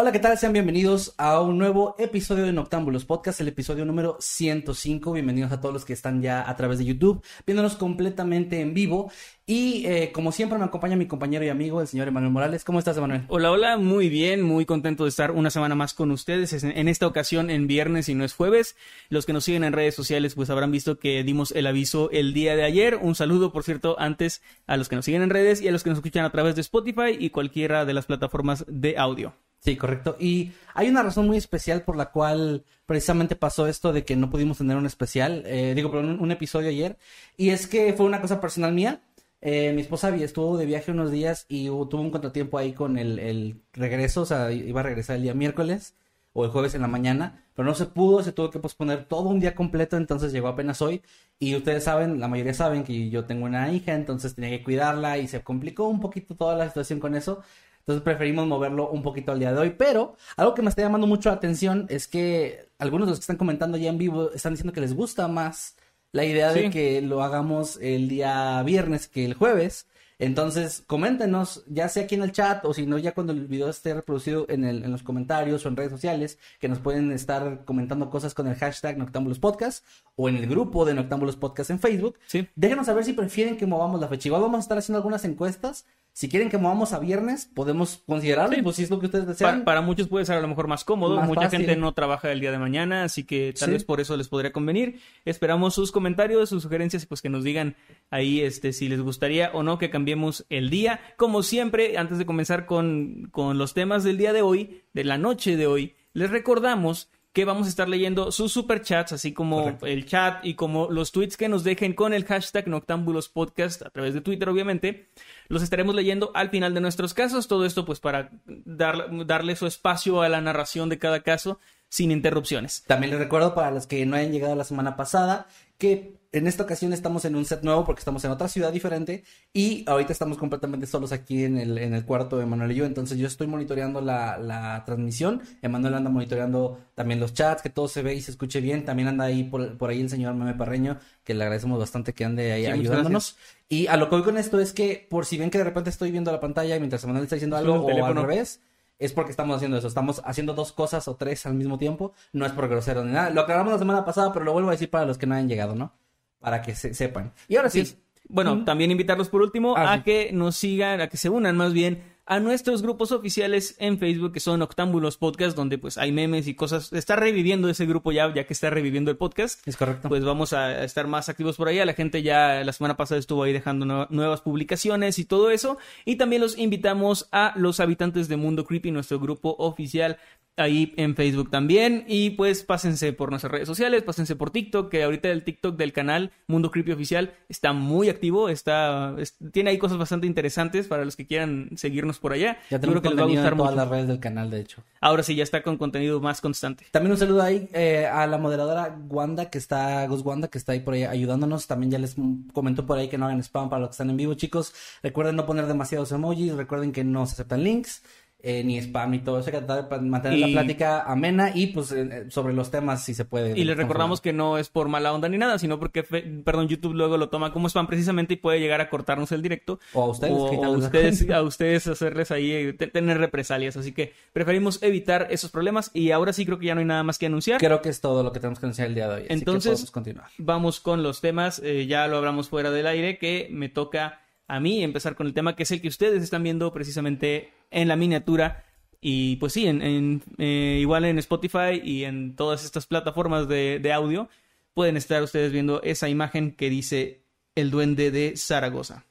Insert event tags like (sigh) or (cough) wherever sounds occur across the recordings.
Hola, ¿qué tal? Sean bienvenidos a un nuevo episodio de Noctámbulos Podcast, el episodio número 105. Bienvenidos a todos los que están ya a través de YouTube, viéndonos completamente en vivo. Y eh, como siempre me acompaña mi compañero y amigo, el señor Emanuel Morales. ¿Cómo estás, Emanuel? Hola, hola, muy bien, muy contento de estar una semana más con ustedes. Es- En esta ocasión en viernes y no es jueves. Los que nos siguen en redes sociales pues habrán visto que dimos el aviso el día de ayer. Un saludo, por cierto, antes a los que nos siguen en redes y a los que nos escuchan a través de Spotify y cualquiera de las plataformas de audio. Sí, correcto. Y hay una razón muy especial por la cual precisamente pasó esto de que no pudimos tener un especial, eh, digo, pero un, episodio ayer. Y es que fue una cosa personal mía. Eh, mi esposa estuvo de viaje unos días y tuvo un contratiempo ahí con el, el regreso, o sea, iba a regresar el día miércoles o el jueves en la mañana, pero no se pudo, se tuvo que posponer todo un día completo, entonces llegó apenas hoy. Y ustedes saben, la mayoría saben que yo tengo una hija, entonces tenía que cuidarla y se complicó un poquito toda la situación con eso. Entonces preferimos moverlo un poquito al día de hoy. Pero algo que me está llamando mucho la atención es que algunos de los que están comentando ya en vivo están diciendo que les gusta más la idea de que lo hagamos el día viernes que el jueves. Entonces, coméntenos, ya sea aquí en el chat o si no, ya cuando el video esté reproducido en, el, en los comentarios o en redes sociales, que nos pueden estar comentando cosas con el hashtag Noctámbulos Podcast o en el grupo de Noctámbulos Podcast en Facebook. Sí. Déjenos saber si prefieren que movamos la fecha. Igual vamos a estar haciendo algunas encuestas. Si quieren que movamos a viernes, podemos considerarlo, Sí. pues si es lo que ustedes desean. para muchos puede ser a lo mejor más cómodo. Más Mucha fácil. gente no trabaja el día de mañana, así que tal Sí. vez por eso les podría convenir. Esperamos sus comentarios, sus sugerencias y pues que nos digan ahí este si les gustaría o no que cambiemos el día. Como siempre, antes de comenzar con, con los temas del día de hoy, de la noche de hoy, les recordamos que vamos a estar leyendo sus superchats, así como Correcto. el chat y como los tweets que nos dejen con el hashtag Noctámbulos Podcast a través de Twitter, obviamente. Los estaremos leyendo al final de nuestros casos. Todo esto, pues, para dar- darle su espacio a la narración de cada caso sin interrupciones. También les recuerdo para los que no hayan llegado la semana pasada que en esta ocasión estamos en un set nuevo porque estamos en otra ciudad diferente y ahorita estamos completamente solos aquí en el, en el cuarto de Manuel y yo. Entonces yo estoy monitoreando la, la transmisión. Emanuel anda monitoreando también los chats, que todo se ve y se escuche bien. También anda ahí por, por ahí el señor Meme Parreño, que le agradecemos bastante que ande ahí Sí, ayudándonos. Y a lo que voy con esto es que por si ven que de repente estoy viendo la pantalla mientras Emanuel está diciendo algo o al revés, es porque estamos haciendo eso. Estamos haciendo dos cosas o tres al mismo tiempo. No es por grosero ni nada. Lo aclaramos la semana pasada, pero lo vuelvo a decir para los que no hayan llegado, ¿no? Para que se sepan. Y ahora sí. Bueno, Mm. también invitarlos por último Ah, a sí. que nos sigan, a que se unan más bien a nuestros grupos oficiales en Facebook que son Octámbulos Podcast, donde pues hay memes y cosas. Está reviviendo ese grupo ya, ya que está reviviendo el podcast. Es correcto. Pues vamos a estar más activos por allá. La gente ya la semana pasada estuvo ahí dejando nue- nuevas publicaciones y todo eso. Y también los invitamos a los habitantes de Mundo Creepy, nuestro grupo oficial ahí en Facebook también. Y pues pásense por nuestras redes sociales, pásense por TikTok, que ahorita el TikTok del canal Mundo Creepy Oficial está muy activo, está, es- tiene ahí cosas bastante interesantes para los que quieran seguirnos por allá. ya Yo tenemos creo que les va a gustar en todas mucho. las redes del canal, de hecho. Ahora sí, ya está con contenido más constante. También un saludo ahí eh, a la moderadora Wanda, que está, Gus Wanda, que está ahí por ahí ayudándonos. También ya les comentó por ahí que no hagan spam para los que están en vivo, chicos. Recuerden no poner demasiados emojis, recuerden que no se aceptan links. Eh, ni spam ni todo eso, que tratar de mantener la plática amena y pues eh, sobre los temas si se puede. Y les recordamos que no es por mala onda ni nada, sino porque, fe- perdón, YouTube luego lo toma como spam precisamente y puede llegar a cortarnos el directo. O a ustedes, O, ustedes, a ustedes hacerles ahí, eh, te- tener represalias. Así que preferimos evitar esos problemas y ahora sí creo que ya no hay nada más que anunciar. Creo que es todo lo que tenemos que anunciar el día de hoy. así que Entonces- continuar. Vamos con los temas, eh, ya lo hablamos fuera del aire, que me toca a mí empezar con el tema que es el que ustedes están viendo precisamente en la miniatura. Y pues sí, en, eh, igual en Spotify y en todas estas plataformas de audio pueden estar ustedes viendo esa imagen que dice el duende de Zaragoza.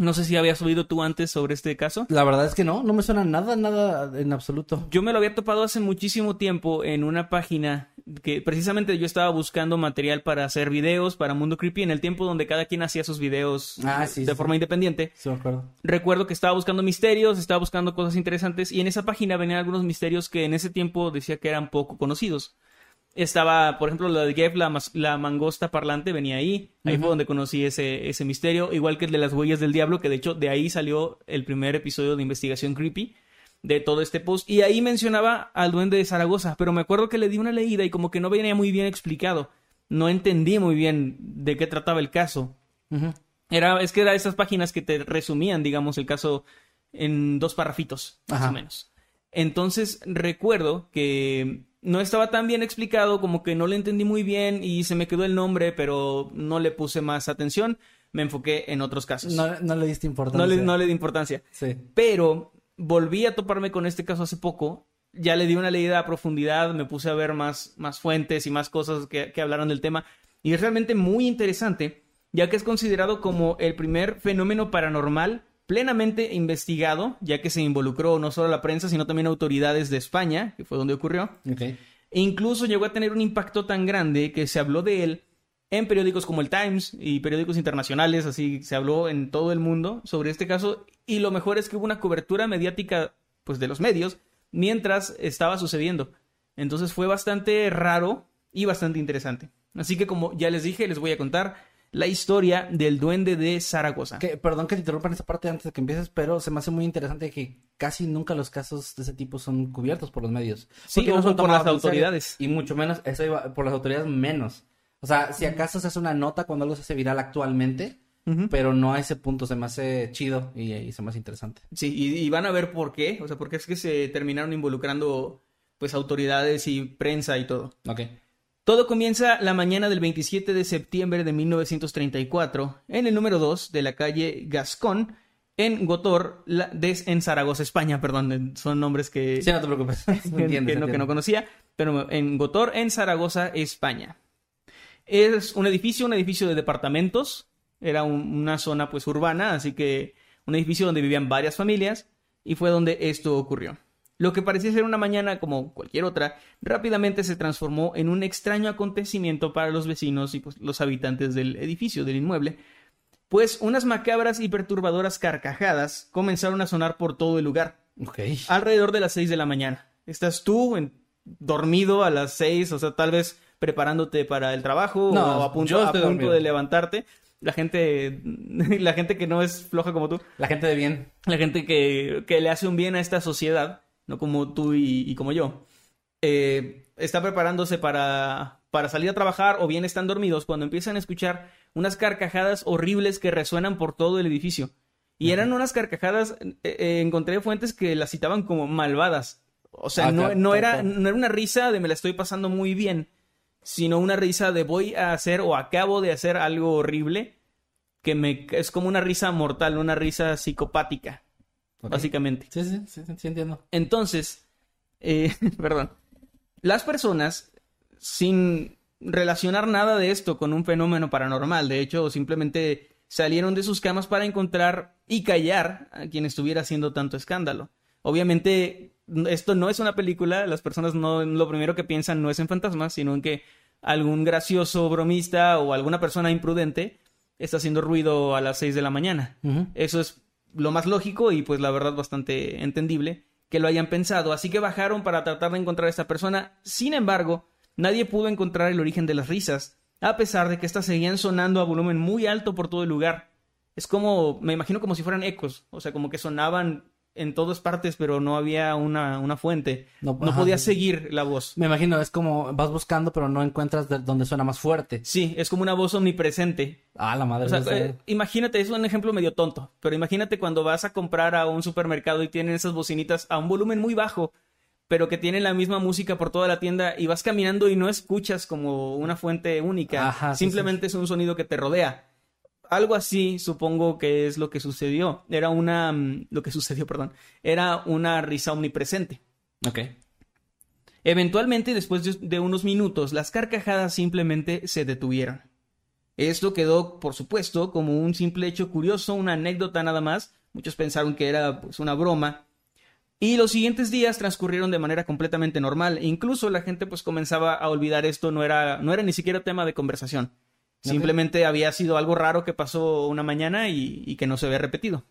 No sé si habías oído tú antes sobre este caso. La verdad es que no, no me suena nada, nada en absoluto. Yo me lo había topado hace muchísimo tiempo en una página que precisamente yo estaba buscando material para hacer videos para Mundo Creepy en el tiempo donde cada quien hacía sus videos Ah, sí, de sí. forma independiente. Sí, me acuerdo. Recuerdo que estaba buscando misterios, estaba buscando cosas interesantes y en esa página venían algunos misterios que en ese tiempo decía que eran poco conocidos. Estaba, por ejemplo, lo de Jeff, la, la mangosta parlante, venía ahí. Ahí fue donde conocí ese, ese misterio. Igual que el de las huellas del diablo, que de hecho de ahí salió el primer episodio de investigación creepy de todo este post. Y ahí mencionaba al duende de Zaragoza, pero me acuerdo que le di una leída y como que no venía muy bien explicado. No entendí muy bien de qué trataba el caso. Era, es que era esas páginas que te resumían, digamos, el caso en dos parrafitos, más Ajá. o menos. Entonces recuerdo que no estaba tan bien explicado, como que no le entendí muy bien y se me quedó el nombre, pero no le puse más atención. Me enfoqué en otros casos. No, no le diste importancia. No le, no le di importancia. Sí. Pero volví a toparme con este caso hace poco. Ya le di una leída a profundidad, me puse a ver más, más fuentes y más cosas que, que hablaron del tema. Y es realmente muy interesante, ya que es considerado como el primer fenómeno paranormal plenamente investigado, ya que se involucró no solo la prensa, sino también autoridades de España, que fue donde ocurrió. E incluso llegó a tener un impacto tan grande que se habló de él en periódicos como el Times y periódicos internacionales, así se habló en todo el mundo sobre este caso y lo mejor es que hubo una cobertura mediática pues de los medios mientras estaba sucediendo. Entonces fue bastante raro y bastante interesante. Así que como ya les dije, les voy a contar la historia del duende de Zaragoza. Que, perdón que te interrumpa en esa parte antes de que empieces, pero se me hace muy interesante que casi nunca los casos de ese tipo son cubiertos por los medios. Sí, Porque o son por las autoridades. Y mucho menos, eso iba, por las autoridades menos. O sea, si acaso se hace una nota cuando algo se hace viral actualmente, pero no a ese punto, se me hace chido y, y se me hace interesante. Sí, y, y van a ver por qué, o sea, por qué es que se terminaron involucrando pues autoridades y prensa y todo. Ok. Todo comienza la mañana del 27 de septiembre de 1934 en el número 2 de la calle Gascón en Gotor, la- en Zaragoza, España, perdón, son nombres que, Sí, no te preocupes. (laughs) Que, que no, que entiende. no conocía, pero en Gotor, en Zaragoza, España. Es un edificio, un edificio de departamentos, era un- una zona pues urbana, así que un edificio donde vivían varias familias y fue donde esto ocurrió. Lo que parecía ser una mañana como cualquier otra, rápidamente se transformó en un extraño acontecimiento para los vecinos y pues, los habitantes del edificio, del inmueble, pues unas macabras y perturbadoras carcajadas comenzaron a sonar por todo el lugar alrededor de las 6 de la mañana. Estás tú en- dormido a las 6, o sea, tal vez preparándote para el trabajo No, o a punto, yo a estoy punto dormido. de levantarte. La gente, (laughs) la gente que no es floja como tú, La gente de bien. la gente que, que le hace un bien a esta sociedad, no como tú y, y como yo, eh, está preparándose para, para salir a trabajar o bien están dormidos cuando empiezan a escuchar unas carcajadas horribles que resuenan por todo el edificio. Y eran unas carcajadas, eh, eh, encontré fuentes que las citaban como malvadas. O sea, Ah, no, no, era, no era una risa de me la estoy pasando muy bien, sino una risa de voy a hacer o acabo de hacer algo horrible que me es como una risa mortal, una risa psicopática, Básicamente. Sí, sí, sí, sí, entiendo. Entonces, eh, (laughs) perdón, las personas sin relacionar nada de esto con un fenómeno paranormal, de hecho, simplemente salieron de sus camas para encontrar y callar a quien estuviera haciendo tanto escándalo. Obviamente, esto no es una película, las personas no, lo primero que piensan no es en fantasmas, sino en que algún gracioso bromista o alguna persona imprudente está haciendo ruido a las 6 de la mañana. Eso es lo más lógico y pues la verdad bastante entendible que lo hayan pensado. Así que bajaron para tratar de encontrar a esta persona. Sin embargo, nadie pudo encontrar el origen de las risas, a pesar de que éstas seguían sonando a volumen muy alto por todo el lugar. Es como, me imagino como si fueran ecos, o sea, como que sonaban en todas partes, pero no había una, una fuente. No, No, podía seguir la voz. Me imagino, es como vas buscando, pero no encuentras de donde suena más fuerte. Sí, es como una voz omnipresente. Ah, la madre. O sea, eh, imagínate, es un ejemplo medio tonto, pero imagínate cuando vas a comprar a un supermercado y tienen esas bocinitas a un volumen muy bajo, pero que tienen la misma música por toda la tienda y vas caminando y no escuchas como una fuente única, Ajá, sí, simplemente es un sonido que te rodea. Algo así supongo que es lo que sucedió. Era una... mm, Lo que sucedió, (laughs) perdón. Era una risa omnipresente. Ok. Eventualmente, después de, unos minutos, las carcajadas simplemente se detuvieron. Esto quedó, por supuesto, como un simple hecho curioso, una anécdota nada más. Muchos pensaron que era pues, una broma. Y los siguientes días transcurrieron de manera completamente normal. Incluso la gente pues comenzaba a olvidar esto, no era, no era ni siquiera tema de conversación. Simplemente había sido algo raro que pasó una mañana y, y que no se había repetido.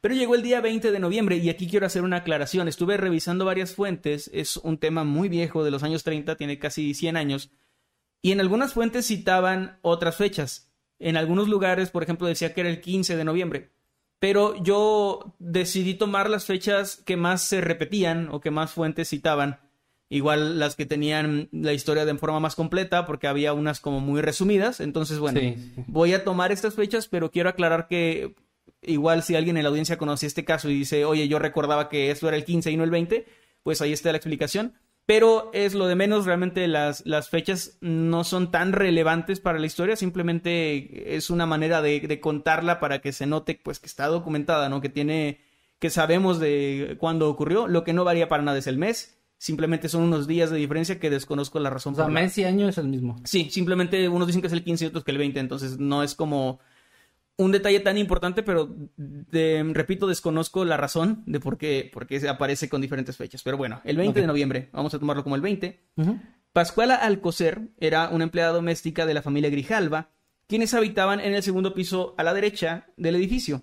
Pero llegó el día 20 de noviembre y aquí quiero hacer una aclaración. Estuve revisando varias fuentes, es un tema muy viejo de los años 30, tiene casi 100 años, y en algunas fuentes citaban otras fechas. En algunos lugares, por ejemplo, decía que era el 15 de noviembre. Pero yo decidí tomar las fechas que más se repetían o que más fuentes citaban. Igual las que tenían la historia de forma más completa, porque había unas como muy resumidas. Entonces, bueno, Sí, sí. voy a tomar estas fechas, pero quiero aclarar que igual si alguien en la audiencia conoce este caso y dice, oye, yo recordaba que esto era el 15 y no el 20, pues ahí está la explicación. Pero es lo de menos, realmente las, las fechas no son tan relevantes para la historia, simplemente es una manera de, de contarla para que se note pues que está documentada, ¿no? Que tiene, que sabemos de cuándo ocurrió, lo que no varía para nada es el mes, simplemente son unos días de diferencia que desconozco la razón O sea, por la- mes y año es el mismo. Sí, simplemente unos dicen que es el 15 y otros que el 20, entonces no es como un detalle tan importante, pero de- repito, desconozco la razón de por qué, por qué se aparece con diferentes fechas. Pero bueno, el 20 de noviembre, vamos a tomarlo como el 20. Ujú. Pascuala Alcocer era una empleada doméstica de la familia Grijalva, quienes habitaban en el segundo piso a la derecha del edificio.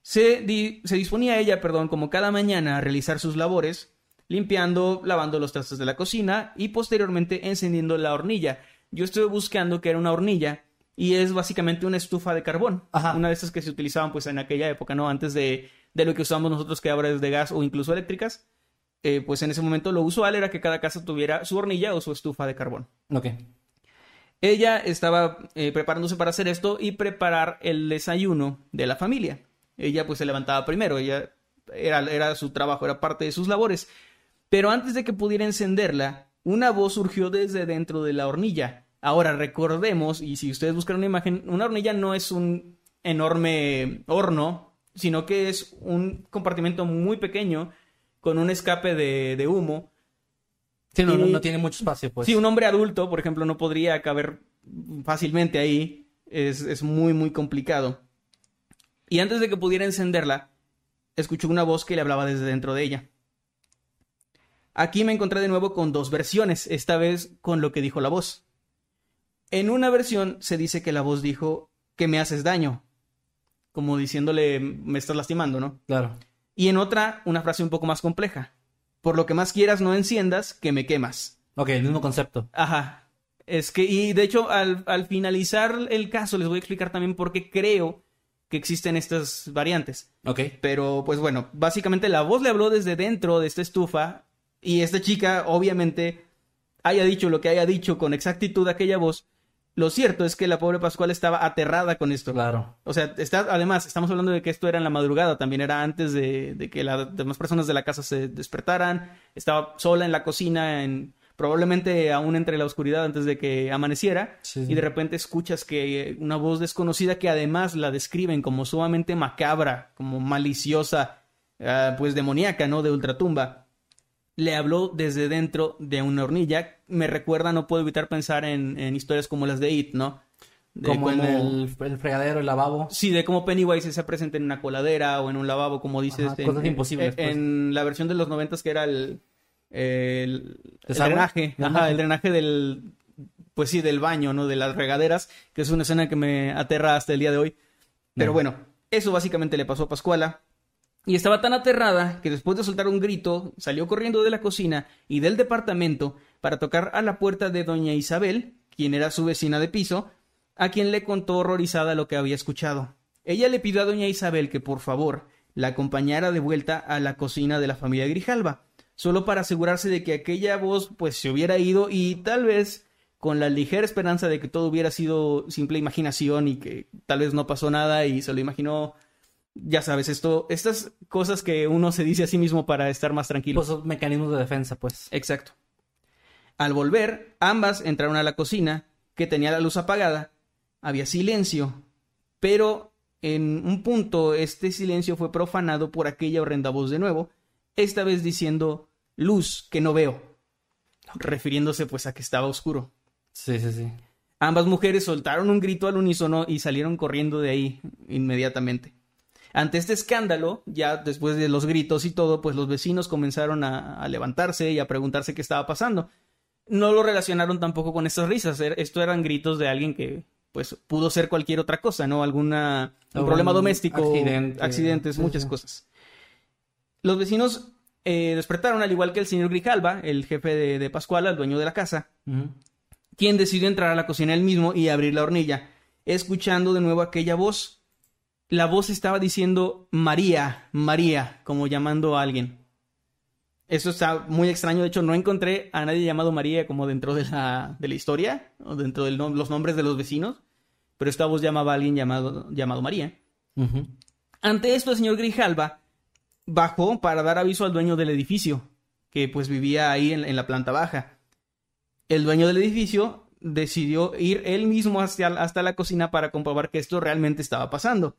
Se, di- se disponía ella, perdón, como cada mañana a realizar sus labores, limpiando, lavando los trastes de la cocina y posteriormente encendiendo la hornilla. Yo estuve buscando que era una hornilla y es básicamente una estufa de carbón. Ajá. Una de esas que se utilizaban pues en aquella época, ¿no? Antes de, de lo que usamos nosotros que ahora es de gas o incluso eléctricas. Eh, pues en ese momento lo usual era que cada casa tuviera su hornilla o su estufa de carbón. Ok. Ella estaba eh, preparándose para hacer esto y preparar el desayuno de la familia. Ella pues se levantaba primero, ella era, era su trabajo, era parte de sus labores. Pero antes de que pudiera encenderla, una voz surgió desde dentro de la hornilla. Ahora recordemos, y si ustedes buscan una imagen, una hornilla no es un enorme horno, sino que es un compartimento muy pequeño con un escape de, de humo Sí, no, no, Y- no tiene mucho espacio, pues. Sí, un hombre adulto, por ejemplo, no podría caber fácilmente ahí. Es, es muy, muy complicado. Y antes de que pudiera encenderla, escuchó una voz que le hablaba desde dentro de ella. Aquí me encontré de nuevo con dos versiones, esta vez con lo que dijo la voz. En una versión se dice que la voz dijo que me haces daño, como diciéndole me estás lastimando, ¿no? Claro. Y en otra, una frase un poco más compleja. Por lo que más quieras no enciendas, que me quemas. Ok, el mismo concepto. Ajá. Es que, y de hecho, al, al finalizar el caso, les voy a explicar también por qué creo que existen estas variantes. Ok. Pero, pues bueno, básicamente la voz le habló desde dentro de esta estufa y esta chica, obviamente, haya dicho lo que haya dicho con exactitud aquella voz. Lo cierto es que la pobre Pascual estaba aterrada con esto. Claro. O sea, está, además, estamos hablando de que esto era en la madrugada, también era antes de, de que las demás personas de la casa se despertaran. Estaba sola en la cocina, en, probablemente aún entre la oscuridad antes de que amaneciera. Sí. Y de repente escuchas que eh, una voz desconocida que además la describen como sumamente macabra, como maliciosa, ah, pues demoníaca, ¿no? De ultratumba. Le habló desde dentro de una hornilla. Me recuerda, no puedo evitar pensar en, en historias como las de It, ¿no? De Como en el, el fregadero, el lavabo. Sí, de cómo Pennywise se presenta en una coladera o en un lavabo, como dices. Ajá, cosas en- imposibles, En, pues. en la versión de los noventas que era el, el, drenaje. Ajá, Ajá. el drenaje del, pues sí, del baño, ¿no? De las regaderas, que es una escena que me aterra hasta el día de hoy. Pero Ajá. bueno, eso básicamente le pasó a Pascuala. Y estaba tan aterrada que después de soltar un grito, salió corriendo de la cocina y del departamento para tocar a la puerta de doña Isabel, quien era su vecina de piso, a quien le contó horrorizada lo que había escuchado. Ella le pidió a doña Isabel que por favor la acompañara de vuelta a la cocina de la familia Grijalva, solo para asegurarse de que aquella voz pues se hubiera ido y tal vez con la ligera esperanza de que todo hubiera sido simple imaginación y que tal vez no pasó nada y se lo imaginó ya sabes, esto, estas cosas que uno se dice a sí mismo para estar más tranquilo. Pues son mecanismos de defensa, pues. Exacto. Al volver, ambas entraron a la cocina, que tenía la luz apagada. Había silencio, Pero en un punto este silencio fue profanado por aquella horrenda voz de nuevo, esta vez diciendo luz que no veo, refiriéndose pues a que estaba oscuro. Sí, sí, sí. Ambas mujeres soltaron un grito al unísono y salieron corriendo de ahí inmediatamente. Ante este escándalo, ya después de los gritos y todo, pues los vecinos comenzaron a, a levantarse y a preguntarse qué estaba pasando. No lo relacionaron tampoco con estas risas. er- Esto eran gritos de alguien que, pues, pudo ser cualquier otra cosa, ¿no? Alguna un Algún problema doméstico, accidente. accidentes, muchas sí. cosas. Los vecinos eh, despertaron, al igual que el señor Grijalva, el jefe de, de Pascuala, el dueño de la casa, quien decidió entrar a la cocina él mismo y abrir la hornilla, escuchando de nuevo aquella voz. La voz estaba diciendo María, María, como llamando a alguien. Eso está muy extraño, de hecho no encontré a nadie llamado María como dentro de la, de la historia, o dentro de los nombres de los vecinos, pero esta voz llamaba a alguien llamado, llamado María. Ante esto, el señor Grijalva bajó para dar aviso al dueño del edificio, que pues vivía ahí en, en la planta baja. El dueño del edificio decidió ir él mismo hacia, hasta la cocina para comprobar que esto realmente estaba pasando,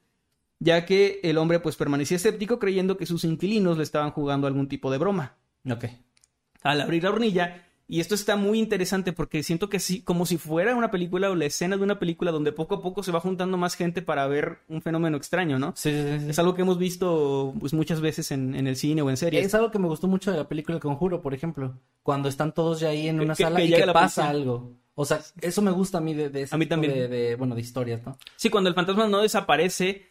ya que el hombre pues permanecía escéptico creyendo que sus inquilinos le estaban jugando algún tipo de broma Ok. al abrir la hornilla. Y esto está muy interesante porque siento que sí, como si fuera una película o la escena de una película donde poco a poco se va juntando más gente para ver un fenómeno extraño, ¿no? Sí, sí, sí. Es algo que hemos visto pues muchas veces en, en el cine o en series. Es algo que me gustó mucho de la película El Conjuro, por ejemplo. Cuando están todos ya ahí en una Que- sala que y que pasa policía. algo. O sea, eso me gusta a mí de, de ese A mí tipo también. De, de, bueno, de historias, ¿no? Sí, cuando el fantasma no desaparece,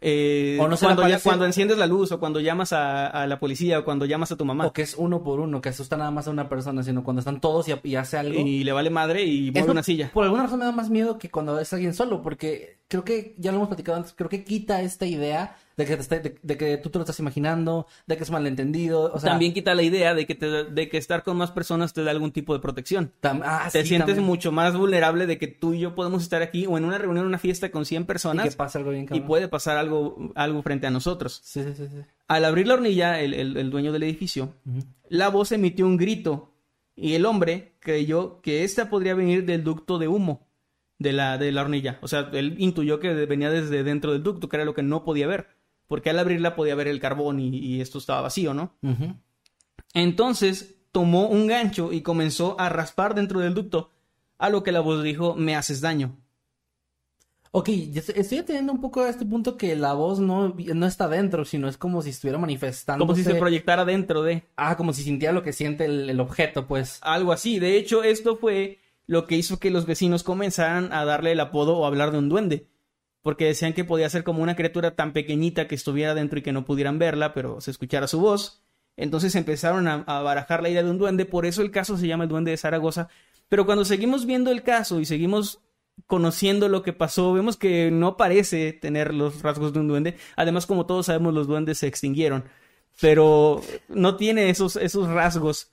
eh, O no cuando, ya- cuando enciendes la luz o cuando llamas a, a la policía o cuando llamas a tu mamá O que es uno por uno, que asusta nada más a una persona, sino cuando están todos y, y hace algo. y le vale madre y mueve una silla. Por alguna razón me da más miedo que cuando es alguien solo, porque creo que, ya lo hemos platicado antes, creo que quita esta idea de que, te esté- de, de que tú te lo estás imaginando, de que es malentendido. O sea, También quita la idea de que, te- de que estar con más personas te da algún tipo de protección. tam- ah, te sí, sientes también. mucho más vulnerable de que tú y yo podemos estar aquí o en una reunión, una fiesta con 100 Y personas que pasa algo bien y puede pasar algo, algo frente a nosotros. Sí, sí, sí, sí. Al abrir la hornilla, el, el- el dueño del edificio, la voz emitió un grito y el hombre creyó que esta podría venir del ducto de humo de la, de la hornilla. O sea, él intuyó que venía desde dentro del ducto, que era lo que no podía ver. Porque al abrirla podía ver el carbón y, y esto estaba vacío, ¿no? Entonces tomó un gancho y comenzó a raspar dentro del ducto, a lo que la voz dijo, me haces daño. Ok, estoy- entendiendo un poco a este punto que la voz no, no está dentro, sino es como si estuviera manifestando. Como si se proyectara dentro de... Ah, como si sintiera lo que siente el, el objeto, pues. Algo así. De hecho, esto fue lo que hizo que los vecinos comenzaran a darle el apodo o hablar de un duende. Porque decían que podía ser como una criatura tan pequeñita que estuviera dentro y que no pudieran verla, pero se escuchara su voz. Entonces empezaron a, a barajar la idea de un duende. Por eso el caso se llama el duende de Zaragoza. Pero cuando seguimos viendo el caso y seguimos conociendo lo que pasó, vemos que no parece tener los rasgos de un duende. Además, como todos sabemos, los duendes se extinguieron. Pero no tiene esos, esos rasgos.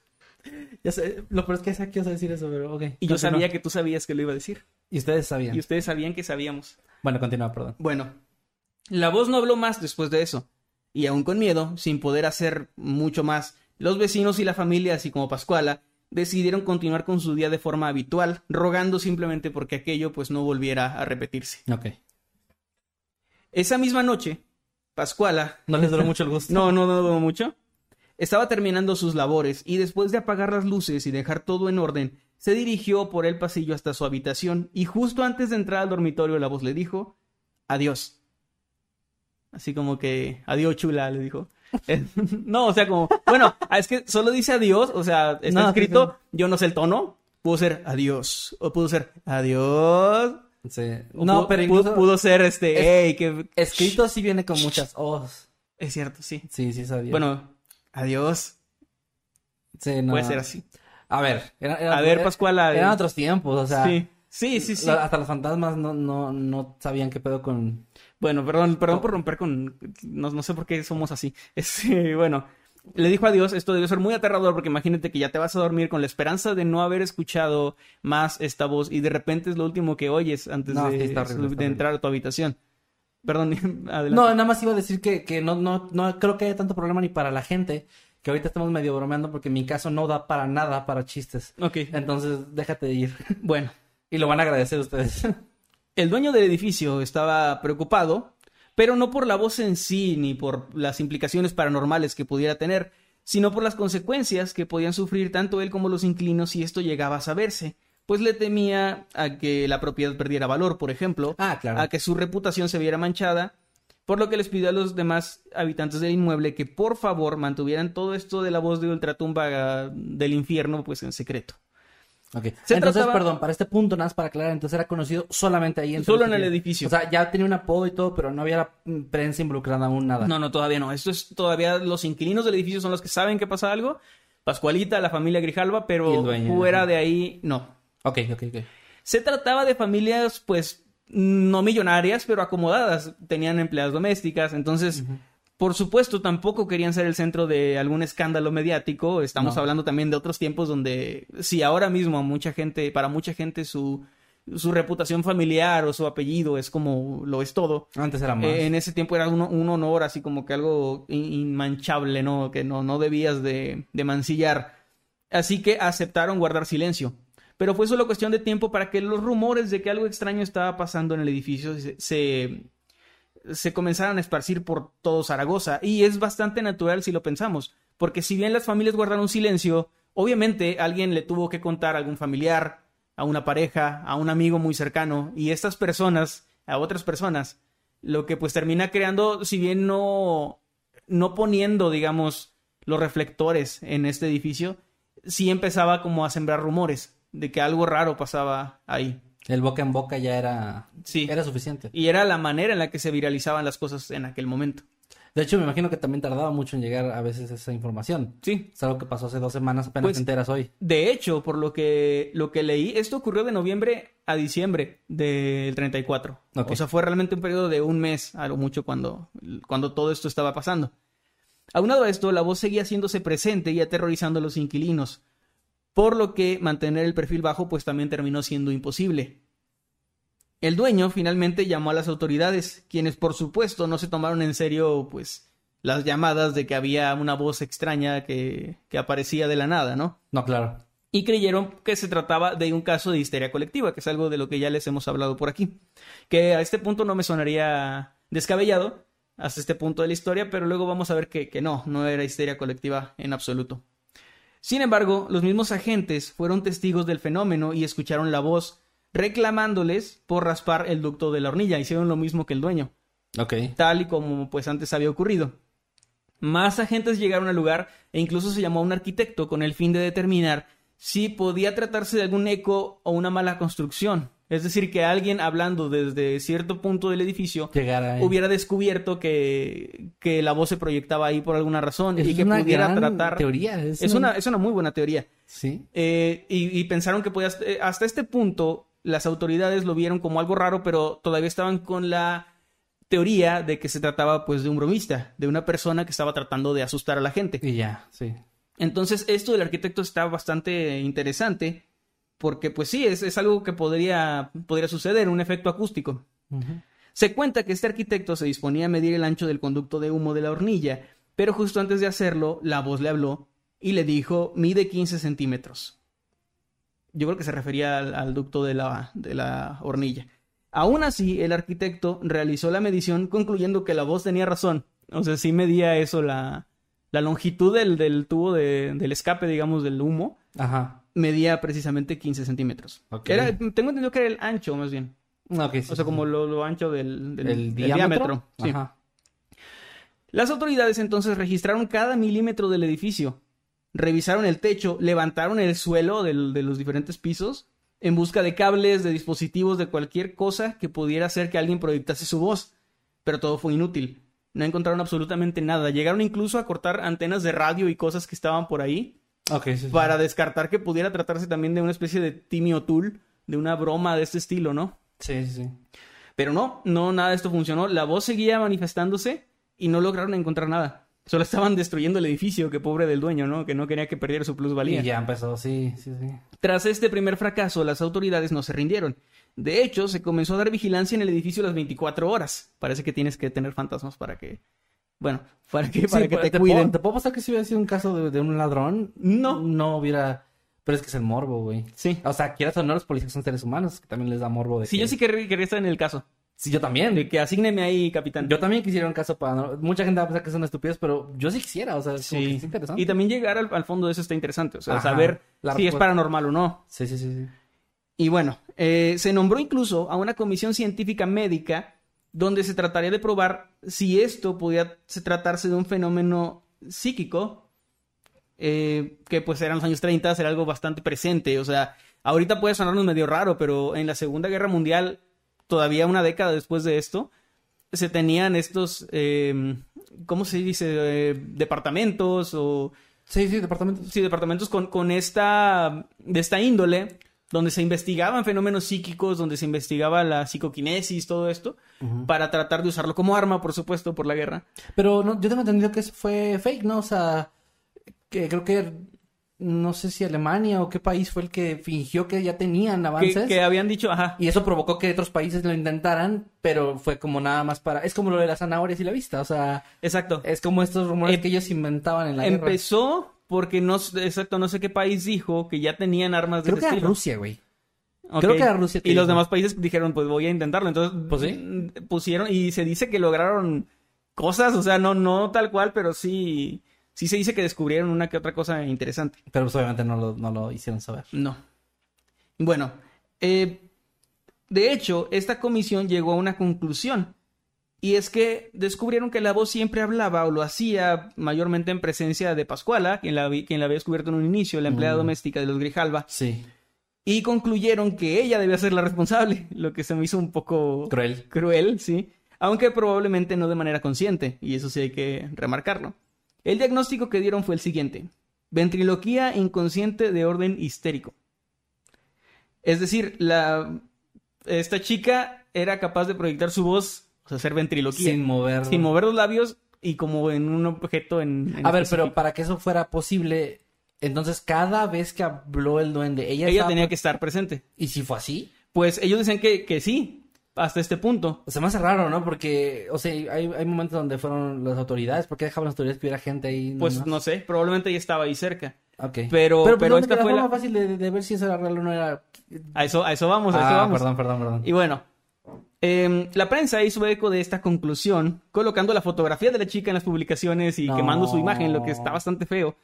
Ya sé, lo peor es que sé que ibas a decir eso, pero ok. Y yo sabía que tú sabías que lo iba a decir. Y ustedes sabían. Y ustedes sabían que sabíamos. Bueno, continúa, perdón. Bueno, la voz no habló más después de eso. Y aún con miedo, sin poder hacer mucho más, los vecinos y la familia, así como Pascuala, decidieron continuar con su día de forma habitual, rogando simplemente porque aquello pues no volviera a repetirse. Ok. Esa misma noche, Pascuala No les duró mucho el gusto. (laughs) no, no, no duró mucho. Estaba terminando sus labores y después de apagar las luces y dejar todo en orden, se dirigió por el pasillo hasta su habitación y justo antes de entrar al dormitorio la voz le dijo, adiós. Así como que, adiós chula, le dijo. (laughs) Eh, (laughs) no, o sea, como, bueno, es que solo dice adiós, o sea, está No, sí, escrito, yo no sé el tono, pudo ser adiós, o pudo ser adiós, Sí. o No, pudo- pero pudo, incluso pudo ser este, Es- hey, que... escrito sí viene con muchas O's. Es cierto, sí. Sí, sí sabía. Bueno, adiós. sí, no. Puede ser así. A ver, era- era- A ver, era- Pascuala. Eran otros tiempos, o sea. Sí, sí, sí. hasta los fantasmas no, no, no sabían qué pedo con. Bueno, perdón, perdón Oh. por romper con... No, no sé por qué somos así. (laughs) Este, bueno, le dijo adiós. Esto debe ser muy aterrador porque imagínate que ya te vas a dormir con la esperanza de no haber escuchado más esta voz y de repente es lo último que oyes antes No, de, horrible, horrible. entrar a tu habitación. Perdón, (laughs) adelante. No, nada más iba a decir que, que no, no, no creo que haya tanto problema ni para la gente. Que ahorita estamos medio bromeando porque mi caso no da para nada para chistes. Ok, Entonces, déjate de ir. (laughs) bueno. Y lo van a agradecer ustedes. (laughs) El dueño del edificio estaba preocupado, pero no por la voz en sí ni por las implicaciones paranormales que pudiera tener, sino por las consecuencias que podían sufrir tanto él como los inquilinos si esto llegaba a saberse. Pues le temía a que la propiedad perdiera valor, por ejemplo, Ah, claro. a que su reputación se viera manchada, por lo que les pidió a los demás habitantes del inmueble que por favor mantuvieran todo esto de la voz de ultratumba ah, del infierno pues en secreto. Ok. Se entonces, trataba- perdón, para este punto, nada más para aclarar, entonces era conocido solamente ahí. Solo en el edificio. O sea, ya tenía un apodo y todo, pero no había mm, prensa involucrada aún nada. No, no, todavía no. Esto es todavía los inquilinos del edificio son los que saben que pasa algo. Pascualita, la familia Grijalva, pero dueño, fuera de ahí no. Ok, ok, ok. Se trataba de familias, pues, no millonarias, pero acomodadas. Tenían empleadas domésticas, entonces, por supuesto, tampoco querían ser el centro de algún escándalo mediático. Estamos No. hablando también de otros tiempos donde, si ahora mismo mucha gente, para mucha gente su, su reputación familiar o su apellido es como lo es todo. Antes era más. Eh, en ese tiempo era un, un honor, así como que algo in- inmanchable, ¿no? Que no, no debías de, de mancillar. Así que aceptaron guardar silencio. Pero fue solo cuestión de tiempo para que los rumores de que algo extraño estaba pasando en el edificio se, se, se comenzaran a esparcir por todo Zaragoza. Y es bastante natural si lo pensamos. Porque si bien las familias guardaron silencio, obviamente alguien le tuvo que contar a algún familiar, a una pareja, a un amigo muy cercano. Y estas personas, a otras personas, lo que pues termina creando, si bien no, no poniendo, digamos, los reflectores en este edificio, sí empezaba como a sembrar rumores de que algo raro pasaba ahí. El boca en boca ya era, Sí. era suficiente. Y era la manera en la que se viralizaban las cosas en aquel momento. De hecho, me imagino que también tardaba mucho en llegar a veces esa información. Sí. Es algo que pasó hace dos semanas, apenas Pues- te enteras hoy. De hecho, por lo que, lo que leí, esto ocurrió de noviembre a diciembre del 34. Ok. O sea, fue realmente un periodo de un mes, a lo mucho, cuando, cuando todo esto estaba pasando. Aunado a esto, la voz seguía haciéndose presente y aterrorizando a los inquilinos, por lo que mantener el perfil bajo pues también terminó siendo imposible. El dueño finalmente llamó a las autoridades, quienes por supuesto no se tomaron en serio pues las llamadas de que había una voz extraña que, que aparecía de la nada, ¿no? No, claro. y creyeron que se trataba de un caso de histeria colectiva, que es algo de lo que ya les hemos hablado por aquí. Que a este punto no me sonaría descabellado, hasta este punto de la historia, pero luego vamos a ver que, que no, no era histeria colectiva en absoluto. Sin embargo, los mismos agentes fueron testigos del fenómeno y escucharon la voz reclamándoles por raspar el ducto de la hornilla. Hicieron lo mismo que el dueño Ok. tal y como pues antes había ocurrido. Más agentes llegaron al lugar e incluso se llamó a un arquitecto con el fin de determinar si podía tratarse de algún eco o una mala construcción. Es decir, que alguien hablando desde cierto punto del edificio hubiera descubierto que, que la voz se proyectaba ahí por alguna razón y que pudiera tratar... teoría. Es, Es una, es una muy buena teoría. Sí. Eh, y, y pensaron que podía... eh, hasta este punto, las autoridades lo vieron como algo raro, pero todavía estaban con la teoría de que se trataba pues de un bromista, de una persona que estaba tratando de asustar a la gente. Y ya, sí. Entonces, esto del arquitecto está bastante interesante, porque pues sí, es, es algo que podría, podría suceder, un efecto acústico. Se cuenta que este arquitecto se disponía a medir el ancho del conducto de humo de la hornilla, pero justo antes de hacerlo, la voz le habló y le dijo, mide 15 centímetros. Yo creo que se refería al, al ducto de la, de la hornilla. Aún así, el arquitecto realizó la medición concluyendo que la voz tenía razón. O sea, sí medía eso, la, la longitud del, del tubo de- del escape, digamos, del humo, Ajá. Medía precisamente 15 centímetros. Era, tengo entendido que era el ancho, más bien. Sí, O sea, sí, como lo, lo ancho del, del- el del diámetro. Ajá. Las autoridades entonces registraron cada milímetro del edificio, revisaron el techo, levantaron el suelo del- de los diferentes pisos en busca de cables, de dispositivos, de cualquier cosa que pudiera hacer que alguien proyectase su voz, pero todo fue inútil. No encontraron absolutamente nada. Llegaron incluso a cortar antenas de radio y cosas que estaban por ahí Ok, sí, sí. para descartar que pudiera tratarse también de una especie de Timmy O'Toole, de una broma de este estilo, ¿no? Sí, sí, sí. Pero no, no, nada de esto funcionó. La voz seguía manifestándose y no lograron encontrar nada. Solo estaban destruyendo el edificio, que pobre del dueño, ¿no? Que no quería que perdiera su plusvalía. Y ya empezó, sí, sí, sí. Tras este primer fracaso, las autoridades no se rindieron. De hecho, se comenzó a dar vigilancia en el edificio las 24 horas. Parece que tienes que tener fantasmas para que... Bueno, para que, para Sí, que pues, te puedo- cuiden. te puedo pasar que si hubiera sido un caso de, de un ladrón, No. no hubiera Pero es que es el morbo, güey. Sí. O sea, quieras o no, los policías son seres humanos, que también les da morbo de Sí, que- yo sí querría, querría estar en el caso. Sí, yo también. De que asígneme ahí, capitán. Yo también quisiera un caso para... Mucha gente va a pensar que son estúpidos, pero yo sí quisiera, o sea, es como que Sí. es interesante. Y también llegar al, al fondo de eso está interesante. O sea, Ajá. saber si es paranormal o no. Sí, sí, sí, sí. Y bueno, eh, se nombró incluso a una comisión científica médica donde se trataría de probar si esto podía se tratarse de un fenómeno psíquico, eh, que pues eran los años 30, era algo bastante presente. O sea, ahorita puede sonarnos medio raro, pero en la Segunda Guerra Mundial, todavía una década después de esto, se tenían estos, eh, ¿cómo se dice? Eh, departamentos o... Sí, sí, departamento. Sí, departamentos con, con esta, de esta índole, donde se investigaban fenómenos psíquicos, donde se investigaba la psicoquinesis, todo esto, para tratar de usarlo como arma, por supuesto, por la guerra. Pero no, yo tengo entendido que eso fue fake, ¿no? O sea, que creo que no sé si Alemania o qué país fue el que fingió que ya tenían Que, avances. que habían dicho, ajá, Y eso provocó que otros países lo intentaran, pero fue como nada más para... Es como lo de las zanahorias y la vista, o sea, exacto. es como estos rumores Em- que ellos inventaban en la guerra. Empezó porque no, exacto, no sé qué país dijo que ya tenían armas de Creo ese que era estilo. Rusia, güey. Creo que era Rusia Y los demás países dijeron, pues voy a intentarlo. Entonces, Pues sí. mm, pusieron, y se dice que lograron cosas, o sea, no, no tal cual, pero sí, sí se dice que descubrieron una que otra cosa interesante. Pero pues obviamente no lo, no lo hicieron saber. No. Bueno, eh, de hecho, esta comisión llegó a una conclusión. Y es que descubrieron que la voz siempre hablaba o lo hacía mayormente en presencia de Pascuala, quien la, vi- quien la había descubierto en un inicio, la empleada Mm. doméstica de los Grijalva. Sí. Y concluyeron que ella debía ser la responsable, (laughs) lo que se me hizo un poco Cruel. cruel, sí, aunque probablemente no de manera consciente, y eso sí hay que remarcarlo. El diagnóstico que dieron fue el siguiente: ventriloquía inconsciente de orden histérico. Es decir, la esta chica era capaz de proyectar su voz, o sea, hacer ventriloquía Sin mover. sin mover los labios y como en un objeto en, en A ver, específico. pero para que eso fuera posible, entonces cada vez que habló el duende, ella, ella estaba- tenía que estar presente. ¿Y si fue así? Pues ellos decían que, que sí, hasta este punto. O sea, me hace raro, ¿no? Porque, o sea, hay, hay momentos donde fueron las autoridades. ¿Por qué dejaban las autoridades que hubiera gente ahí? Pues no sé, probablemente ella estaba ahí cerca. Ok. Pero- pero, pero ¿dónde esta la fue forma la- fácil de, de ver si eso era real o no era... A eso, a eso vamos, a eso ah, vamos. perdón, perdón, perdón. Y bueno, em, la prensa hizo eco de esta conclusión, colocando la fotografía de la chica en las publicaciones y No. quemando su imagen, lo que está bastante feo.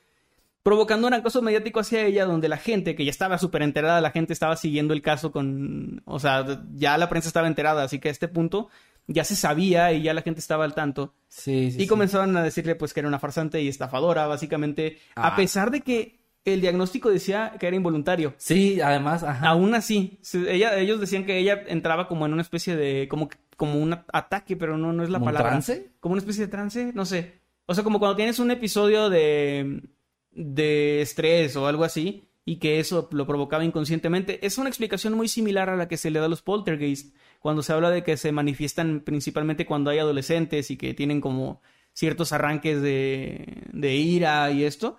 Provocando un acoso mediático hacia ella, donde la gente, que ya estaba súper enterada, la gente estaba siguiendo el caso con. O sea, ya la prensa estaba enterada, así que a este punto ya se sabía y ya la gente estaba al tanto. Sí, sí, y sí. comenzaron a decirle pues que era una farsante y estafadora, básicamente, a Ah. pesar de que el diagnóstico decía que era involuntario. Sí, además, ajá. Aún así, ella, ellos decían que ella entraba como en una especie de, como, como un ataque, pero no, no es la ¿Como un palabra. trance? Como una especie de trance, no sé. O sea, como cuando tienes un episodio de, de estrés o algo así, y que eso lo provocaba inconscientemente. Es una explicación muy similar a la que se le da a los poltergeist, cuando se habla de que se manifiestan principalmente cuando hay adolescentes y que tienen como ciertos arranques de, de ira y esto.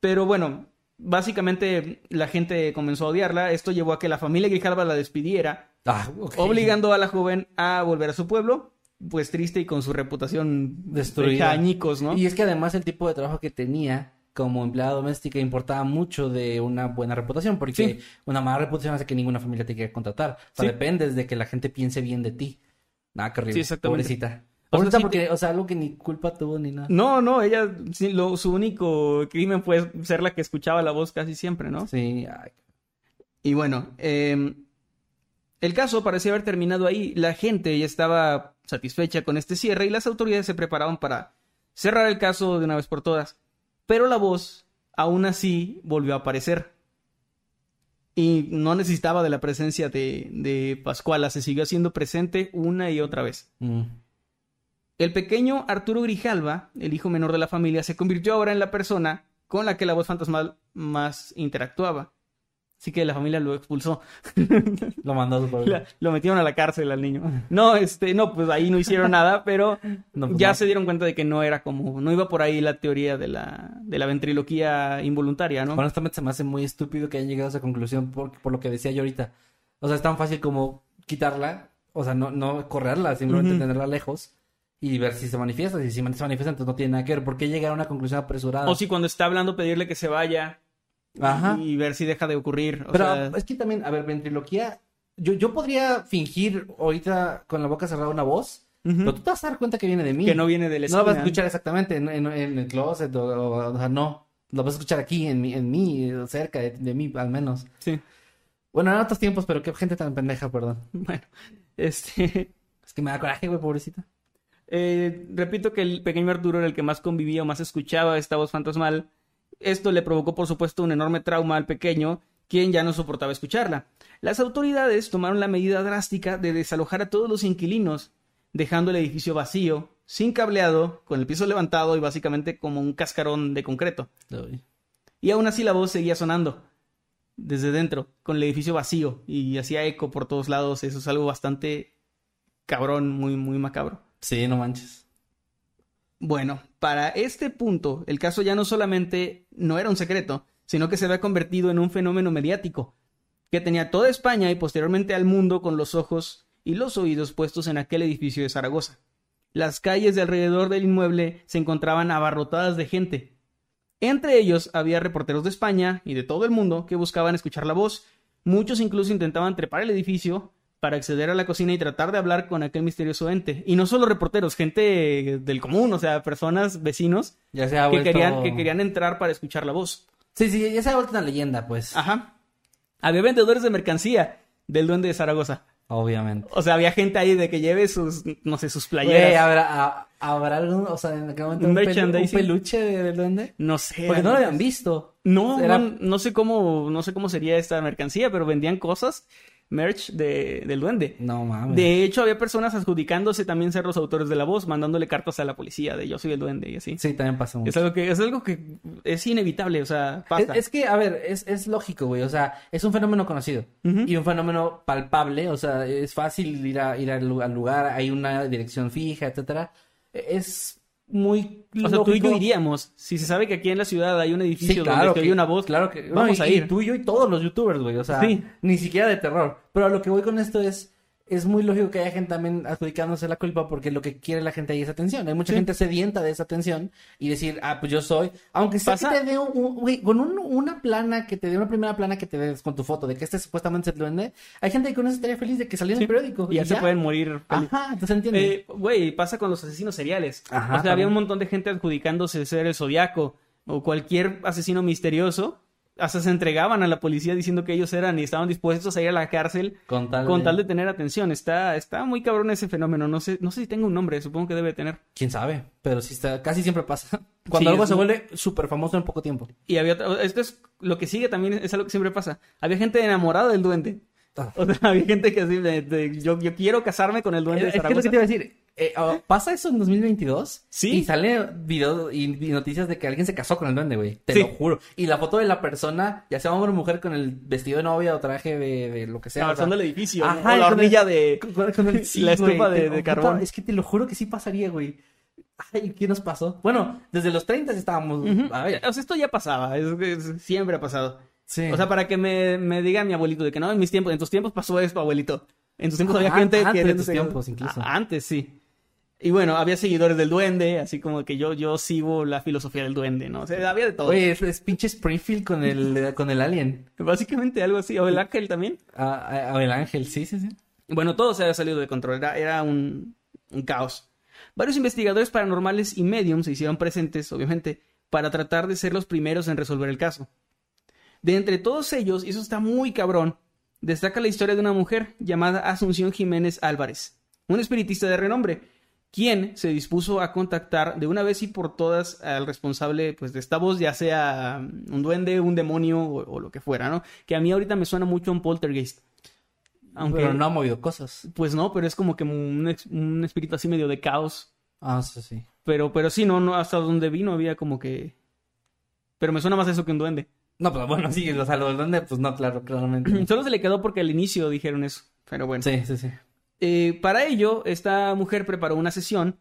Pero bueno, básicamente la gente comenzó a odiarla. Esto llevó a que la familia Grijalva la despidiera, Ah, obligando a la joven a volver a su pueblo, pues triste y con su reputación Destruida. añicos, ¿no? Y es que además el tipo de trabajo que tenía como empleada doméstica importaba mucho de una buena reputación, porque Sí. una mala reputación hace que ninguna familia te quiera contratar. O sea, Sí. dependes de que la gente piense bien de ti. Nada, qué horrible. Sí, exactamente. Pobrecita. Sea, porque, o sea, algo que ni culpa tuvo ni nada. No, no, ella, sí, lo- su único crimen fue ser la que escuchaba la voz casi siempre, ¿no? Sí, ay, Y bueno, eh, el caso parecía haber terminado ahí. La gente ya estaba satisfecha con este cierre y las autoridades se preparaban para cerrar el caso de una vez por todas. Pero la voz, aún así, volvió a aparecer. Y no necesitaba de la presencia de, de Pascuala, se siguió haciendo presente una y otra vez. mm. El pequeño Arturo Grijalva, el hijo menor de la familia, se convirtió ahora en la persona con la que la voz fantasmal más interactuaba. Así que la familia lo expulsó. (laughs) Lo mandó a su pueblo. La- lo metieron a la cárcel al niño. No, este, no, pues ahí no hicieron nada, pero (laughs) No, pues ya no. se dieron cuenta de que no era como, no iba por ahí la teoría de la, de la ventriloquía involuntaria, ¿no? Honestamente se me hace muy estúpido que hayan llegado a esa conclusión por, por lo que decía yo ahorita. O sea, es tan fácil como quitarla, o sea, no, no correrla, simplemente tenerla lejos y ver si se manifiesta. Si se manifiesta, entonces no tiene nada que ver. ¿Por qué llegar a una conclusión apresurada? O si cuando está hablando pedirle que se vaya Ajá. y ver si deja de ocurrir. O Pero sea, es que también, a ver, ventriloquía. Yo, yo podría fingir ahorita con la boca cerrada una voz, pero tú te vas a dar cuenta que viene de mí. que no viene del No lo vas a escuchar exactamente en, en- en el closet o, o- o sea, no. Lo vas a escuchar aquí, en mí, en mí cerca de, de mí, al menos. Sí. Bueno, en otros tiempos, pero qué gente tan pendeja, perdón. (laughs) Bueno, este. Es que me da coraje, güey, pobrecita. Eh, repito que el pequeño Arturo era el que más convivía o más escuchaba esta voz fantasmal. Esto le provocó, por supuesto, un enorme trauma al pequeño, quien ya no soportaba escucharla. Las autoridades tomaron la medida drástica de desalojar a todos los inquilinos, dejando el edificio vacío, sin cableado, con el piso levantado y básicamente como un cascarón de concreto. Y aún así la voz seguía sonando desde dentro, con el edificio vacío y hacía eco por todos lados. Eso es algo bastante cabrón, muy, muy macabro. Sí, no manches. Bueno, para este punto, el caso ya no solamente no era un secreto, sino que se había convertido en un fenómeno mediático, que tenía toda España y posteriormente al mundo con los ojos y los oídos puestos en aquel edificio de Zaragoza. Las calles de alrededor del inmueble se encontraban abarrotadas de gente. Entre ellos había reporteros de España y de todo el mundo que buscaban escuchar la voz. Muchos incluso intentaban trepar el edificio para acceder a la cocina y tratar de hablar con aquel misterioso ente. Y no solo reporteros, gente del común, o sea, personas, vecinos, Ya se ha que, vuelto... querían, que querían entrar para escuchar la voz. Sí, sí, ya se ha vuelto una leyenda, pues. Ajá. Había vendedores de mercancía del duende de Zaragoza. Obviamente. O sea, había gente ahí de que lleve sus, no sé, sus Güey, playeras. ¿habrá, a- ¿habrá algún, o sea, en aquel momento Un pelu- un peluche de- del duende? No sé. Porque no lo habían visto. No, Era- no, no sé cómo, no sé cómo sería esta mercancía, pero vendían cosas, merch de, del duende. No mames. De hecho, había personas adjudicándose también ser los autores de la voz, mandándole cartas a la policía de yo soy el duende y así. Sí, también pasa mucho. Es algo que, es algo que es inevitable, o sea, pasa. es que, a ver, es, es lógico, güey. O sea, es un fenómeno conocido. Y un fenómeno palpable. O sea, es fácil ir, a, ir al lugar. Hay una dirección fija, etcétera. Es muy O sea, tú y yo iríamos. Si se sabe que aquí en la ciudad hay un Sí, edificio claro. donde que- oye una voz, Claro que. vamos no, a ir. Y tú y yo y todos los youtubers, güey. O sea, Sí. ni siquiera de terror. Pero a lo que voy con esto es. Es muy lógico que haya gente también adjudicándose la culpa porque lo que quiere la gente ahí es atención. Hay mucha Sí. gente sedienta de esa atención y decir, ah, pues yo soy. Aunque sea Pasa- que te dé un, un- güey, con un- una plana, que te dé una primera plana que te des con tu foto de que este supuestamente es el duende. Hay gente que con eso estaría feliz de que saliera en Sí. el periódico. y ya, se pueden morir. feliz. Ajá, entonces entiendes. Eh, Güey, pasa con los asesinos seriales. Ajá, o sea, había un montón de gente adjudicándose ser el zodiaco o cualquier asesino misterioso. Hasta se entregaban a la policía diciendo que ellos eran y estaban dispuestos a ir a la cárcel con tal, con de- tal de tener atención. Está, está muy cabrón ese fenómeno. No sé, no sé si tengo un nombre, supongo que debe tener. Quién sabe, pero sí está, casi siempre pasa. (laughs) Cuando Sí, algo se muy- vuelve súper famoso en poco tiempo. Y había otra- esto es lo que sigue también es algo que siempre pasa. Había gente enamorada del duende. O sea, (laughs) había gente que así de, de, yo, yo quiero casarme con el duende de Es que es lo Zaragoza. que te iba a decir. Eh, ah, ¿Pasa eso en 2022? Sí. Y sale video y, y noticias de que alguien se casó con el duende, güey. Te Sí. lo juro. Y la foto de la persona, ya sea hombre o mujer, con el vestido de novia o traje de, de lo que sea. o sea, Avanzando el edificio. ¿no? Ajá, o la el- hornilla de... con- con- con el- (laughs) sí, la güey, estufa de, de carbón. Es que te lo juro que sí pasaría, güey. Ay, ¿qué nos pasó? Bueno, desde los 30 estábamos. Ujú. A ver. O sea, esto ya pasaba. es- es- siempre ha pasado. Sí. O sea, para que me, me diga mi abuelito de que no, en mis tiempos, en tus tiempos pasó esto, abuelito. En tus tiempos había Ah, gente antes que... de tus tiempos, incluso. Antes, sí. Y bueno, había seguidores del duende, así como que yo, yo sigo la filosofía del duende, ¿no? O sea, había de todo. Oye, es, es pinche Springfield con el, (laughs) con el alien. Básicamente algo así. O el ángel también. Ah, ah, ah, el ángel, sí, sí, sí. Bueno, todo se había salido de control, era, era un, un caos. Varios investigadores paranormales y mediums se hicieron presentes, obviamente, para tratar de ser los primeros en resolver el caso. De entre todos ellos, y eso está muy cabrón, destaca la historia de una mujer llamada Asunción Jiménez Álvarez, un espiritista de renombre, quien se dispuso a contactar de una vez y por todas al responsable pues, de esta voz, ya sea un duende, un demonio o, o lo que fuera, ¿no? Que a mí ahorita me suena mucho a un poltergeist. Aunque, Pero no ha movido cosas. pues no, pero es como que un, espíritu así medio de caos. Ah, sí, sí. Pero, pero sí, no, no, hasta donde vino había como que. Pero me suena más eso que un duende. No, pero bueno, sí, o sea, lo del duende, pues no, claro, claramente. (clears throat) Solo se le quedó porque al inicio dijeron eso. Pero bueno. Sí, sí, sí. Eh, para ello, esta mujer preparó una sesión,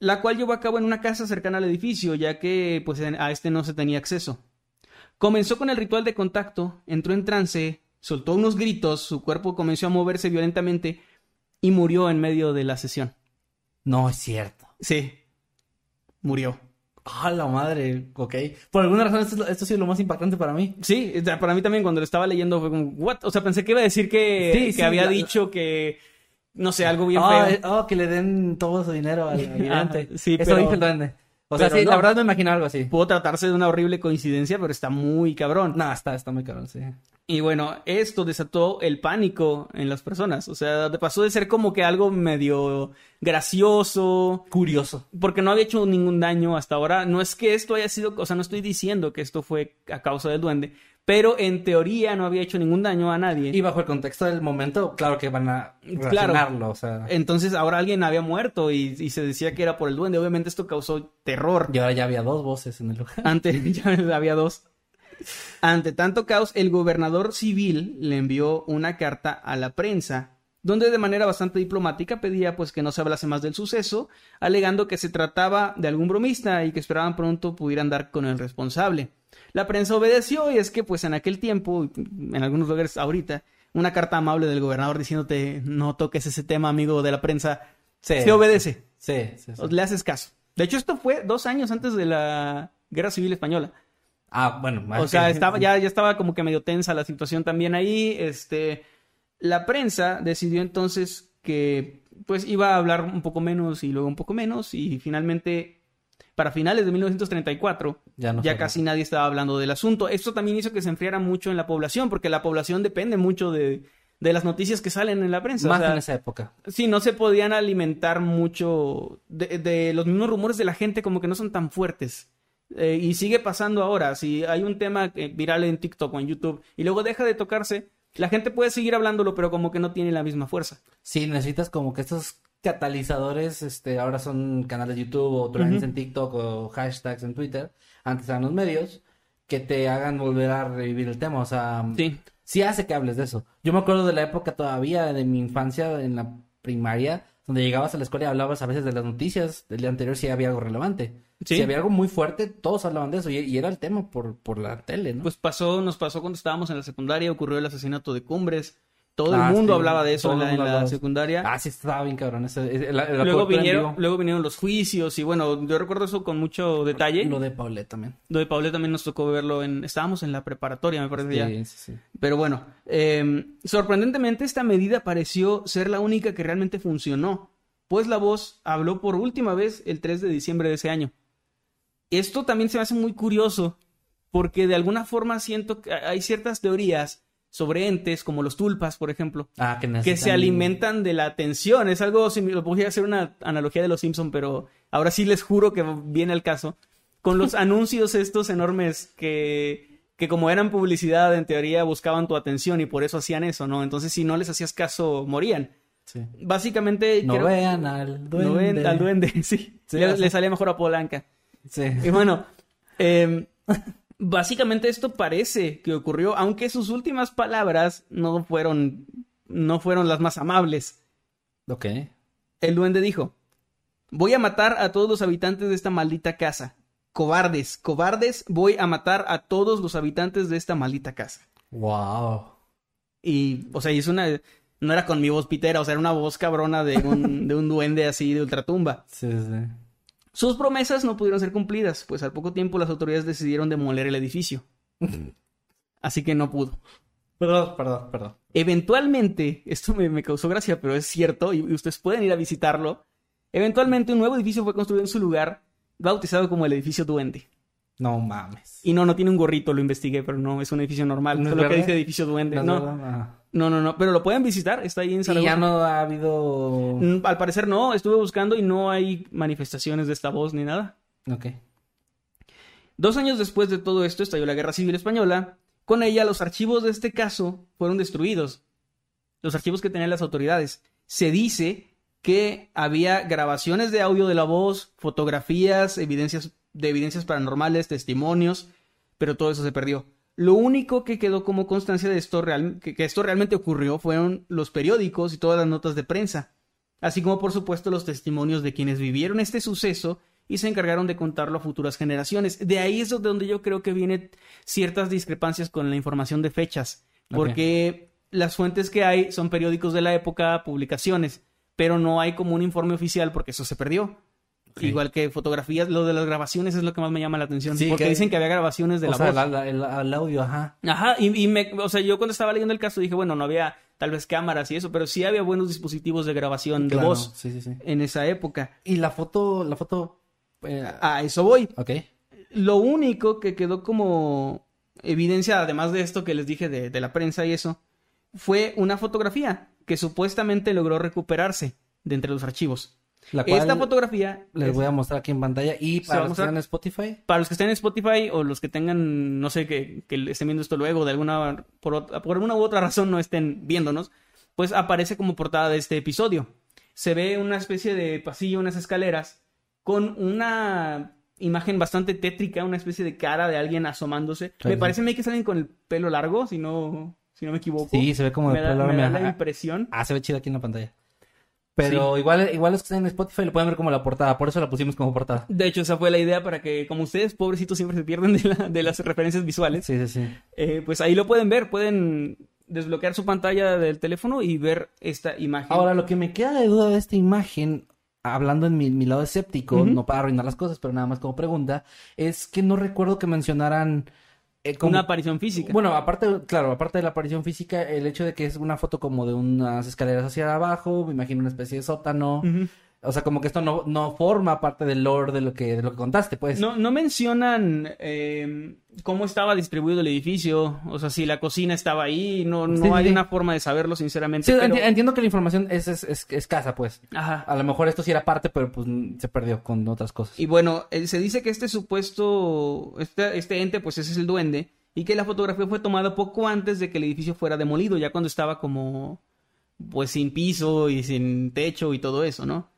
la cual llevó a cabo en una casa cercana al edificio, ya que pues a este no se tenía acceso. Comenzó con el ritual de contacto, entró en trance, soltó unos gritos, su cuerpo comenzó a moverse violentamente y murió en medio de la sesión. No es cierto. Sí, murió. Ah, la madre, ok. Por alguna razón esto, es lo- esto ha sido lo más impactante para mí. Sí, para mí también cuando lo estaba leyendo fue como, ¿what? O sea, pensé que iba a decir que, Sí, que sí, había la- dicho que, no sé, algo bien Ah, feo. eh, oh, que le den todo su dinero al (laughs) vidente. Ajá, sí, Eso pero- dice el duende. O sea, pero sí, no. la verdad me imagino algo así. Pudo tratarse de una horrible coincidencia, pero está muy cabrón. No, está, está muy cabrón, sí. Y bueno, esto desató el pánico en las personas. O sea, pasó de ser como que algo medio gracioso, Curioso. porque no había hecho ningún daño hasta ahora. No es que esto haya sido, o sea, no estoy diciendo que esto fue a causa del duende, pero en teoría no había hecho ningún daño a nadie. Y bajo el contexto del momento, claro que van a Claro. relacionarlo, o sea. Entonces ahora alguien había muerto y, y se decía que era por el duende. Obviamente esto causó terror. Y ahora ya había dos voces en el lugar. Ante, (laughs) ya había dos. Ante tanto caos, el gobernador civil le envió una carta a la prensa, donde de manera bastante diplomática pedía pues que no se hablase más del suceso, alegando que se trataba de algún bromista y que esperaban pronto pudieran dar con el responsable. La prensa obedeció y es que pues en aquel tiempo, en algunos lugares ahorita, una carta amable del gobernador diciéndote no toques ese tema, amigo de la prensa, Sí. se obedece. Sí, sí, sí. O le haces caso. De hecho, esto fue dos años antes de la Guerra Civil Española. Ah, bueno. O sea, estaba, ya, ya estaba como que medio tensa la situación también ahí. Este, la prensa decidió entonces que pues iba a hablar un poco menos y luego un poco menos y finalmente para finales de 1934 Ya no ya fue casi nadie estaba hablando del asunto. Esto también hizo que se enfriara mucho en la población porque la población depende mucho de, de las noticias que salen en la prensa. O Más sea, en esa época. Sí, no se podían alimentar mucho de, de los mismos rumores de la gente, como que no son tan fuertes. Eh, y sigue pasando ahora. Si hay un tema eh, viral en TikTok o en YouTube y luego deja de tocarse, la gente puede seguir hablándolo, pero como que no tiene la misma fuerza. Sí, necesitas como que estos catalizadores, este, ahora son canales de YouTube o trends en TikTok o hashtags en Twitter, antes eran los medios, que te hagan volver a revivir el tema, o sea, Sí. sí hace que hables de eso. Yo me acuerdo de la época todavía de mi infancia en la primaria, donde llegabas a la escuela y hablabas a veces de las noticias del día anterior si había algo relevante. Sí. Si había algo muy fuerte, todos hablaban de eso y, y era el tema por, por la tele, ¿no? Pues pasó, nos pasó cuando estábamos en la secundaria, ocurrió el asesinato de Cumbres. Todo Ah, el mundo sí, hablaba de eso en la, en mundo secundaria. ah, sí, estaba bien cabrón. Ese, la- la luego, vinieron, luego vinieron los juicios y bueno, yo recuerdo eso con mucho detalle. Lo de Paulette también. Lo de Paulette también nos tocó verlo en... Estábamos en la preparatoria, me parece ya. Sí, sí, sí. Pero bueno, eh, sorprendentemente esta medida pareció ser la única que realmente funcionó, pues la voz habló por última vez el 3 de diciembre de ese año. Esto también se me hace muy curioso, porque de alguna forma siento que hay ciertas teorías sobre entes, como los tulpas, por ejemplo, Ah, que, se alimentan de la atención. Es algo similar, voy a hacer una analogía de los Simpson, pero ahora sí les juro que viene al caso. Con los (laughs) anuncios estos enormes que, que como eran publicidad, en teoría buscaban tu atención y por eso hacían eso, ¿no? Entonces, si no les hacías caso, morían. Sí. Básicamente... No creo- vean al duende. no ven al duende, (laughs) sí. Sí, le, así. le salía mejor a Polanca. Sí. Y bueno, em, (laughs) básicamente esto parece que ocurrió, aunque sus últimas palabras no fueron, no fueron las más amables. Ok. El duende dijo, voy a matar a todos los habitantes de esta maldita casa. Cobardes, cobardes, voy a matar a todos los habitantes de esta maldita casa. Wow. Y, o sea, y es una... No era con mi voz pitera, o sea, era una voz cabrona de un, de un duende así de ultratumba. Sí, sí. Sus promesas no pudieron ser cumplidas, pues al poco tiempo las autoridades decidieron demoler el edificio. (laughs) Así que no pudo. Perdón, perdón, perdón. Eventualmente, esto me, me causó gracia, pero es cierto, y, y ustedes pueden ir a visitarlo. Eventualmente un nuevo edificio fue construido en su lugar, bautizado como el edificio Duende. No mames. Y no, no tiene un gorrito, lo investigué, pero no, es un edificio normal. ¿No es Solo que dice edificio Duende. ¿No No? Ah. No, no, no, pero lo pueden visitar, está ahí en Y Zaragoza. ya no ha habido. Mm, Al parecer no, estuve buscando y no hay manifestaciones de esta voz ni nada. Ok. Dos años después de todo esto estalló la Guerra Civil Española. Con ella los archivos de este caso fueron destruidos. Los archivos que tenían las autoridades. Se dice que había grabaciones de audio de la voz, fotografías, evidencias de evidencias paranormales, testimonios, pero todo eso se perdió. Lo único que quedó como constancia de esto real, que, que esto realmente ocurrió fueron los periódicos y todas las notas de prensa, así como por supuesto los testimonios de quienes vivieron este suceso y se encargaron de contarlo a futuras generaciones. De ahí es donde yo creo que vienen ciertas discrepancias con la información de fechas, porque las fuentes que hay son periódicos de la época, publicaciones, pero no hay como un informe oficial porque eso se perdió. Igual que fotografías. Lo de las grabaciones es lo que más me llama la atención. Sí, porque que- dicen que había grabaciones de o la sea, voz. la- la- el, el audio, ajá. Ajá, y, y me, o sea, yo cuando estaba leyendo el caso dije, bueno, no había tal vez cámaras y eso, pero sí había buenos dispositivos de grabación de voz Sí, sí, sí. en esa época. Y la foto, la foto... eh, A eso voy. ok. Lo único que quedó como evidencia, además de esto que les dije de, de la prensa y eso, fue una fotografía que supuestamente logró recuperarse de entre los archivos. La cual Esta fotografía, les es- voy a mostrar aquí en pantalla. Y para los que están en Spotify, para los que estén en Spotify o los que tengan, no sé, que, que estén viendo esto luego, de alguna, por, por alguna u otra razón no estén viéndonos, pues aparece como portada de este episodio. Se ve una especie de pasillo, unas escaleras, con una imagen bastante tétrica, una especie de cara de alguien asomándose. Me parece a mí que es alguien con el pelo largo, si no, si no me equivoco. sí, se ve como de me da, pelo me da largo, la impresión. Ah, se ve chido aquí en la pantalla. Pero igual, igual los que están en Spotify lo pueden ver como la portada. Por eso la pusimos como portada. De hecho, esa fue la idea para que, como ustedes, pobrecitos, siempre se pierden de, la- de las referencias visuales. Sí, sí, sí. Eh, pues ahí lo pueden ver, pueden desbloquear su pantalla del teléfono y ver esta imagen. Ahora, lo que me queda de duda de esta imagen, hablando en mi, mi lado escéptico, no para arruinar las cosas, pero nada más como pregunta, es que no recuerdo que mencionaran... eh, como- una aparición física. Bueno, aparte, claro, aparte de la aparición física, el hecho de que es una foto como de unas escaleras hacia abajo, me imagino una especie de sótano. O sea, como que esto no, no forma parte del lore de lo que, de lo que contaste, pues. no, no mencionan eh, cómo estaba distribuido el edificio, o sea, si la cocina estaba ahí, no, no Sí, hay sí. una forma de saberlo, sinceramente. Sí, pero- entiendo que la información es, es, es escasa, pues. Ajá. A lo mejor esto sí era parte, pero pues se perdió con otras cosas. Y bueno, eh, se dice que este supuesto, este, este ente, pues ese es el duende, y que la fotografía fue tomada poco antes de que el edificio fuera demolido, ya cuando estaba como, pues sin piso y sin techo y todo eso, ¿no?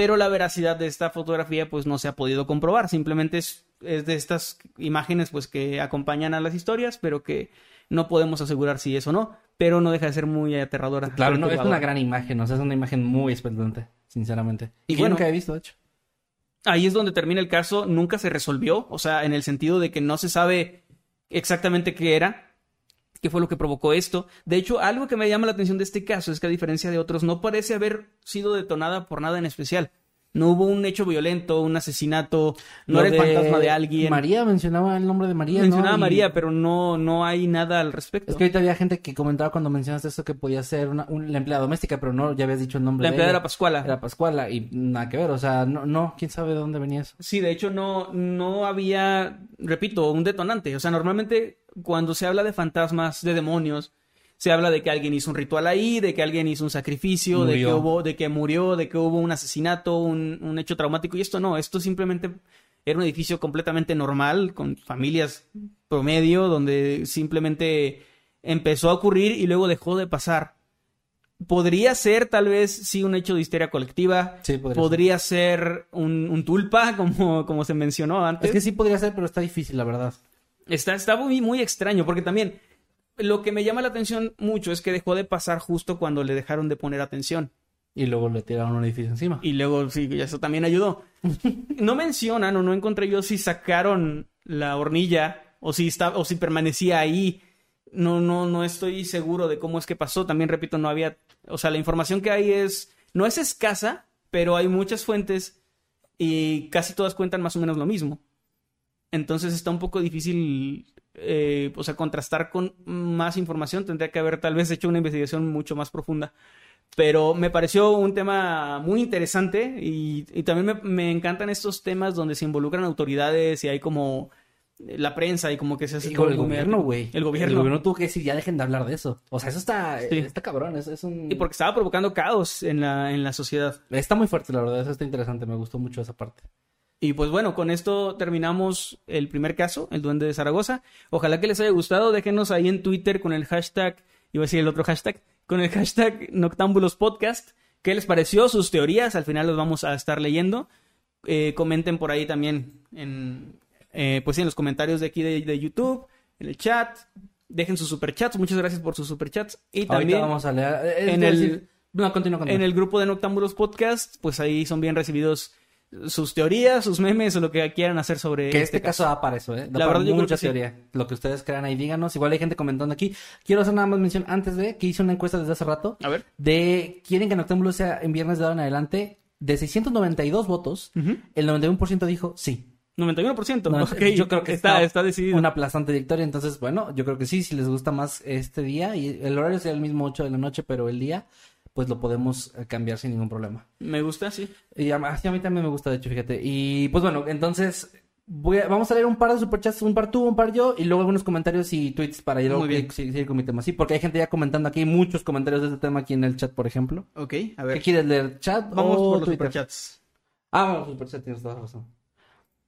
Pero la veracidad de esta fotografía, pues no se ha podido comprobar, simplemente es, es de estas imágenes, pues que acompañan a las historias, pero que no podemos asegurar si es o no, pero no deja de ser muy aterradora. Claro, no, es una gran imagen, o sea, es una imagen muy espeluznante, sinceramente. Y que bueno- nunca he visto, de hecho. ahí es donde termina el caso, nunca se resolvió, o sea, en el sentido de que no se sabe exactamente qué era, qué fue lo que provocó esto. De hecho, algo que me llama la atención de este caso es que a diferencia de otros, no parece haber sido detonada por nada en especial. No hubo un hecho violento, un asesinato, no Lo era el fantasma de alguien. María mencionaba el nombre de María, Mencionaba ¿no? a Y- María, pero no, no hay nada al respecto. Es que ahorita había gente que comentaba cuando mencionaste eso que podía ser una, un- la empleada doméstica, pero no, ya habías dicho el nombre la de empleada ella. era Pascuala. Era Pascuala y nada que ver, o sea, no, no, quién sabe de dónde venía eso. Sí, de hecho no, no había, repito, un detonante. O sea, normalmente cuando se habla de fantasmas, de demonios, se habla de que alguien hizo un ritual ahí, de que alguien hizo un sacrificio, de que hubo, de que murió, de que hubo un asesinato, un, un hecho traumático. Y esto no, esto simplemente era un edificio completamente normal, con familias promedio, donde simplemente empezó a ocurrir y luego dejó de pasar. Podría ser tal vez sí un hecho de histeria colectiva. Sí, podría podría ser un, un tulpa, (laughs) como, como se mencionó antes. Es que sí podría ser, pero está difícil, la verdad. Está, está muy, muy extraño, porque también lo que me llama la atención mucho es que dejó de pasar justo cuando le dejaron de poner atención. Y luego le tiraron un edificio encima. Y luego, sí, eso también ayudó. (laughs) No mencionan o no encontré yo si sacaron la hornilla o si, está, o si permanecía ahí. No, no, no estoy seguro de cómo es que pasó. También repito, no había. O sea, la información que hay es. No es escasa, pero hay muchas fuentes y casi todas cuentan más o menos lo mismo. Entonces está un poco difícil. Eh, o sea, contrastar con más información. Tendría que haber tal vez hecho una investigación mucho más profunda. Pero me pareció un tema muy interesante y, y también me, me encantan estos temas donde se involucran autoridades y hay como eh, la prensa y como que se hace Y todo el gobierno, güey. El gobierno. El gobierno tuvo que decir, ya dejen de hablar de eso. O sea, eso está, Sí. está cabrón, es, es un... Y porque estaba provocando caos en la, en la sociedad. Está muy fuerte, la verdad, eso está interesante, me gustó mucho esa parte. Y pues bueno, con esto terminamos el primer caso, el Duende de Zaragoza. Ojalá que les haya gustado. Déjenos ahí en Twitter con el hashtag, iba a decir el otro hashtag, con el hashtag Noctámbulos Podcast. ¿Qué les pareció? Sus teorías, al final los vamos a estar leyendo. Eh, comenten por ahí también en, eh, pues en los comentarios de aquí de, de YouTube, en el chat. Dejen sus superchats. Muchas gracias por sus superchats. Y Ahorita también vamos a leer... es en decir, el- No, continúa, continúa. en el grupo de Noctámbulos Podcast, pues ahí son bien recibidos sus teorías, sus memes o lo que quieran hacer sobre Que este caso da para eso, ¿eh? Da La para verdad, yo creo mucha sí. teoría. Lo que ustedes crean ahí, díganos. Igual hay gente comentando aquí. Quiero hacer nada más mención antes de que hice una encuesta desde hace rato A ver. de quieren que Noctámbulo sea en viernes de ahora en adelante. de 692 votos, el 91% dijo sí. 91%. No, ok, yo creo que está, está decidido. Una aplastante victoria. Entonces, bueno, yo creo que sí, si les gusta más este día, y el horario sea el mismo 8 de la noche, pero el día, pues lo podemos eh, cambiar sin ningún problema. Me gusta, sí. Y a, sí, a mí también me gusta, de hecho, fíjate. Y pues bueno, entonces voy a- vamos a leer un par de superchats, un par tú, un par yo, y luego algunos comentarios y tweets para ir eh, seguir con mi tema. Sí, porque hay gente ya comentando aquí, muchos comentarios de este tema aquí en el chat, por ejemplo. Ok, a ¿Qué ver. quieres leer? ¿Chat Vamos o por los Twitter? superchats. Ah, bueno, superchat, tienes toda la razón.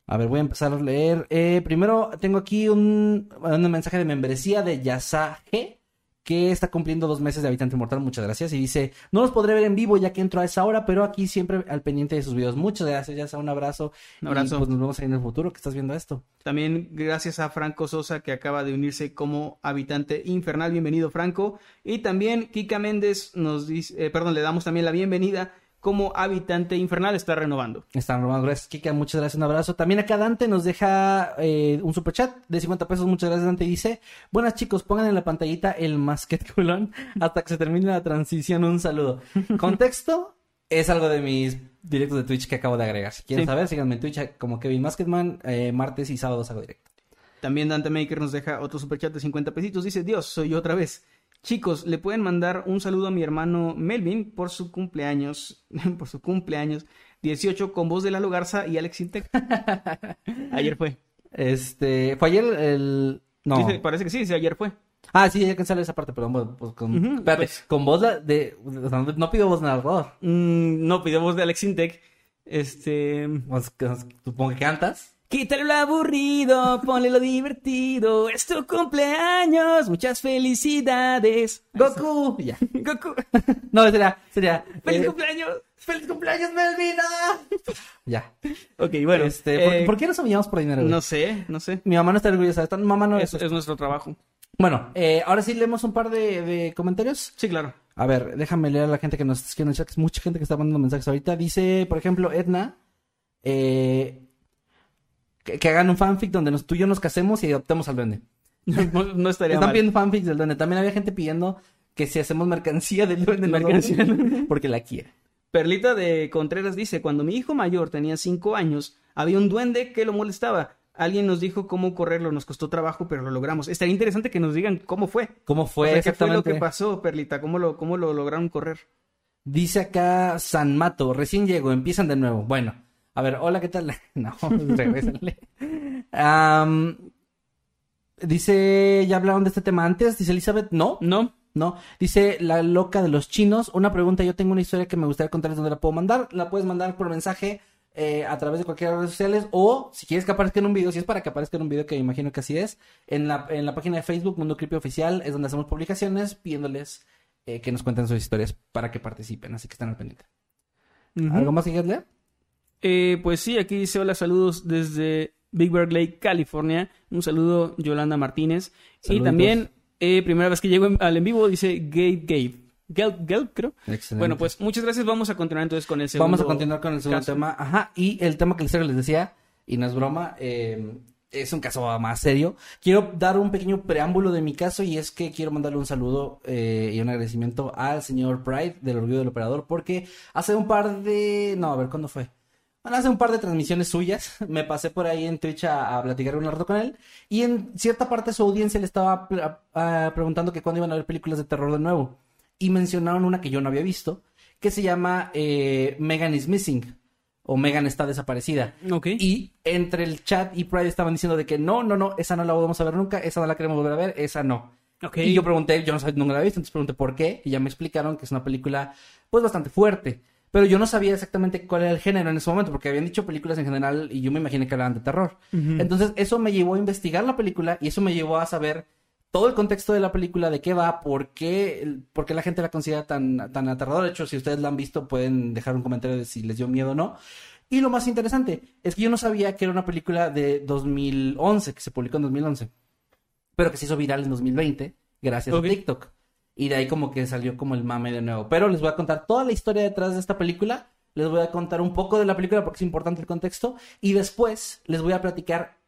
A ver, voy a empezar a leer. Eh, primero, tengo aquí un, un mensaje de membresía de Yasage, que está cumpliendo dos meses de Habitante Inmortal. Muchas gracias. Y dice, no los podré ver en vivo ya que entro a esa hora, pero aquí siempre al pendiente de sus videos. Muchas gracias, Yasa. Un abrazo. Un abrazo. Y pues nos vemos ahí en el futuro que estás viendo esto. También gracias a Franco Sosa que acaba de unirse como habitante infernal. Bienvenido, Franco. Y también Kika Méndez nos dice, eh, perdón, le damos también la bienvenida como habitante infernal. Está renovando. Están robando. Gracias, Kika. Muchas gracias. Un abrazo. También acá Dante nos deja eh, un superchat de 50 pesos. Muchas gracias, Dante. Dice: Buenas chicos, pongan en la pantallita el masquet culón hasta que se termine la transición. Un saludo. (laughs) Contexto es algo de mis directos de Twitch que acabo de agregar. Si quieren Sí. saber, síganme en Twitch como Kevin Masketman. Eh, martes y sábados hago directo. También Dante Maker nos deja otro superchat de 50 pesitos. Dice, Dios, soy yo otra vez. Chicos, le pueden mandar un saludo a mi hermano Melvin por su cumpleaños, (laughs) por su cumpleaños 18 con voz de Lalo Garza y Alex Intec. (laughs) Ayer fue. Este. Fue ayer el. No. Parece que sí, sí, ayer fue. Ah, sí, ya cansé esa parte, perdón. Bueno, pues con. Ujú, espérate, pues. con voz de. o sea, no- pido voz narrador. Mm, no, pidió voz de Alex Intec. Este... Pues, supongo que cantas. Quítale lo aburrido, ponle lo divertido. Es tu cumpleaños, muchas felicidades. Goku. Ya. Goku. (laughs) No, sería. sería ¡Feliz eh, cumpleaños! ¡Feliz cumpleaños, Melvina! (laughs) Ya. Ok, bueno. este, ¿por, eh, por qué nos humillamos por dinero? güey? No sé, no sé. Mi mamá no está orgullosa. Esta- mamá no Es, es. es nuestro trabajo. Bueno, eh, ahora sí leemos un par de, de comentarios. Sí, claro. A ver, déjame leer a la gente que nos escribiendo en el chat, es mucha gente que está mandando mensajes ahorita. Dice, por ejemplo, Edna, eh, que, que hagan un fanfic donde nos- tú y yo nos casemos y adoptemos al duende. No, no estaría Están mal. pidiendo fanfics del duende. También había gente pidiendo que si hacemos mercancía del duende, Mercancía (laughs) porque la quiere. Perlita de Contreras dice, cuando mi hijo mayor tenía cinco años, había un duende que lo molestaba. Alguien nos dijo cómo correrlo, nos costó trabajo, pero lo logramos. Estaría interesante que nos digan cómo fue. ¿Cómo fue O sea, ¿Qué fue lo exactamente? que pasó, Perlita? ¿Cómo lo, cómo lo lograron correr? Dice acá San Mato, recién llego, empiezan de nuevo. Bueno, a ver, hola, ¿qué tal? (laughs) No, (laughs) regrésenle. Am, dice, ¿ya hablaron de este tema antes? Dice Elizabeth, no, ¿No? no. Dice la loca de los chinos. Una pregunta, yo tengo una historia que me gustaría contarles dónde la puedo mandar. La puedes mandar por mensaje eh, a través de cualquier redes sociales o si quieres que aparezca en un video, si es para que aparezca en un video, que imagino que así es, en la, en la página de Facebook, Mundo Creepy Oficial, es donde hacemos publicaciones pidiéndoles eh, que nos cuenten sus historias para que participen, así que estén al pendiente. ¿Algo más que quieras leer? Eh, pues sí, aquí dice hola, saludos desde Big Bear Lake, California. Un saludo, Yolanda Martínez. Y también, eh, primera vez que llego en- al en vivo, dice Gabe Gabe. Gabe, Gabe, creo. Excelente. Bueno, pues muchas gracias. Vamos a continuar entonces con el segundo. Vamos a continuar con el segundo caso. tema. Ajá, y el tema que les les decía, y no es broma, eh, es un caso más serio. Quiero dar un pequeño preámbulo de mi caso y es que quiero mandarle un saludo eh, y un agradecimiento al señor Pride del Orgullo del Operador porque hace un par de... No, a ver, ¿cuándo fue? Bueno, hace un par de transmisiones suyas, (laughs) me pasé por ahí en Twitch a, a platicar un rato con él y en cierta parte de su audiencia le estaba ah, preguntando que cuándo iban a ver películas de terror de nuevo y mencionaron una que yo no había visto que se llama eh, Megan is Missing o Megan está desaparecida. Ok. Y entre el chat y Pride estaban diciendo de que no, no, no, esa no la vamos a ver nunca, esa no la queremos volver a ver, esa no. Ok. Y yo pregunté, yo no sabía, nunca la había visto, entonces pregunté por qué, y ya me explicaron que es una película, pues bastante fuerte. Pero yo no sabía exactamente cuál era el género en ese momento, porque habían dicho películas en general y yo me imaginé que hablaban de terror. Entonces, eso me llevó a investigar la película y eso me llevó a saber todo el contexto de la película, de qué va, por qué, por qué la gente la considera tan, tan aterradora. De hecho, si ustedes la han visto, pueden dejar un comentario de si les dio miedo o no. Y lo más interesante es que yo no sabía que era una película de 2011, que se publicó en 2011, pero que se hizo viral en 2020 gracias a TikTok. Y de ahí como que salió como el mame de nuevo. Pero les voy a contar toda la historia detrás de esta película. Les voy a contar un poco de la película porque es importante el contexto. Y después les voy a platicar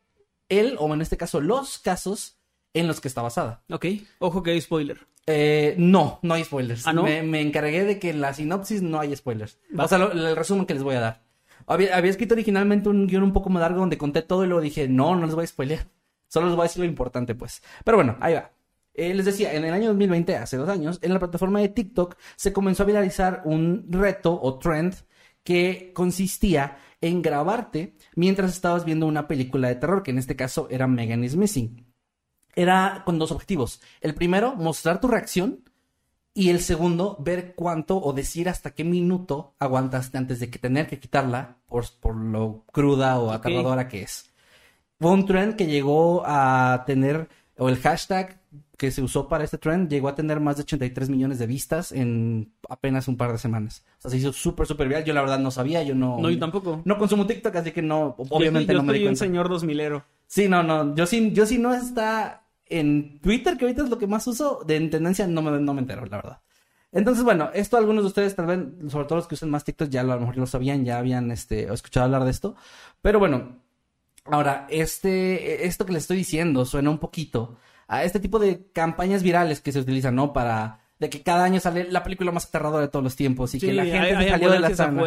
el, o en este caso los casos en los que está basada. Ok. Ojo que hay spoiler. Eh, no, no hay spoilers. ¿Ah, no? Me, me encargué de que en la sinopsis no hay spoilers. O sea, lo- el resumen que les voy a dar. Había, había escrito originalmente un guion un poco más largo donde conté todo y luego dije, no, no les voy a spoilear. Solo les voy a decir lo importante, pues. Pero bueno, ahí va. Eh, les decía, en el año 2020, hace dos años, en la plataforma de TikTok se comenzó a viralizar un reto o trend que consistía en grabarte mientras estabas viendo una película de terror, que en este caso era Megan is Missing. Era con dos objetivos. El primero, mostrar tu reacción. Y el segundo, ver cuánto o decir hasta qué minuto aguantaste antes de que tener que quitarla por, por lo cruda o aterradora que es. Fue un trend que llegó a tener, o el hashtag que se usó para este trend llegó a tener más de 83 millones de vistas en apenas un par de semanas. O sea, se hizo súper, súper viral. Yo la verdad no sabía, yo no... No, yo tampoco. No consumo TikTok, así que no, obviamente yo no me di estoy un cuenta. señor dos milero. Sí, no, no. Yo sí, yo sí no está en Twitter, que ahorita es lo que más uso, de en tendencia no me, no me entero, la verdad. Entonces, bueno, esto algunos de ustedes tal vez, sobre todo los que usan más TikTok, ya lo, a lo mejor lo sabían, ya habían este, escuchado hablar de esto. Pero bueno, ahora, este, esto que les estoy diciendo suena un poquito a este tipo de campañas virales que se utilizan, ¿no? Para, de que cada año sale la película más aterradora de todos los tiempos y Sí, que la gente hay- se salió de la sala.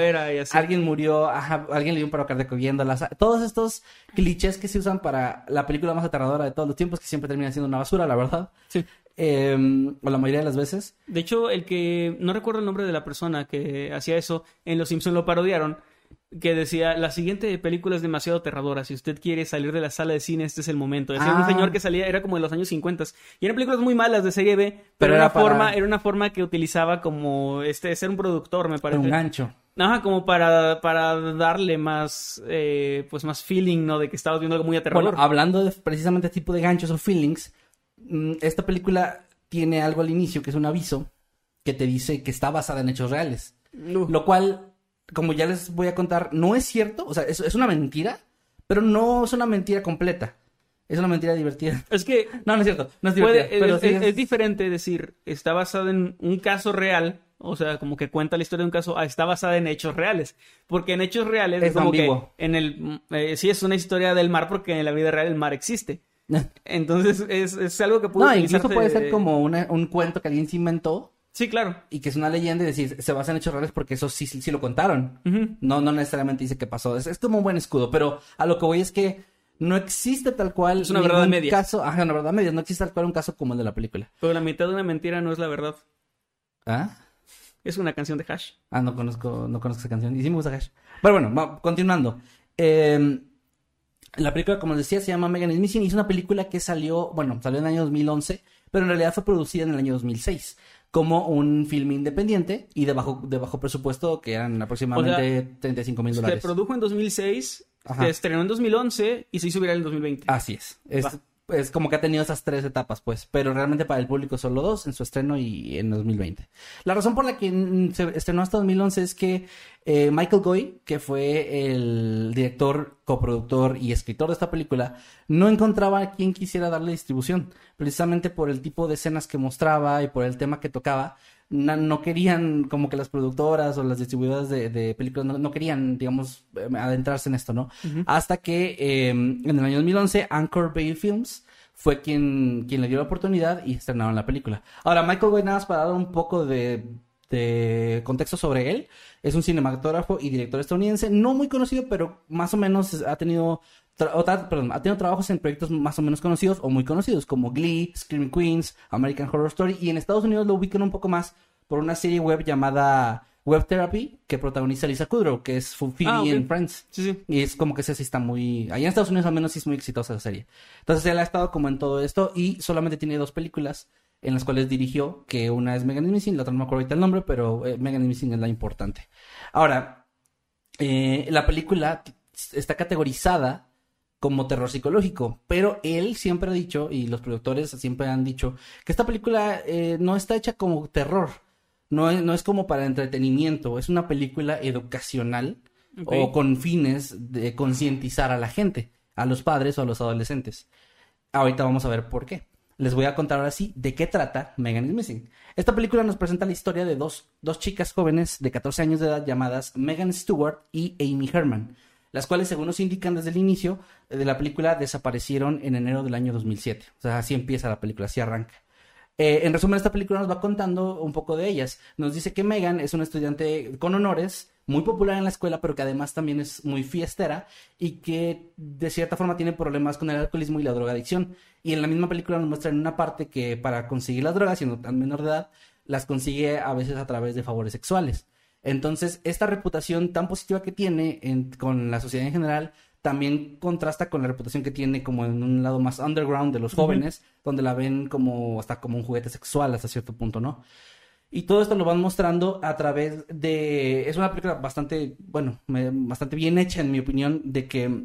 Alguien murió, ajá, alguien le dio un paro cardíaco viéndolas. Todos estos clichés que se usan para la película más aterradora de todos los tiempos, que siempre termina siendo una basura, la verdad. Sí. Eh, o la mayoría de las veces. De hecho, el que no recuerdo el nombre de la persona que hacía eso, en Los Simpsons lo parodiaron, que decía, la siguiente película es demasiado aterradora, si usted quiere salir de la sala de cine, este es el momento. Decía un Ah. señor que salía, era como de los años 50 y eran películas muy malas de serie B, pero, Pero era, una para- forma, era una forma que utilizaba como este ser un productor, me parece. Un gancho. Ajá, como para, para darle más, eh, pues más feeling, ¿no? De que estabas viendo algo muy aterrador. Bueno, hablando de precisamente tipo de ganchos o feelings, mm, esta película tiene algo al inicio que es un aviso que te dice que está basada en hechos reales. No. Lo cual, como ya les voy a contar, no es cierto, o sea, es, es una mentira, pero no es una mentira completa. Es una mentira divertida. (laughs) Es que No, no es cierto, no es divertida. Puede- pero es, sí es- es- diferente decir, está basada en un caso real, o sea, como que cuenta la historia de un caso, a está basada en hechos reales. Porque en hechos reales Es como ambiguo. que en el eh, sí es una historia del mar porque en la vida real el mar existe. (laughs) Entonces es, es algo que puede No, incluso puede ser como una- un cuento que alguien se inventó Sí, claro. y que es una leyenda y decir, se basa en hechos reales porque eso sí, sí, sí lo contaron. No, no necesariamente dice que pasó. Es, es como un buen escudo, pero a lo que voy es que no existe tal cual. Es una verdad a ningún medias. Caso, ajá, una verdad a medias. No existe tal cual un caso como el de la película. Pero la mitad de una mentira no es la verdad. ¿Ah? Es una canción de Hash. Ah, no conozco, no conozco esa canción. Y sí me gusta Hash. Pero bueno, va- continuando. Eh, la película, como les decía, se llama Megan is Missing y es una película que salió, bueno, salió en el año 2011, pero en realidad fue producida en el año 2006 como un filme independiente y de bajo, de bajo presupuesto que eran aproximadamente 35 mil Se dólares. produjo en 2006, Ajá. se estrenó en 2011 y se hizo viral en 2020. Así es. Es, Va. es como que ha tenido esas tres etapas, pues. Pero realmente para el público solo dos, en su estreno y en 2020. La razón por la que se estrenó hasta 2011 es que eh, Michael Goy, que fue el director, coproductor y escritor de esta película, no encontraba a quien quisiera darle distribución. Precisamente por el tipo de escenas que mostraba y por el tema que tocaba. Na- No querían, como que las productoras o las distribuidoras de, de películas no, no querían, digamos, eh, adentrarse en esto, ¿no? Hasta que eh, en el año 2011, Anchor Bay Films fue quien, quien le dio la oportunidad y estrenaron la película. Ahora, Michael Goy, nada más para dar un poco de, de contexto sobre él, es un cinematógrafo y director estadounidense, no muy conocido, pero más o menos ha tenido, o tra- perdón, ha tenido trabajos en proyectos más o menos conocidos o muy conocidos, como Glee, Screaming Queens, American Horror Story, y en Estados Unidos lo ubican un poco más por una serie web llamada Web Therapy, que protagoniza Lisa Kudrow, que es Phoebe Ah, ok. en Friends. Sí, sí. Y es como que esa sí está muy... Allá en Estados Unidos al menos sí es muy exitosa la serie. Entonces él ha estado como en todo esto y solamente tiene dos películas en las cuales dirigió, que una es Megan is Missing, la otra no me acuerdo ahorita el nombre, pero eh, Megan is Missing es la importante. Ahora, eh, la película está categorizada como terror psicológico, pero él siempre ha dicho, y los productores siempre han dicho, que esta película eh, no está hecha como terror, no es, no es como para entretenimiento, es una película educacional o con fines de concientizar a la gente, a los padres o a los adolescentes. Ahorita vamos a ver por qué. Les voy a contar ahora sí de qué trata Megan is Missing. Esta película nos presenta la historia de dos, dos chicas jóvenes de 14 años de edad llamadas Megan Stewart y Amy Herman, las cuales, según nos indican desde el inicio de la película, desaparecieron en enero del año 2007. O sea, así empieza la película, así arranca. Eh, en resumen, esta película nos va contando un poco de ellas. Nos dice que Megan es una estudiante con honores, muy popular en la escuela, pero que además también es muy fiestera y que de cierta forma tiene problemas con el alcoholismo y la drogadicción. Y en la misma película nos muestra en una parte que para conseguir las drogas, siendo tan menor de edad, las consigue a veces a través de favores sexuales. Entonces, esta reputación tan positiva que tiene con la sociedad en general también contrasta con la reputación que tiene como en un lado más underground de los jóvenes, donde la ven como hasta como un juguete sexual hasta cierto punto, ¿no? Y todo esto lo van mostrando a través de... Es una película bastante, bueno, bastante bien hecha en mi opinión, de que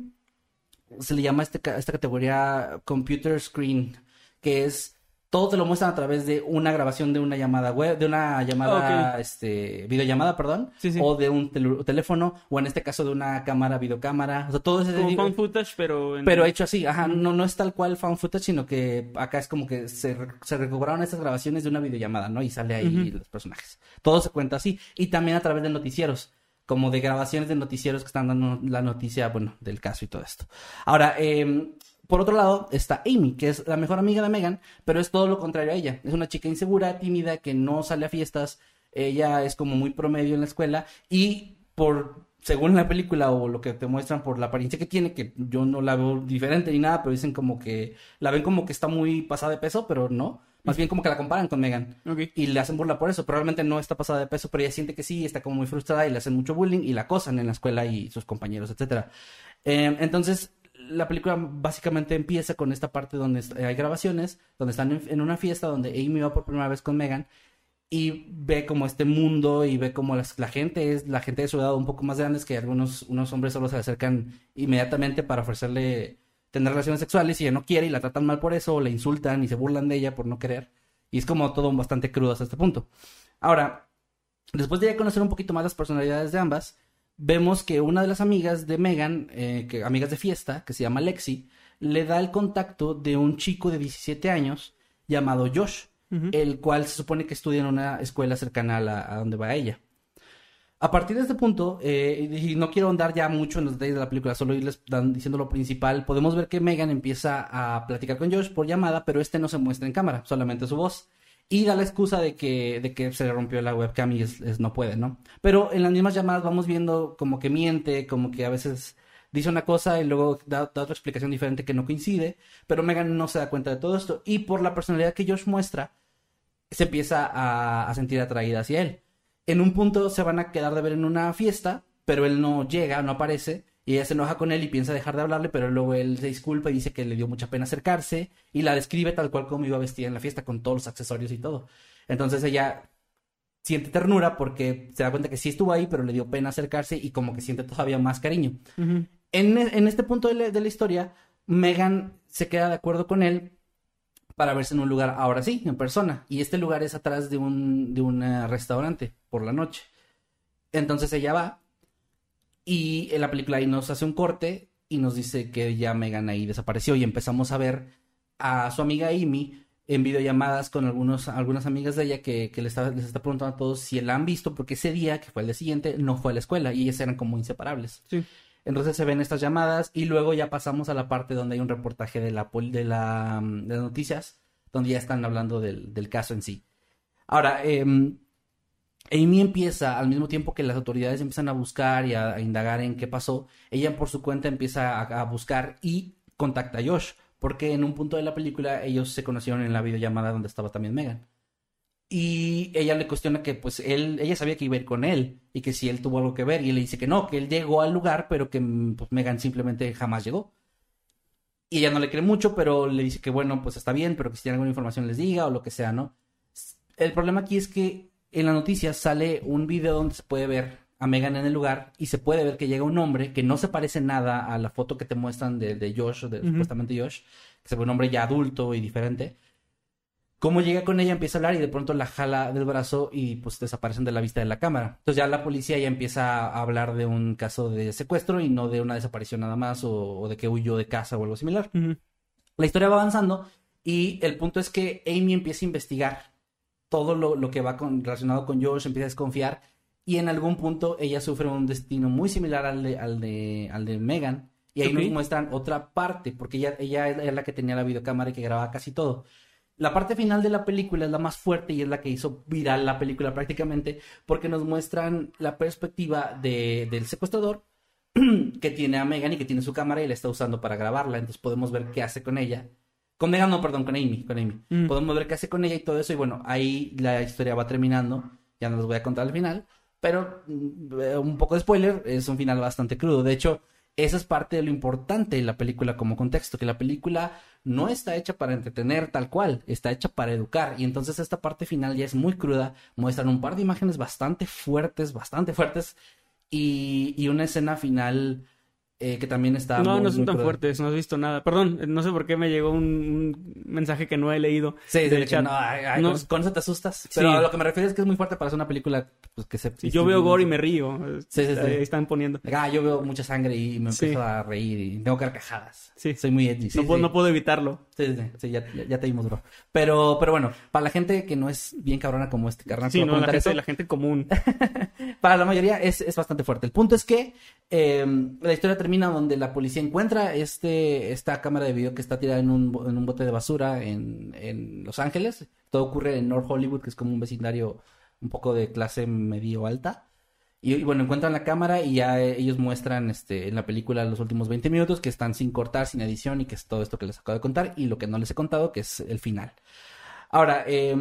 se le llama este, esta categoría computer screen, que es todo te lo muestran a través de una grabación de una llamada web, de una llamada, este, videollamada, perdón, o de un teléfono, o en este caso de una cámara, videocámara, o sea, todo ese... Como fan footage, pero... Pero hecho así, ajá, no, no es tal cual fan footage, sino que acá es como que se, se recuperaron estas grabaciones de una videollamada, ¿no? Y sale ahí los personajes. Todo se cuenta así, y también a través de noticieros como de grabaciones de noticieros que están dando la noticia, bueno, del caso y todo esto. Ahora, eh, por otro lado está Amy, que es la mejor amiga de Megan, pero es todo lo contrario a ella. Es una chica insegura, tímida, que no sale a fiestas. Ella es como muy promedio en la escuela y por según la película o lo que te muestran por la apariencia que tiene, que yo no la veo diferente ni nada, pero dicen como que la ven como que está muy pasada de peso, pero no. Más bien como que la comparan con Megan. Y le hacen burla por eso. Probablemente no está pasada de peso, pero ella siente que sí, está como muy frustrada y le hacen mucho bullying y la acosan en la escuela y sus compañeros, etcétera. Eh, entonces, la película básicamente empieza con esta parte donde hay grabaciones, donde están en, una fiesta, donde Amy va por primera vez con Megan y ve como este mundo y ve como la gente es, la gente de su edad un poco más grandes que algunos unos hombres solo se acercan inmediatamente para ofrecerle tener relaciones sexuales y ella no quiere y la tratan mal por eso, o le insultan y se burlan de ella por no querer. Y es como todo bastante crudo hasta este punto. Ahora, después de conocer un poquito más las personalidades de ambas, vemos que una de las amigas de Megan, eh, que, amigas de fiesta, que se llama Lexi, le da el contacto de un chico de 17 años llamado Josh, el cual se supone que estudia en una escuela cercana a, donde va ella. A partir de este punto, eh, y no quiero andar ya mucho en los detalles de la película, solo irles diciendo lo principal, podemos ver que Megan empieza a platicar con Josh por llamada, pero este no se muestra en cámara, solamente su voz y da la excusa de que, de que se le rompió la webcam y es, no puede, ¿no? Pero en las mismas llamadas vamos viendo como que miente, como que a veces dice una cosa y luego da, otra explicación diferente que no coincide, pero Megan no se da cuenta de todo esto y por la personalidad que Josh muestra, se empieza a, a sentir atraída hacia él. En un punto se van a quedar de ver en una fiesta, pero él no llega, no aparece, y ella se enoja con él y piensa dejar de hablarle, pero luego él se disculpa y dice que le dio mucha pena acercarse y la describe tal cual como iba vestida en la fiesta con todos los accesorios y todo. Entonces ella siente ternura porque se da cuenta que sí estuvo ahí, pero le dio pena acercarse y como que siente todavía más cariño. en, en, este punto de la, de la historia, Megan se queda de acuerdo con él para verse en un lugar, ahora sí, en persona. Y este lugar es atrás de un, de un restaurante por la noche. Entonces ella va y en la película ahí nos hace un corte y nos dice que ya Megan ahí desapareció y empezamos a ver a su amiga Amy en videollamadas con algunos, algunas amigas de ella que, que les, está, les está preguntando a todos si la han visto porque ese día, que fue el día siguiente, no fue a la escuela y ellas eran como inseparables. Sí. Entonces se ven estas llamadas y luego ya pasamos a la parte donde hay un reportaje de la de la de las noticias donde ya están hablando del, del caso en sí. Ahora, eh, Amy empieza, al mismo tiempo que las autoridades empiezan a buscar y a, indagar en qué pasó, ella por su cuenta empieza a, buscar y contacta a Josh, porque en un punto de la película ellos se conocieron en la videollamada donde estaba también Megan. Y ella le cuestiona que pues él, ella sabía que iba a ir con él y que si él tuvo algo que ver y le dice que no, que él llegó al lugar pero que pues, Megan simplemente jamás llegó. Y ella no le cree mucho, pero le dice que bueno, pues está bien, pero que si tiene alguna información les diga o lo que sea, ¿no? El problema aquí es que en la noticia sale un video donde se puede ver a Megan en el lugar y se puede ver que llega un hombre que no se parece nada a la foto que te muestran de, de Josh, de, supuestamente Josh, que se ve un hombre ya adulto y diferente. Cómo llega con ella, empieza a hablar y de pronto la jala del brazo y pues desaparecen de la vista de la cámara. Entonces ya la policía ya empieza a hablar de un caso de secuestro y no de una desaparición nada más o, de que huyó de casa o algo similar. La historia va avanzando y el punto es que Amy empieza a investigar todo lo, que va con, relacionado con Josh, empieza a desconfiar y en algún punto ella sufre un destino muy similar al de, al de, al de Megan. Y ahí nos muestran otra parte, porque ella, ella es la que tenía la videocámara y que grababa casi todo. La parte final de la película es la más fuerte y es la que hizo viral la película prácticamente, porque nos muestran la perspectiva de, del secuestrador (clears throat) que tiene a Megan y que tiene su cámara y la está usando para grabarla. Entonces podemos ver qué hace con ella. Con Megan, no, perdón, con Amy. Con Amy. Mm. Podemos ver qué hace con ella y todo eso. Y bueno, ahí la historia va terminando. Ya no les voy a contar al final. Pero mm, eh, un poco de spoiler, es un final bastante crudo. De hecho, esa es parte de lo importante de la película como contexto, que la película no está hecha para entretener tal cual, está hecha para educar. Y entonces esta parte final ya es muy cruda, muestran un par de imágenes bastante fuertes, bastante fuertes, y, y una escena final eh, que también está... No, muy, no son muy tan cruda. fuertes, no has visto nada. Perdón, no sé por qué me llegó un, un mensaje que no he leído. Sí, de del que chat. no, ay, ay, No. Con, con eso te asustas. Pero Sí. a lo que me refiero es que es muy fuerte para hacer una película pues, que se... Yo veo gore y me río. Sí, sí, sí. Ahí están poniendo. Ah, yo veo mucha sangre y me empiezo a reír y tengo carcajadas. Sí. Soy muy edgy. no puedo evitarlo. Sí, sí, sí, ya, ya, te vimos, bro. Pero, pero bueno, para la gente que no es bien cabrona como este carnal, Sí, no, la gente, eso, la gente común. (laughs) para la mayoría es, es bastante fuerte. El punto es que eh, la historia termina donde la policía encuentra este, esta cámara de video que está tirada en un, en un bote de basura en, en Los Ángeles. Todo ocurre en North Hollywood, que es como un vecindario un poco de clase medio alta. Y, y bueno, encuentran la cámara y ya eh, ellos muestran este, en la película los últimos 20 minutos que están sin cortar, sin edición y que es todo esto que les acabo de contar y lo que no les he contado, que es el final. Ahora, eh,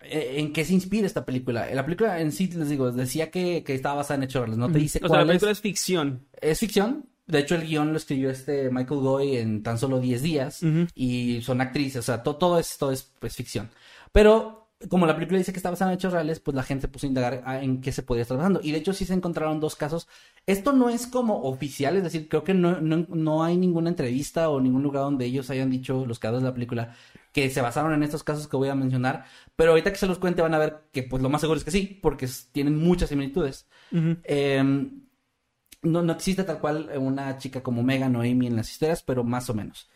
eh, ¿en qué se inspira esta película? La película en sí, les digo, decía que, que estaba basada en hechos reales, no te dice o sea, cuál la película es ficción. Es ficción. De hecho, el guion lo escribió este Michael Goy en tan solo 10 días. Y son actrices, o sea, to- todo esto es pues, ficción. Pero como la película dice que está basada en hechos reales, pues la gente se puso a indagar en qué se podía estar basando. Y de hecho sí se encontraron dos casos. Esto no es como oficial, es decir, creo que no, no, no hay ninguna entrevista o ningún lugar donde ellos hayan dicho, los creadores de la película, que se basaron en estos casos que voy a mencionar. Pero ahorita que se los cuente van a ver que pues lo más seguro es que sí, porque tienen muchas similitudes. Ujú. Eh, no, no existe tal cual una chica como Megan o Amy en las historias, pero más o menos.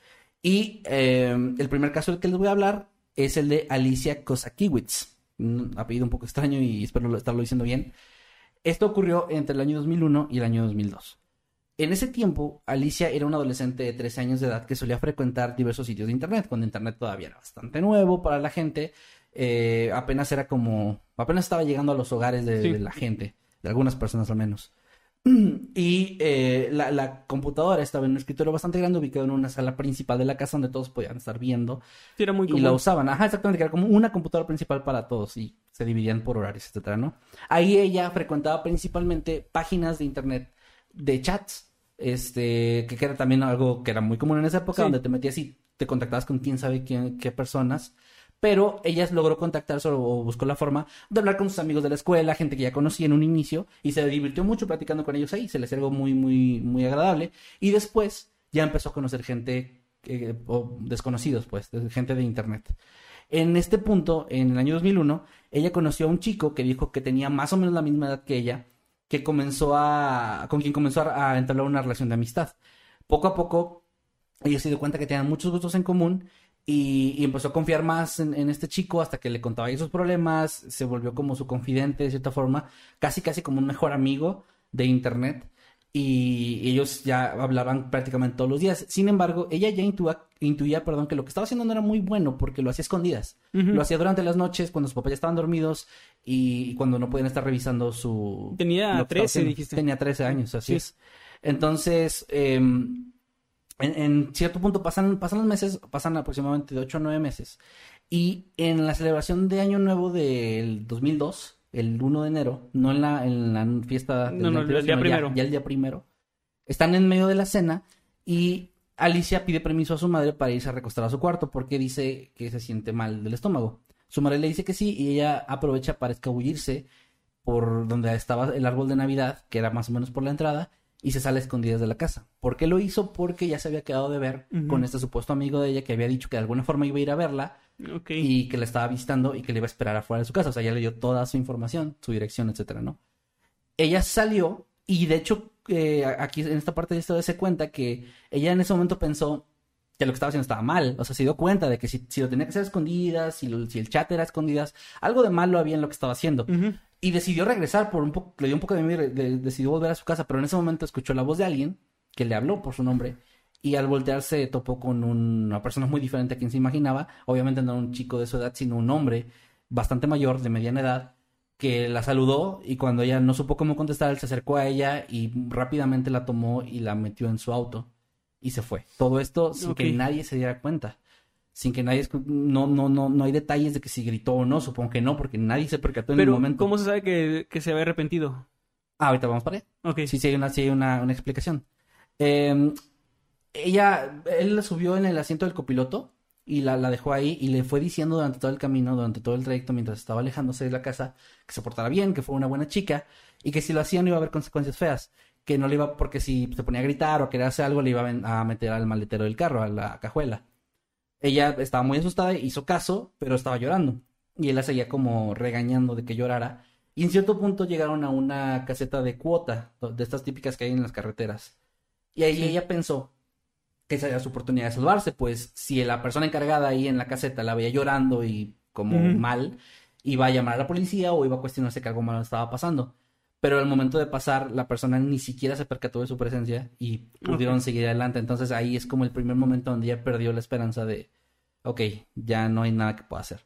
Y eh, el primer caso del que les voy a hablar es el de Alicia Kosakiewicz. Un apellido un poco extraño y espero lo- estarlo diciendo bien. Esto ocurrió entre el año 2001 y el año 2002. En ese tiempo, Alicia era una adolescente de 13 años de edad que solía frecuentar diversos sitios de Internet, cuando Internet todavía era bastante nuevo para la gente. eh, apenas era como... apenas estaba llegando a los hogares de, Sí. de la gente, de algunas personas al menos. (clears throat) Y eh, la, la computadora estaba en un escritorio bastante grande, ubicado en una sala principal de la casa donde todos podían estar viendo. Sí, era muy Y la usaban, ajá, exactamente, que era como una computadora principal para todos y se dividían por horarios, etcétera, ¿no? Ahí ella frecuentaba principalmente páginas de internet de chats, este, que era también algo que era muy común en esa época, Sí. donde te metías y te contactabas con quién sabe quién, qué personas. Pero ella logró contactarse o buscó la forma de hablar con sus amigos de la escuela, gente que ya conocía en un inicio, y se divirtió mucho platicando con ellos ahí, se les algo muy, muy, muy agradable. Y después ya empezó a conocer gente, eh, o desconocidos, pues, gente de internet. En este punto, en el año 2001, ella conoció a un chico que dijo que tenía más o menos la misma edad que ella, que comenzó a, con quien comenzó a entablar una relación de amistad. Poco a poco, ella se dio cuenta que tenían muchos gustos en común y, y empezó a confiar más en, en este chico hasta que le contaba ahí sus problemas, se volvió como su confidente de cierta forma, casi casi como un mejor amigo de internet y ellos ya hablaban prácticamente todos los días. Sin embargo, ella ya intuía, intuía perdón, que lo que estaba haciendo no era muy bueno porque lo hacía escondidas. Lo hacía durante las noches cuando sus papás ya estaban dormidos y, y cuando no podían estar revisando su... Tenía lo que estaba 13, haciendo. dijiste. Tenía 13 años, así Sí. es. Entonces, eh, en, en cierto punto pasan, pasan los meses, pasan aproximadamente de 8 a 9 meses. Y en la celebración de Año Nuevo del 2002, el 1 de enero, no en la, en la fiesta del No, no, anterior, el día sino ya- primero. ya el día primero, están en medio de la cena y Alicia pide permiso a su madre para irse a recostar a su cuarto porque dice que se siente mal del estómago. Su madre le dice que sí y ella aprovecha para escabullirse por donde estaba el árbol de Navidad, que era más o menos por la entrada, y se sale a escondidas de la casa. ¿Por qué lo hizo? Porque ya se había quedado de ver con este supuesto amigo de ella que había dicho que de alguna forma iba a ir a verla y que la estaba visitando y que le iba a esperar afuera de su casa. O sea, ya le dio toda su información, su dirección, etcétera, ¿no? Ella salió y de hecho eh, aquí en esta parte de historia se cuenta que ella en ese momento pensó que lo que estaba haciendo estaba mal. O sea, se dio cuenta de que si, si lo tenía que hacer a escondidas, si, lo- si el chat era a escondidas, algo de malo había en lo que estaba haciendo. Y decidió regresar por un poco, le dio un poco de miedo, de- decidió volver a su casa, pero en ese momento escuchó la voz de alguien que le habló por su nombre y al voltearse topó con una persona muy diferente a quien se imaginaba. Obviamente no un chico de su edad, sino un hombre bastante mayor, de mediana edad, que la saludó y cuando ella no supo cómo contestar, él se acercó a ella y rápidamente la tomó y la metió en su auto y se fue. Todo esto sin que nadie se diera cuenta. Sin que nadie... No, no, no, no hay detalles de que si gritó o no, supongo que no, porque nadie se percató en el momento. ¿cómo se sabe que, se había arrepentido? Ah, ahorita vamos para allá. Ok. Sí, sí hay una, sí hay una, una explicación. Eh, ella, él la subió en el asiento del copiloto y la, la, dejó ahí y le fue diciendo durante todo el camino, durante todo el trayecto, mientras estaba alejándose de la casa, que se portara bien, que fue una buena chica y que si lo hacía no iba a haber consecuencias feas. Que no le iba, porque si se ponía a gritar o quería hacer algo, le iba a meter al maletero del carro, a la cajuela. Ella estaba muy asustada, hizo caso, pero estaba llorando. Y él la seguía como regañando de que llorara. Y en cierto punto llegaron a una caseta de cuota, de estas típicas que hay en las carreteras. Y ahí ella pensó que esa era su oportunidad de salvarse, pues si la persona encargada ahí en la caseta la veía llorando y como mal, iba a llamar a la policía o iba a cuestionarse que algo malo estaba pasando. Pero al momento de pasar, la persona ni siquiera se percató de su presencia y pudieron seguir adelante. Entonces ahí es como el primer momento donde ella perdió la esperanza de, ok, ya no hay nada que pueda hacer.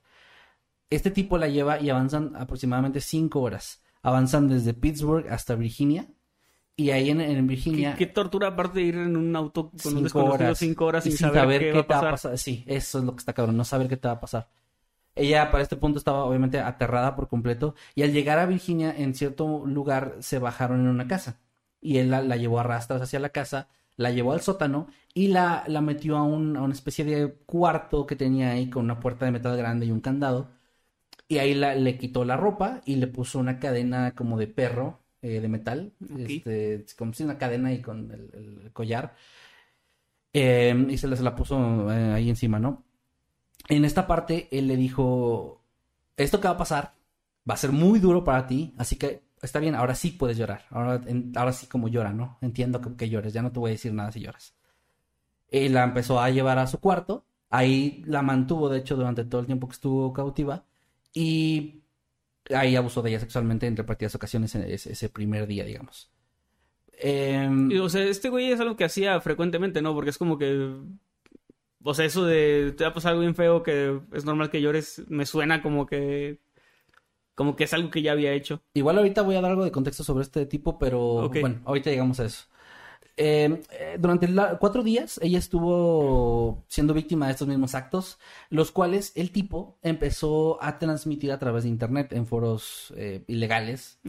Este tipo la lleva y avanzan aproximadamente cinco horas. Avanzan desde Pittsburgh hasta Virginia y ahí en, Virginia. ¿Qué, tortura aparte de ir en un auto con un desconocido cinco horas sin, saber, qué, va a pasar. Sí, eso es lo que está cabrón, no saber qué te va a pasar. Ella para este punto estaba obviamente aterrada por completo y al llegar a Virginia en cierto lugar se bajaron en una casa y él la, llevó a rastras hacia la casa, la llevó al sótano y la, la metió a, un, a una especie de cuarto que tenía ahí con una puerta de metal grande y un candado y ahí la, le quitó la ropa y le puso una cadena como de perro eh, de metal, este, como si una cadena y con el, collar. Em, y se la, se la puso eh, ahí encima, ¿no? En esta parte, él le dijo, esto que va a pasar va a ser muy duro para ti, así que está bien, ahora sí puedes llorar, ahora, sí como llora, ¿no? Entiendo que, llores, ya no te voy a decir nada si lloras. Y la empezó a llevar a su cuarto, ahí la mantuvo, de hecho, durante todo el tiempo que estuvo cautiva, y ahí abusó de ella sexualmente en repetidas ocasiones ese, primer día, digamos. Em, o sea, este güey es algo que hacía frecuentemente, ¿no? Porque es como que. O sea, eso de te va a pasar algo bien feo que es normal que llores, me suena como que. Como que es algo que ya había hecho. Igual ahorita voy a dar algo de contexto sobre este tipo, pero bueno, ahorita llegamos a eso. Em, eh, durante cuatro días ella estuvo siendo víctima de estos mismos actos, los cuales el tipo empezó a transmitir a través de internet en foros eh, ilegales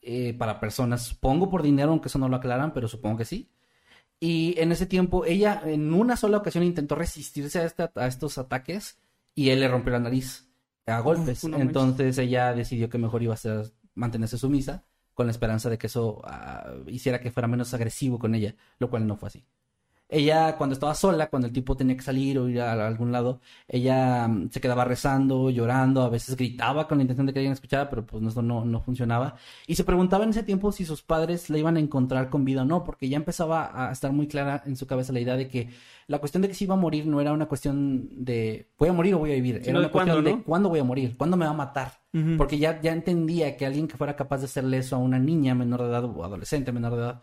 eh, para personas, supongo por dinero, aunque eso no lo aclaran, pero supongo que sí. Y en ese tiempo ella en una sola ocasión intentó resistirse a, a estos ataques y él le rompió la nariz a golpes. Entonces ella decidió que mejor iba a ser, mantenerse sumisa con la esperanza de que eso ah, hiciera que fuera menos agresivo con ella, lo cual no fue así ella cuando estaba sola, cuando el tipo tenía que salir o ir a, algún lado, ella mm, se quedaba rezando, llorando, a veces gritaba con la intención de que alguien escuchara, pero pues esto no, no funcionaba. Y se preguntaba en ese tiempo si sus padres la iban a encontrar con vida o no, porque ya empezaba a estar muy clara en su cabeza la idea de que la cuestión de que si iba a morir no era una cuestión de voy a morir o voy a vivir, era una cuestión de cuándo voy a morir, cuándo me va a matar. Porque ya, ya entendía que alguien que fuera capaz de hacerle eso a una niña menor de edad o adolescente menor de edad,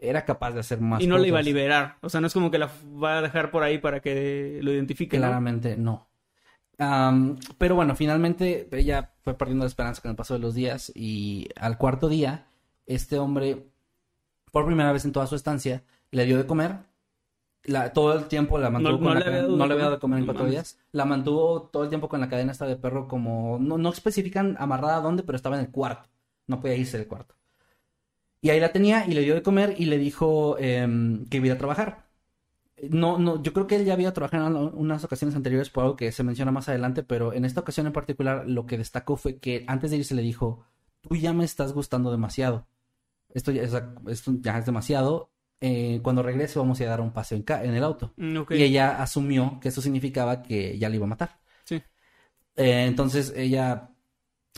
era capaz de hacer más. Y no le iba a liberar. O sea, no es como que la va a dejar por ahí para que lo identifique. Claramente no. pero bueno, finalmente ella fue perdiendo la esperanza con el paso de los días y al cuarto día, este hombre, por primera vez en toda su estancia, le dio de comer. La, todo el tiempo la mantuvo no, con la cadena. No le había dado de comer en cuatro días. La mantuvo todo el tiempo con la cadena esta de perro como... No, no especifican amarrada a dónde, pero estaba en el cuarto. No podía irse del cuarto. Y ahí la tenía y le dio de comer y le dijo em, que iba a trabajar. No, no, yo creo que él ya había trabajado en unas ocasiones anteriores por algo que se menciona más adelante, pero en esta ocasión en particular lo que destacó fue que antes de irse le dijo, tú ya me estás gustando demasiado. Esto ya es, esto ya es demasiado. Eh, cuando regrese vamos a, dar un paseo en, el auto. Y ella asumió que eso significaba que ya le iba a matar. Sí. Eh, entonces ella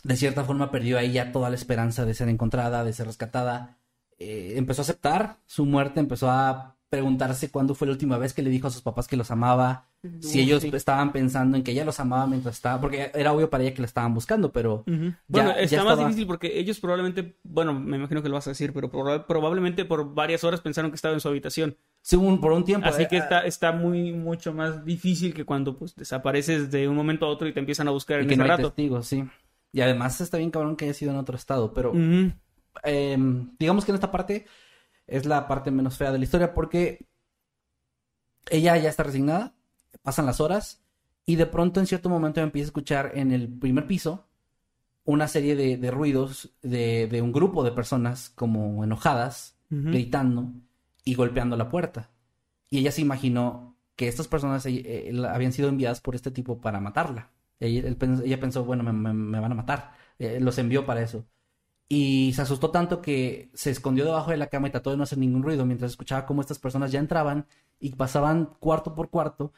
de cierta forma perdió ahí ya toda la esperanza de ser encontrada, de ser rescatada. Eh, empezó a aceptar su muerte, empezó a preguntarse cuándo fue la última vez que le dijo a sus papás que los amaba, si ellos estaban pensando en que ella los amaba mientras estaba, porque era obvio para ella que la estaban buscando, pero bueno, está más difícil porque ellos probablemente, bueno, me imagino que lo vas a decir, pero probablemente por varias horas pensaron que estaba en su habitación. Sí, por un tiempo. Así eh, que está, ah. está muy, mucho más difícil que cuando pues desapareces de un momento a otro y te empiezan a buscar en que no hay testigos, sí. Y además está bien cabrón que haya sido en otro estado, pero em, digamos que en esta parte es la parte menos fea de la historia porque ella ya está resignada, pasan las horas y de pronto en cierto momento empieza a escuchar en el primer piso una serie de, ruidos de, de, un grupo de personas como enojadas, gritando y golpeando la puerta. Y ella se imaginó que estas personas eh, eh, habían sido enviadas por este tipo para matarla. Ella, ella pensó, bueno, me, van a matar. Eh, los envió para eso. Y se asustó tanto que se escondió debajo de la cama y trató de no hacer ningún ruido mientras escuchaba cómo estas personas ya entraban y pasaban cuarto por cuarto.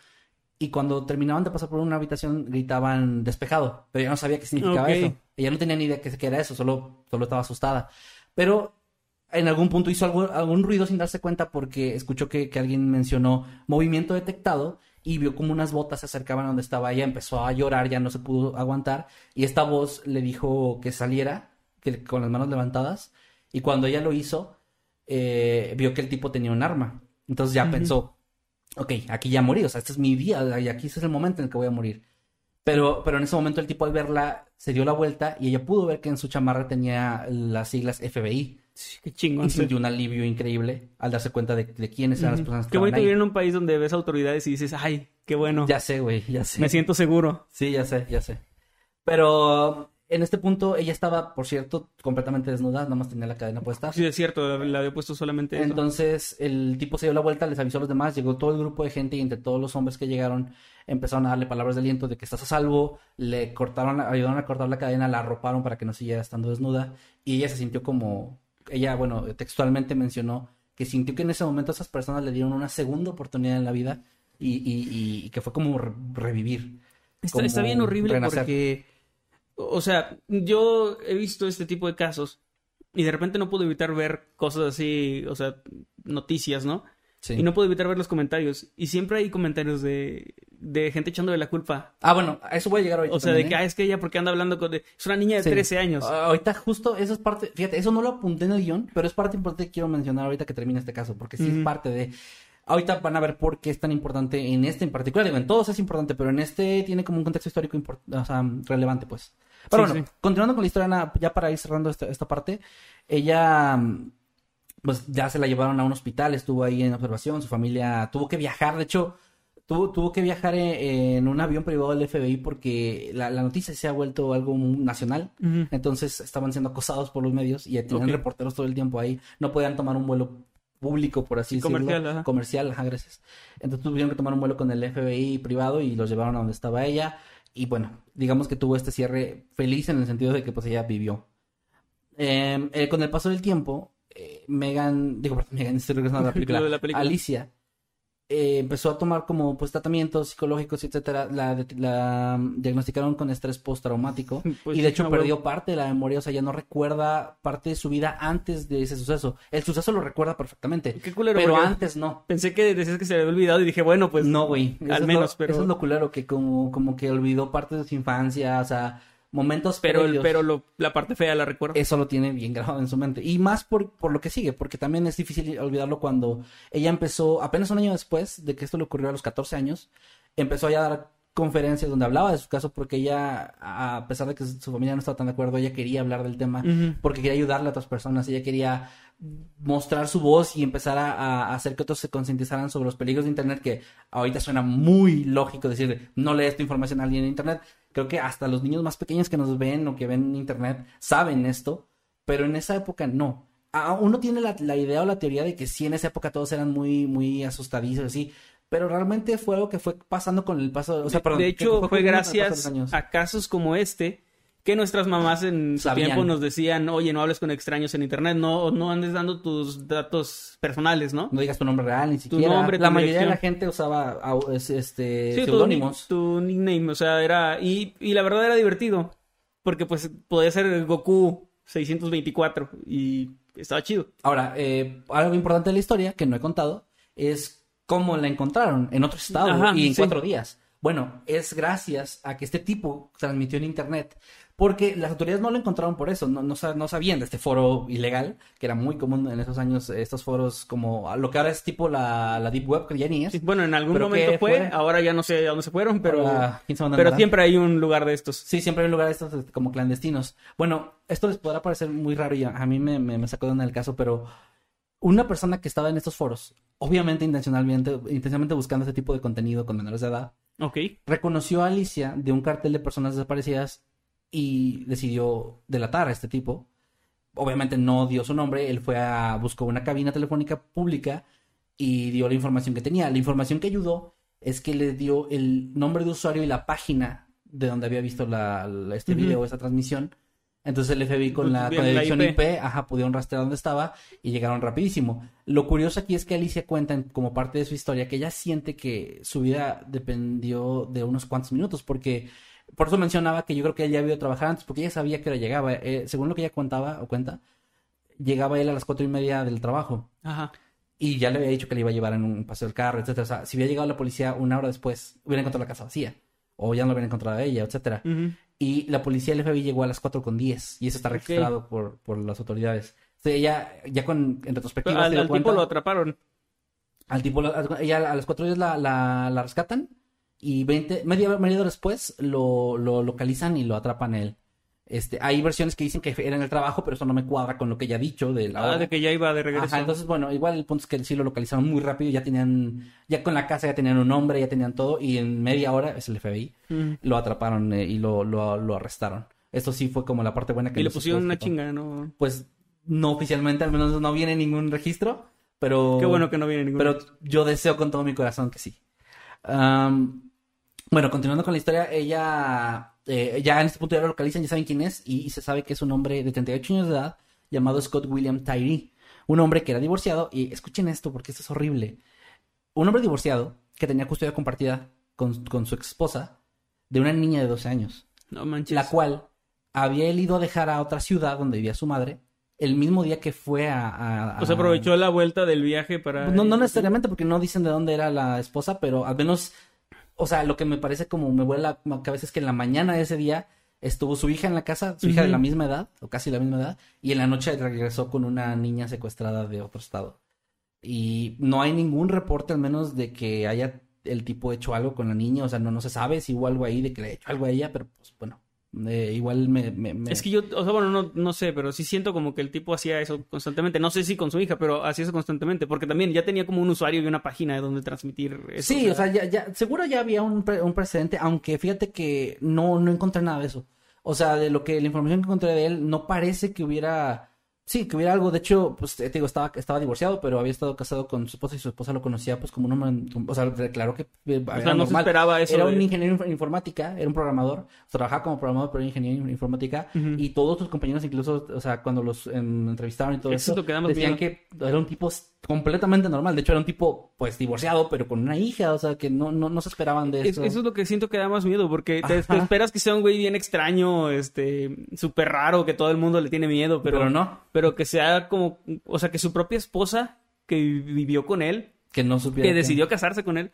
Y cuando terminaban de pasar por una habitación gritaban despejado, pero ella no sabía qué significaba eso. Ella no tenía ni idea de qué era eso, solo, solo estaba asustada. Pero en algún punto hizo algo, algún ruido sin darse cuenta porque escuchó que, alguien mencionó movimiento detectado y vio como unas botas se acercaban a donde estaba ella, empezó a llorar, ya no se pudo aguantar y esta voz le dijo que saliera que, con las manos levantadas y cuando ella lo hizo eh, vio que el tipo tenía un arma. Entonces ya pensó, ok, aquí ya morí, o sea, este es mi día y aquí este es el momento en el que voy a morir. Pero, pero en ese momento el tipo al verla se dio la vuelta y ella pudo ver que en su chamarra tenía las siglas FBI. Qué chingón. Y sintió un alivio increíble al darse cuenta de, quiénes eran las personas que Qué bonito vivir en un país donde ves autoridades y dices, ay, qué bueno. Ya sé, güey, ya sé. Me siento seguro. Sí, ya sé, ya sé. Pero en este punto ella estaba, por cierto, completamente desnuda, nada más tenía la cadena puesta. Sí, es cierto, la había puesto solamente eso. Entonces el tipo se dio la vuelta, les avisó a los demás, llegó todo el grupo de gente y entre todos los hombres que llegaron empezaron a darle palabras de aliento de que estás a salvo, le cortaron, ayudaron a cortar la cadena, la arroparon para que no siguiera estando desnuda y ella se sintió como, ella, bueno, textualmente mencionó que sintió que en ese momento esas personas le dieron una segunda oportunidad en la vida y, y, que fue como revivir. Está, bien horrible porque, o sea, yo he visto este tipo de casos y de repente no puedo evitar ver cosas así, o sea, noticias, ¿no? Y no puedo evitar ver los comentarios. Y siempre hay comentarios de, de gente echándole la culpa. Ah, bueno, a eso voy a llegar hoy. O sea, de que, ¿eh? ah, es que ella, porque anda hablando con... Es una niña de 13 años. Ah, ahorita justo, eso es parte... Fíjate, eso no lo apunté en el guion, pero es parte importante que quiero mencionar ahorita que termine este caso, porque sí es parte de... Ahorita van a ver por qué es tan importante en este en particular. Digo, en todos es importante, pero en este tiene como un contexto histórico o sea, relevante, pues. Pero bueno, continuando con la historia, ya para ir cerrando esta, esta parte, ella pues ya se la llevaron a un hospital, estuvo ahí en observación, su familia tuvo que viajar, de hecho, tuvo, tuvo que viajar en, un avión privado del FBI porque la, noticia se ha vuelto algo nacional, entonces estaban siendo acosados por los medios y tenían reporteros todo el tiempo ahí, no podían tomar un vuelo público, por así decirlo. Comercial, Comercial, ajá, gracias. Entonces tuvieron que tomar un vuelo con el FBI privado y los llevaron a donde estaba ella. Y bueno, digamos que tuvo este cierre feliz en el sentido de que pues ella vivió. Em, eh, con el paso del tiempo, eh, Megan, digo, (laughs) Megan, estoy regresando a (laughs) la película, Alicia, eh, empezó a tomar como pues tratamientos psicológicos, etcétera, la, la diagnosticaron con estrés postraumático. (laughs) Pues y de hecho perdió parte de la memoria, o sea, ya no recuerda parte de su vida antes de ese suceso. El suceso lo recuerda perfectamente, Qué culero, pero antes no. Pensé que decías que se había olvidado y dije, bueno, pues no, güey, al menos, pero eso es lo culero que como como que olvidó parte de su infancia, o sea, momentos pero pero la parte fea la recuerdo. Eso lo tiene bien grabado en su mente. Y más por, por lo que sigue porque también es difícil olvidarlo cuando ella empezó apenas un año después de que esto le ocurrió a los 14 años empezó ya a dar conferencias donde hablaba de su caso porque ella a pesar de que su familia no estaba tan de acuerdo ella quería hablar del tema porque quería ayudarle a otras personas ella quería mostrar su voz y empezar a, hacer que otros se concientizaran sobre los peligros de internet que ahorita suena muy lógico decir no lees esta información a alguien en internet Creo que hasta los niños más pequeños que nos ven o que ven en internet saben esto, pero en esa época no. uno tiene la, idea o la teoría de que sí, en esa época todos eran muy, muy asustadizos, así, pero realmente fue algo que fue pasando con el paso. O sea, de, hecho, fue, gracias a casos como este que nuestras mamás en su tiempo nos decían, oye, no hables con extraños en internet, no, no andes dando tus datos personales, ¿no? No digas tu nombre real, ni siquiera. Tu nombre, la mayoría de la gente usaba este sí, seudónimos. Tu, nickname, o sea, era y, y la verdad era divertido, porque pues podía ser Goku 624 y estaba chido. Ahora, eh, algo importante de la historia que no he contado es cómo la encontraron en otro estado Ajá, y en sí. cuatro días. Bueno, es gracias a que este tipo transmitió en internet. Porque las autoridades no lo encontraron por eso, no, no, sa- no sabían de este foro ilegal, que era muy común en esos años, estos foros como lo que ahora es tipo la, la Deep Web, que ya ni es. Sí, bueno, en algún momento fue, fue- ahora ya no sé a dónde se fueron, pero, siempre hay un lugar de estos. Sí, siempre hay un lugar de estos este, como clandestinos. Bueno, esto les podrá parecer muy raro y a, a mí me, me, me sacó de onda el caso, pero una persona que estaba en estos foros, obviamente intencionalmente, intencionalmente buscando este tipo de contenido con menores de edad, reconoció a Alicia de un cartel de personas desaparecidas y decidió delatar a este tipo. Obviamente no dio su nombre, él fue a buscó una cabina telefónica pública y dio la información que tenía. La información que ayudó es que le dio el nombre de usuario y la página de donde había visto la, la- este Ujú. video, esta transmisión. Entonces el FBI con la, con dirección IP. IP, ajá, pudieron rastrear dónde estaba y llegaron rapidísimo. Lo curioso aquí es que Alicia cuenta en- como parte de su historia que ella siente que su vida dependió de unos cuantos minutos porque por eso mencionaba que yo creo que ella había ido a trabajar antes porque ella sabía que hora llegaba. Eh, según lo que ella contaba o cuenta, llegaba él a las cuatro y media del trabajo Ajá. y ya le había dicho que le iba a llevar en un paseo del carro, etcétera. O sea, si hubiera llegado la policía una hora después, hubiera encontrado la casa vacía o ya no lo hubiera encontrado a ella, etcétera. Y la policía del FBI llegó a las 4 con 10 y eso está registrado por, por las autoridades. O sea, ella ya con, en retrospectiva Al, dio al cuenta- tipo lo atraparon. al tipo, ella a las 4 días la, la, la rescatan y 20, media, media hora después lo, lo localizan y lo atrapan él. Este, hay versiones que dicen que era en el trabajo, pero eso no me cuadra con lo que ella ha dicho de la Ah, hora. de que ya iba de regreso. Ajá, entonces, bueno, igual el punto es que sí lo localizaron muy rápido, ya tenían, ya con la casa ya tenían un nombre, ya tenían todo, y en media hora, es el FBI, Ujú. lo atraparon eh, y lo, lo, lo arrestaron. Esto sí fue como la parte buena que Y le pusieron una escapar. chinga, ¿no? Pues no oficialmente, al menos no viene ningún registro, pero... Qué bueno que no viene ningún. Pero yo deseo con todo mi corazón que sí. Bueno, continuando con la historia, ella eh, ya en este punto ya lo localizan, ya saben quién es, y, y se sabe que es un hombre de 38 años de edad llamado Scott William Tyree. Un hombre que era divorciado, y escuchen esto porque esto es horrible. Un hombre divorciado que tenía custodia compartida con, con su esposa de una niña de 12 años, No manches. la cual había él ido a dejar a otra ciudad donde vivía su madre el mismo día que fue a... a- O sea, a- aprovechó la vuelta del viaje para. no, no necesariamente porque no dicen de dónde era la esposa, pero al menos, o sea, lo que me parece como me vuela la cabeza es que en la mañana de ese día estuvo su hija en la casa, su hija de la misma edad, o casi la misma edad, y en la noche regresó con una niña secuestrada de otro estado. Y no hay ningún reporte al menos de que haya el tipo hecho algo con la niña, o sea, no, no se sabe si hubo algo ahí de que le haya hecho algo a ella, pero pues bueno, eh, igual me... me- me- Es que yo, o sea, bueno, no, no sé, pero sí siento como que el tipo hacía eso constantemente. No sé si con su hija, pero hacía eso constantemente. Porque también ya tenía como un usuario y una página de donde transmitir eso. Sí, o sea, ya, ya, seguro ya había un, pre- un precedente, aunque fíjate que no, no encontré nada de eso. O sea, de lo que la información que encontré de él, no parece que hubiera, sí, que hubiera algo. De hecho, pues te digo, estaba, estaba divorciado, pero había estado casado con su esposa y su esposa lo conocía, pues como un hombre, o sea, declaró que eh, O era sea, no se esperaba eso. Era de- un ingeniero en informática, era un programador, o sea, trabajaba como programador, pero era ingeniero en informática, y todos sus compañeros, incluso, o sea, cuando los em, entrevistaron y todo Eso eso, decían miedo. que era un tipo completamente normal. De hecho, era un tipo, pues, divorciado, pero con una hija, o sea, que no, no, no se esperaban de Es- eso. eso es lo que siento que da más miedo, porque te, esperas que sea un güey bien extraño, este, súper raro, que todo el mundo le tiene miedo, pero, pero no, pero que sea como, o sea, que su propia esposa que vivió con él, que no supiera. que decidió casarse con él,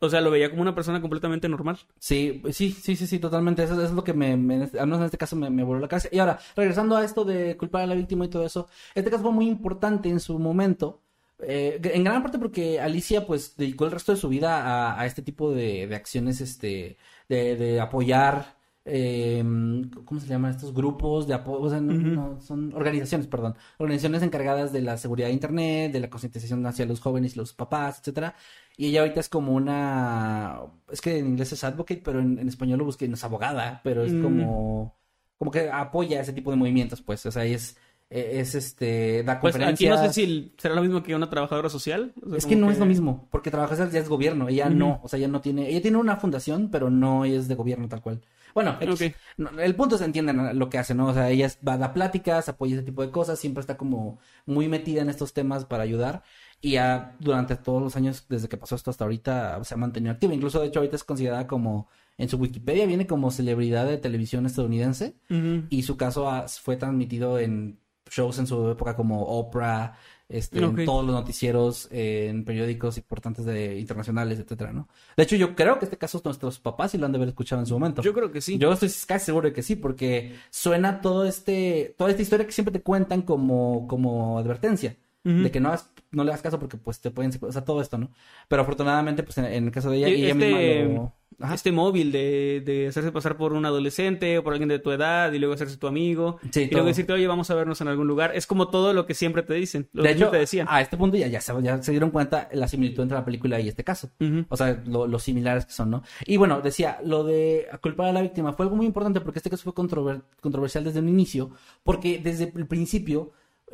o sea, lo veía como una persona completamente normal. Sí, sí, sí, sí, sí, totalmente. Eso, eso es lo que me, me- al menos en este caso me, me voló la cabeza. Y ahora, regresando a esto de culpar a la víctima y todo eso, este caso fue muy importante en su momento. Eh, en gran parte porque Alicia pues dedicó el resto de su vida a, a este tipo de, de acciones, este, de, de apoyar, eh, ¿cómo se llaman estos grupos de apoyo? O sea, no- son organizaciones, perdón, organizaciones encargadas de la seguridad de internet, de la concientización hacia los jóvenes y los papás, etcétera. Y ella ahorita es como una, es que en inglés es advocate, pero en, en español lo busqué, no es abogada, pero es Mm. como, como que apoya ese tipo de movimientos, pues, o sea, es, es este, da Pues aquí conferencias. no sé si será lo mismo que una trabajadora social. o sea, Es que no es lo mismo, porque trabajar ya es gobierno, ella no, o sea, ella no tiene, ella tiene una fundación, pero no es de gobierno tal cual. Bueno. No, el punto es entienden lo que hace, ¿no? O sea, ella va a dar pláticas, apoya ese tipo de cosas, siempre está como muy metida en estos temas para ayudar y ya durante todos los años desde que pasó esto hasta ahorita se ha mantenido activa. Incluso de hecho ahorita es considerada como en su Wikipedia viene como celebridad de televisión estadounidense y su caso fue transmitido en shows en su época como Oprah, este, en todos los noticieros, eh, en periódicos importantes de, internacionales, etcétera, ¿no? De hecho, yo creo que este caso nuestros papás sí lo han de haber escuchado en su momento. Yo creo que sí. Yo estoy casi seguro de que sí, porque suena todo este, toda esta historia que siempre te cuentan como, como advertencia. Ujú. De que no, no le hagas caso porque pues te pueden, o sea, todo esto, ¿no? Pero afortunadamente, pues en, en el caso de ella, Sí, ella este- misma lo... Ajá. Este móvil de, de hacerse pasar por un adolescente o por alguien de tu edad y luego hacerse tu amigo. Sí, y todo. luego decirte, oye, vamos a vernos en algún lugar. Es como todo lo que siempre te dicen. Lo de que hecho, te decían. a este punto ya, ya, se, ya se dieron cuenta la similitud entre la película y este caso. Ujú. O sea, lo, lo similares que son, ¿no? Y bueno, decía, lo de culpar a la víctima fue algo muy importante porque este caso fue controver- controversial desde el inicio, porque desde el principio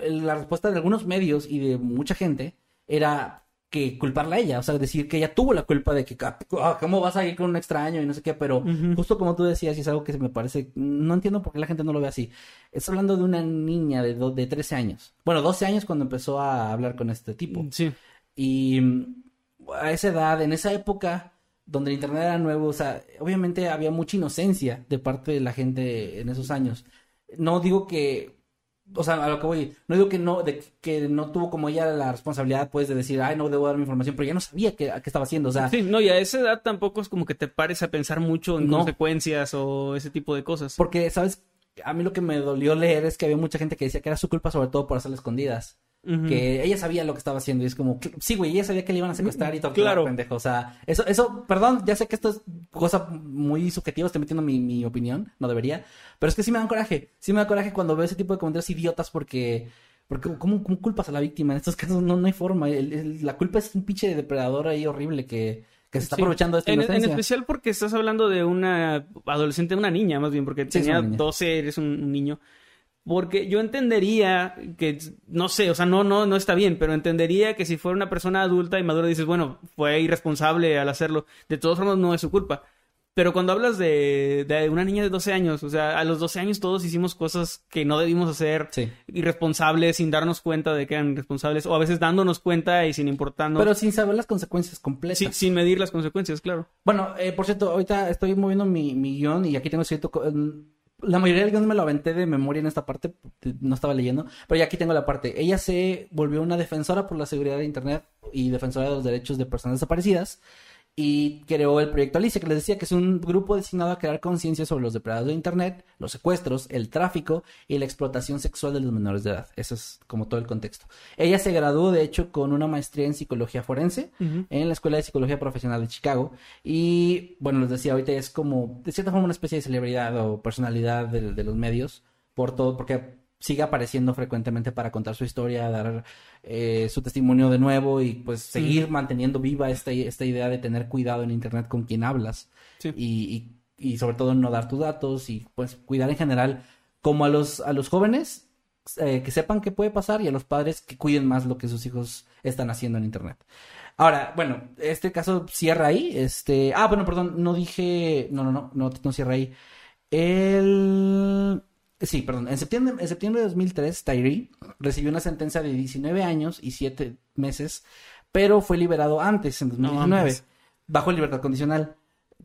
la respuesta de algunos medios y de mucha gente era que culparla a ella, o sea, decir que ella tuvo la culpa de que, ah, ¿cómo vas a ir con un extraño y no sé qué? Pero justo como tú decías, y es algo que me parece, no entiendo por qué la gente no lo ve así. Estás hablando de una niña de, de 13 años. Bueno, 12 años cuando empezó a hablar con este tipo. Sí. Y mm, a esa edad, en esa época donde el internet era nuevo, o sea, obviamente había mucha inocencia de parte de la gente en esos años. No digo que, o sea, a lo que voy, no digo que no, de que no tuvo como ella la responsabilidad, pues, de decir, ay, no debo dar mi información, pero ya no sabía qué, qué estaba haciendo, o sea, Sí, no, y a esa edad tampoco es como que te pares a pensar mucho en No. consecuencias o ese tipo de cosas. porque, ¿sabes? A mí lo que me dolió leer es que había mucha gente que decía que era su culpa, sobre todo por hacerle escondidas. Que ella sabía lo que estaba haciendo y es como, sí, güey, ella sabía que le iban a secuestrar y todo, Claro. pendejo, o sea, eso, eso, perdón, ya sé que esto es cosa muy subjetiva, estoy metiendo mi, mi opinión, no debería, pero es que sí me dan coraje, sí me da coraje cuando veo ese tipo de comentarios idiotas porque, porque ¿cómo, cómo culpas a la víctima? En estos casos no, no hay forma, el- el- la culpa es un pinche depredador ahí horrible que, que se está Sí. aprovechando de esta En, especial porque estás hablando de una adolescente, una niña más bien, porque Sí, tenía una niña. 12, eres un, un niño. Porque yo entendería que, no sé, o sea, no, no, no está bien, pero entendería que si fuera una persona adulta y madura dices, bueno, fue irresponsable al hacerlo. De todas formas, no es su culpa. Pero cuando hablas de, de una niña de 12 años, o sea, a los 12 años todos hicimos cosas que no debimos hacer, Sí. irresponsables, sin darnos cuenta de que eran irresponsables, o a veces dándonos cuenta y sin importarnos, Pero sin saber las consecuencias completas. sin, sin medir las consecuencias, claro. Bueno, eh, por cierto, ahorita estoy moviendo mi, mi guion y aquí tengo cierto... La mayoría del guion me lo aventé de memoria en esta parte, no estaba leyendo, pero ya aquí tengo la parte. Ella se volvió una defensora por la seguridad de Internet y defensora de los derechos de personas desaparecidas y creó el proyecto Alicia, que les decía que es un grupo destinado a crear conciencia sobre los depredadores de Internet, los secuestros, el tráfico y la explotación sexual de los menores de edad. Eso es como todo el contexto. Ella se graduó, de hecho, con una maestría en psicología forense en la Escuela de Psicología Profesional de Chicago. Y bueno, les decía, ahorita es como, de cierta forma, una especie de celebridad o personalidad de, de los medios, por todo, porque sigue apareciendo frecuentemente para contar su historia, dar eh, su testimonio de nuevo y pues seguir manteniendo viva esta, esta idea de tener cuidado en Internet con quien hablas. Sí. Y, y, y sobre todo no dar tus datos y pues cuidar en general como a los, a los jóvenes eh, que sepan qué puede pasar y a los padres que cuiden más lo que sus hijos están haciendo en internet. Ahora, bueno, este caso cierra ahí. Este, ah, bueno, perdón, no dije, no, no, no, no, no cierra ahí. El, sí, perdón, en septiembre, en septiembre de 2003, Tyree recibió una sentencia de 19 años y 7 meses, pero fue liberado antes, en No 2019, mames. bajo libertad condicional.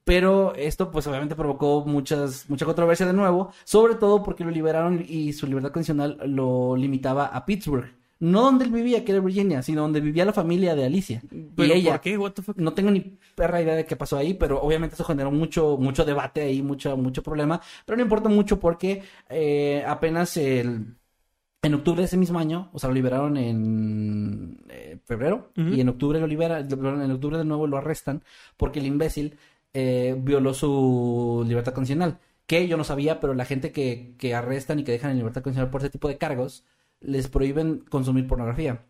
Pero esto, pues obviamente provocó muchas, mucha controversia de nuevo, sobre todo porque lo liberaron y su libertad condicional lo limitaba a Pittsburgh. No donde él vivía, que era Virginia, sino donde vivía la familia de Alicia. ¿Pero y ella. por qué? What the fuck? No tengo ni perra idea de qué pasó ahí, pero obviamente eso generó mucho, mucho debate ahí, mucho, mucho problema. Pero no importa mucho porque eh, apenas el, en octubre de ese mismo año, o sea, lo liberaron en eh, febrero, y en octubre lo liberan, en octubre de nuevo lo arrestan porque el imbécil eh, violó su libertad condicional. Que yo no sabía, pero la gente que, que arrestan y que dejan en libertad condicional por ese tipo de cargos, les prohíben consumir pornografía.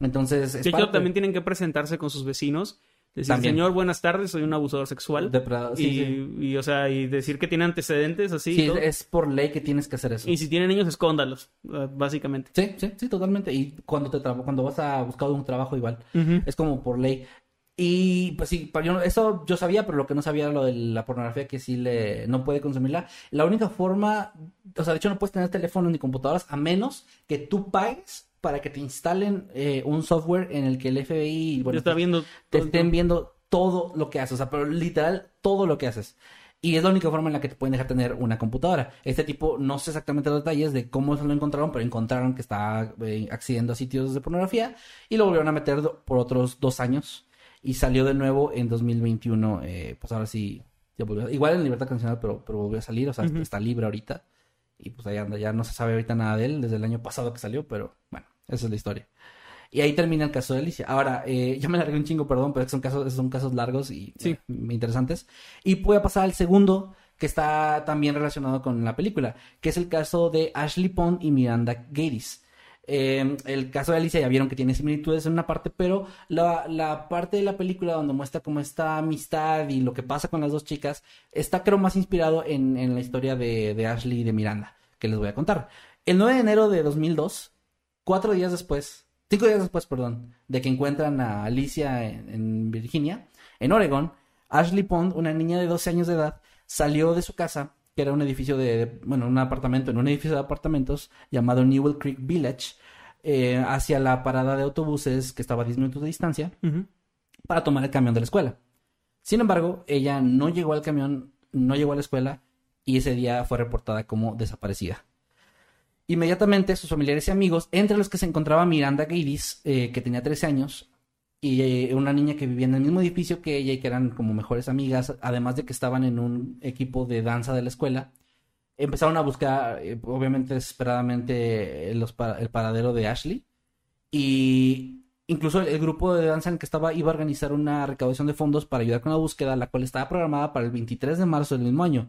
Entonces, es De hecho, también tienen que presentarse con sus vecinos. Decir, También. señor, buenas tardes, soy un abusador sexual. Depredador, sí, y, sí. y, o sea, y decir que tiene antecedentes así. Sí, todo. es por ley que tienes que hacer eso. y si tiene niños, escóndalos, eh, básicamente. Sí, sí, sí, totalmente. Y cuando te cuando vas a buscar un trabajo igual, es como por ley. Y pues sí, yo eso yo sabía, pero lo que no sabía era lo de la pornografía que sí le no puede consumirla. La única forma, o sea, de hecho no puedes tener teléfonos ni computadoras a menos que tú pagues para que te instalen eh, un software en el que el FBI, bueno, Ya está viendo. te estén viendo todo lo que haces, o sea, pero literal todo lo que haces. Y es la única forma en la que te pueden dejar tener una computadora. Este tipo, no sé exactamente los detalles de cómo lo encontraron, pero encontraron que estaba eh, accediendo a sitios de pornografía y lo volvieron a meter por otros dos años. Y salió de nuevo en 2021, eh, pues ahora sí, ya volvió- igual en libertad condicional, pero, pero volvió a salir, o sea, Ujú. está libre ahorita. Y pues ahí anda, ya no se sabe ahorita nada de él desde el año pasado que salió, pero bueno, esa es la historia. Y ahí termina el caso de Alicia. Ahora, eh, ya me largué un chingo, perdón, pero es que son casos, son casos largos y Sí. eh, interesantes. Y voy a pasar al segundo, que está también relacionado con la película, que es el caso de Ashley Pond y Miranda Gatiss. Eh, el caso de Alicia ya vieron que tiene similitudes en una parte, pero la, parte de la película donde muestra como esta amistad y lo que pasa con las dos chicas está creo más inspirado en, la historia de, Ashley y de Miranda, que les voy a contar. El 9 de enero de 2002, cuatro días después, cinco días después, perdón, de que encuentran a Alicia en, en Virginia, en Oregon, Ashley Pond, una niña de 12 años de edad, salió de su casa, que era un edificio de, de- bueno, un apartamento, en un edificio de apartamentos llamado Newell Creek Village, eh, hacia la parada de autobuses que estaba a 10 minutos de distancia, para tomar el camión de la escuela. Sin embargo, ella no llegó al camión, no llegó a la escuela y ese día fue reportada como desaparecida. Inmediatamente sus familiares y amigos, entre los que se encontraba Miranda Gatiss, eh, que tenía 13 años, y eh, una niña que vivía en el mismo edificio que ella y que eran como mejores amigas, además de que estaban en un equipo de danza de la escuela, empezaron a buscar, eh, obviamente desesperadamente, eh, el paradero de Ashley. Y incluso el, el grupo de danza en el que estaba iba a organizar una recaudación de fondos para ayudar con la búsqueda, la cual estaba programada para el 23 de marzo del mismo año.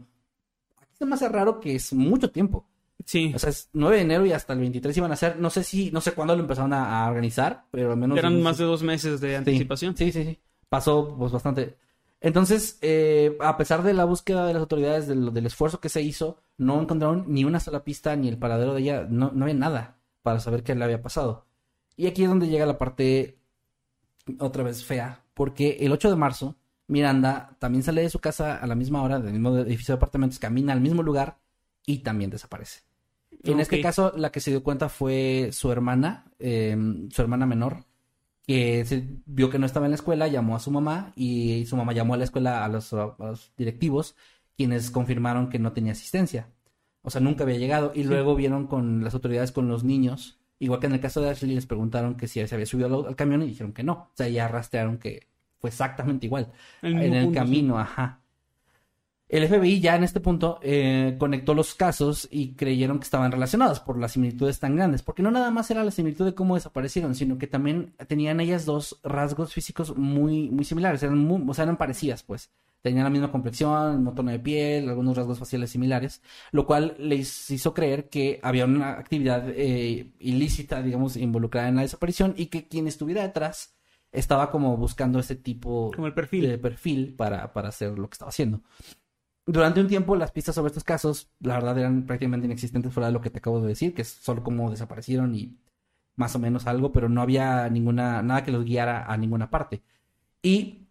Aquí se me hace raro que es mucho tiempo. Sí. O sea, es 9 de enero y hasta el 23 iban a hacer. No sé si, no sé cuándo lo empezaron a, a organizar, pero al menos. Eran más de dos meses de Sí, anticipación. Sí, sí, sí. Pasó pues bastante. Entonces, eh, a pesar de la búsqueda de las autoridades, del, del esfuerzo que se hizo, no encontraron ni una sola pista ni el paradero de ella. No, no había nada para saber qué le había pasado. Y aquí es donde llega la parte otra vez fea, porque el 8 de marzo, Miranda también sale de su casa a la misma hora, del mismo edificio de apartamentos, camina al mismo lugar y también desaparece. En este caso, la que se dio cuenta fue su hermana, eh, su hermana menor, que se vio que no estaba en la escuela, llamó a su mamá y su mamá llamó a la escuela a los, a los directivos, quienes confirmaron que no tenía asistencia. O sea, nunca había llegado. Y luego vieron con las autoridades con los niños. Igual que en el caso de Ashley, les preguntaron que si se había subido al, al camión y dijeron que no. O sea, ya rastrearon que fue exactamente igual. El en el punto, sí. camino, ajá. El FBI ya en este punto eh, conectó los casos y creyeron que estaban relacionados por las similitudes tan grandes, porque no nada más era la similitud de cómo desaparecieron, sino que también tenían ellas dos rasgos físicos muy, muy similares, eran muy- o sea, eran parecidas, pues. Tenían la misma complexión, el mismo tono de piel, algunos rasgos faciales similares, lo cual les hizo creer que había una actividad eh, ilícita, digamos, involucrada en la desaparición y que quien estuviera detrás estaba como buscando ese tipo Como el perfil. de perfil para, para hacer lo que estaba haciendo. Durante un tiempo las pistas sobre estos casos, la verdad, eran prácticamente inexistentes fuera de lo que te acabo de decir, que es solo cómo desaparecieron y más o menos algo, pero no había ninguna, nada que los guiara a ninguna parte. Y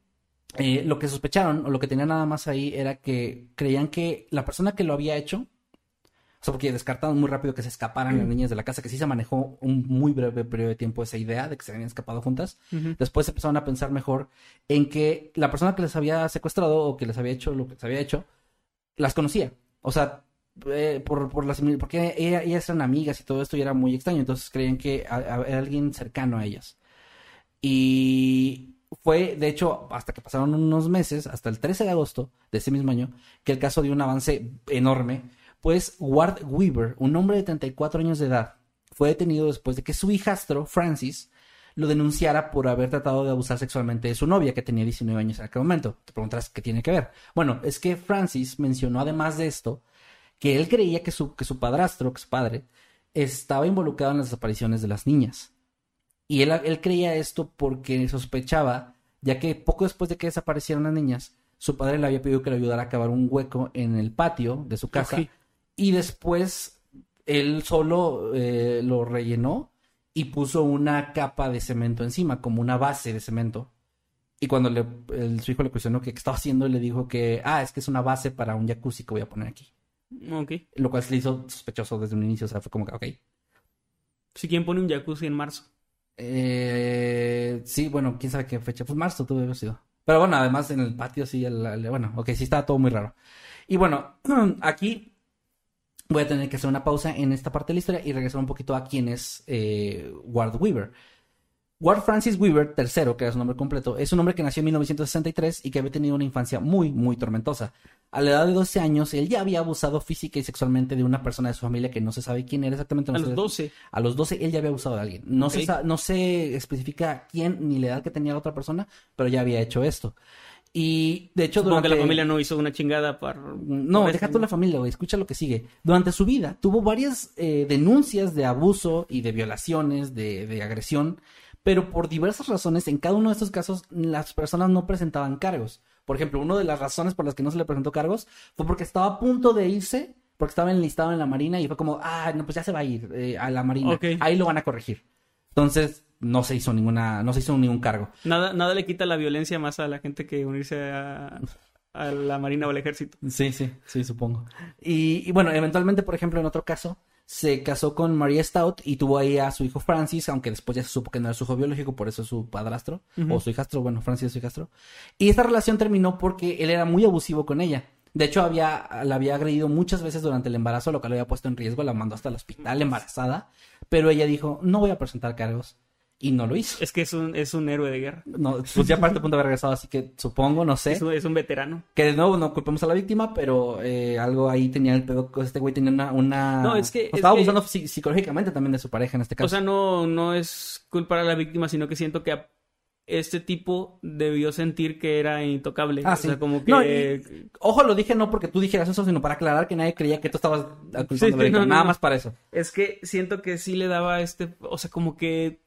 eh, lo que sospecharon, o lo que tenían nada más ahí, era que creían que la persona que lo había hecho, o sea, porque descartaron muy rápido que se escaparan las niñas de la casa, que sí se manejó un muy breve periodo de tiempo esa idea de que se habían escapado juntas. Después empezaron a pensar mejor en que la persona que les había secuestrado o que les había hecho lo que se había hecho, las conocía. O sea, eh, por, por las, porque ella- ellas eran amigas y todo esto y era muy extraño. Entonces creían que a- era alguien cercano a ellas. Y fue, de hecho, hasta que pasaron unos meses, hasta el 13 de agosto de ese mismo año, que el caso dio un avance enorme. Pues Ward Weaver, un hombre de 34 años de edad, fue detenido después de que su hijastro, Francis, lo denunciara por haber tratado de abusar sexualmente de su novia, que tenía 19 años en aquel momento. Te preguntarás qué tiene que ver. Bueno, es que Francis mencionó además de esto que él creía que su, que su padrastro, que su padre, estaba involucrado en las desapariciones de las niñas. Y él, él creía esto porque sospechaba, ya que poco después de que desaparecieron las niñas, su padre le había pedido que le ayudara a cavar un hueco en el patio de su casa. Y después él solo eh, lo rellenó y puso una capa de cemento encima, como una base de cemento. Y cuando le, el- su hijo le cuestionó qué estaba haciendo, le dijo que, ah, es que es una base para un jacuzzi que voy a poner aquí. Ok. Lo cual se le hizo sospechoso desde un inicio, o sea, fue como que, ok. Si quien pone un jacuzzi en marzo. Eh, sí, bueno, quién sabe qué fecha. Pues marzo tuvo que haber sido. Pero bueno, además en el patio sí, el, el- bueno, ok, sí estaba todo muy raro. Y bueno, (clears throat) aquí voy a tener que hacer una pausa en esta parte de la historia y regresar un poquito a quién es eh, Ward Weaver. Ward Francis Weaver III, que era su nombre completo, es un hombre que nació en 1963 y que había tenido una infancia muy, muy tormentosa. A la edad de 12 años, él ya había abusado física y sexualmente de una persona de su familia que no se sabe quién era exactamente. no A los 12. A los 12 él ya había abusado de alguien. No, se, no se especifica quién ni la edad que tenía la otra persona, pero ya había hecho esto. Y de hecho, Supongo que la durante- familia no hizo una chingada para... no, por deja eso, tú la familia, güey. Escucha lo que sigue. Durante su vida tuvo varias eh, denuncias de abuso y de violaciones, de, de agresión, pero por diversas razones, en cada uno de estos casos, las personas no presentaban cargos. Por ejemplo, una de las razones por las que no se le presentó cargos fue porque estaba a punto de irse, porque estaba enlistado en la Marina y fue como, ah, no, pues ya se va a ir eh, a la Marina. Ahí lo van a corregir. Entonces, no se hizo ninguna, no se hizo ningún cargo. Nada, nada le quita la violencia más a la gente que unirse a, a la marina o al ejército. Sí, sí, sí, supongo. Y, y bueno, eventualmente, por ejemplo, en otro caso, se casó con Maria Stout y tuvo ahí a su hijo Francis, aunque después ya se supo que no era su hijo biológico, por eso es su padrastro, o su hijastro, bueno, Francis es su hijastro. Y esta relación terminó porque él era muy abusivo con ella. De hecho, había, la había agredido muchas veces durante el embarazo, lo que le había puesto en riesgo, la mandó hasta el hospital embarazada, pero ella dijo, no voy a presentar cargos, y no lo hizo. Es que es un, es un héroe de guerra. No, pues ya aparte punto de haber regresado, así que supongo, no sé. Es un, es un veterano. Que de nuevo no culpemos a la víctima, pero eh, algo ahí tenía el pedo. Este güey tenía una. una... No, es que- es Estaba que- abusando psi- psicológicamente también de su pareja en este caso. O sea, no, no es culpar a la víctima, sino que siento que a- este tipo debió sentir que era intocable. ah, o sí. sea, como que... No, y- ojo, lo dije no porque tú dijeras eso, sino para aclarar que nadie creía que tú estabas acusando Sí, sí, no, Nada no. más para eso. Es que siento que sí le daba este, o sea, como que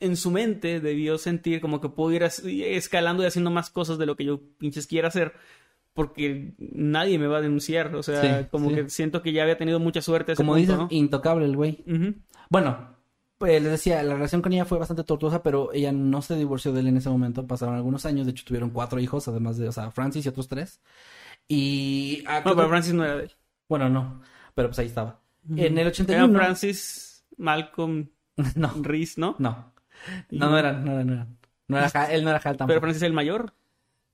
en su mente debió sentir como que puedo ir escalando y haciendo más cosas de lo que yo pinches quiera hacer, porque nadie me va a denunciar, o sea, como que siento que ya había tenido mucha suerte. Como punto, dices, intocable el güey. Bueno, pues les decía, la relación con ella fue bastante tortuosa, pero ella no se divorció de él en ese momento. Pasaron algunos años, de hecho tuvieron cuatro hijos, además de, o sea, Francis y otros tres. Y. ah, No, pero Francis no era de él. Bueno, no, pero pues ahí estaba. En el Era 81. Francis, Malcolm, (laughs) No, Reese, ¿no? no. No, no eran, no eran, no eran. No era él no era Hal tampoco. Pero Francis es el mayor.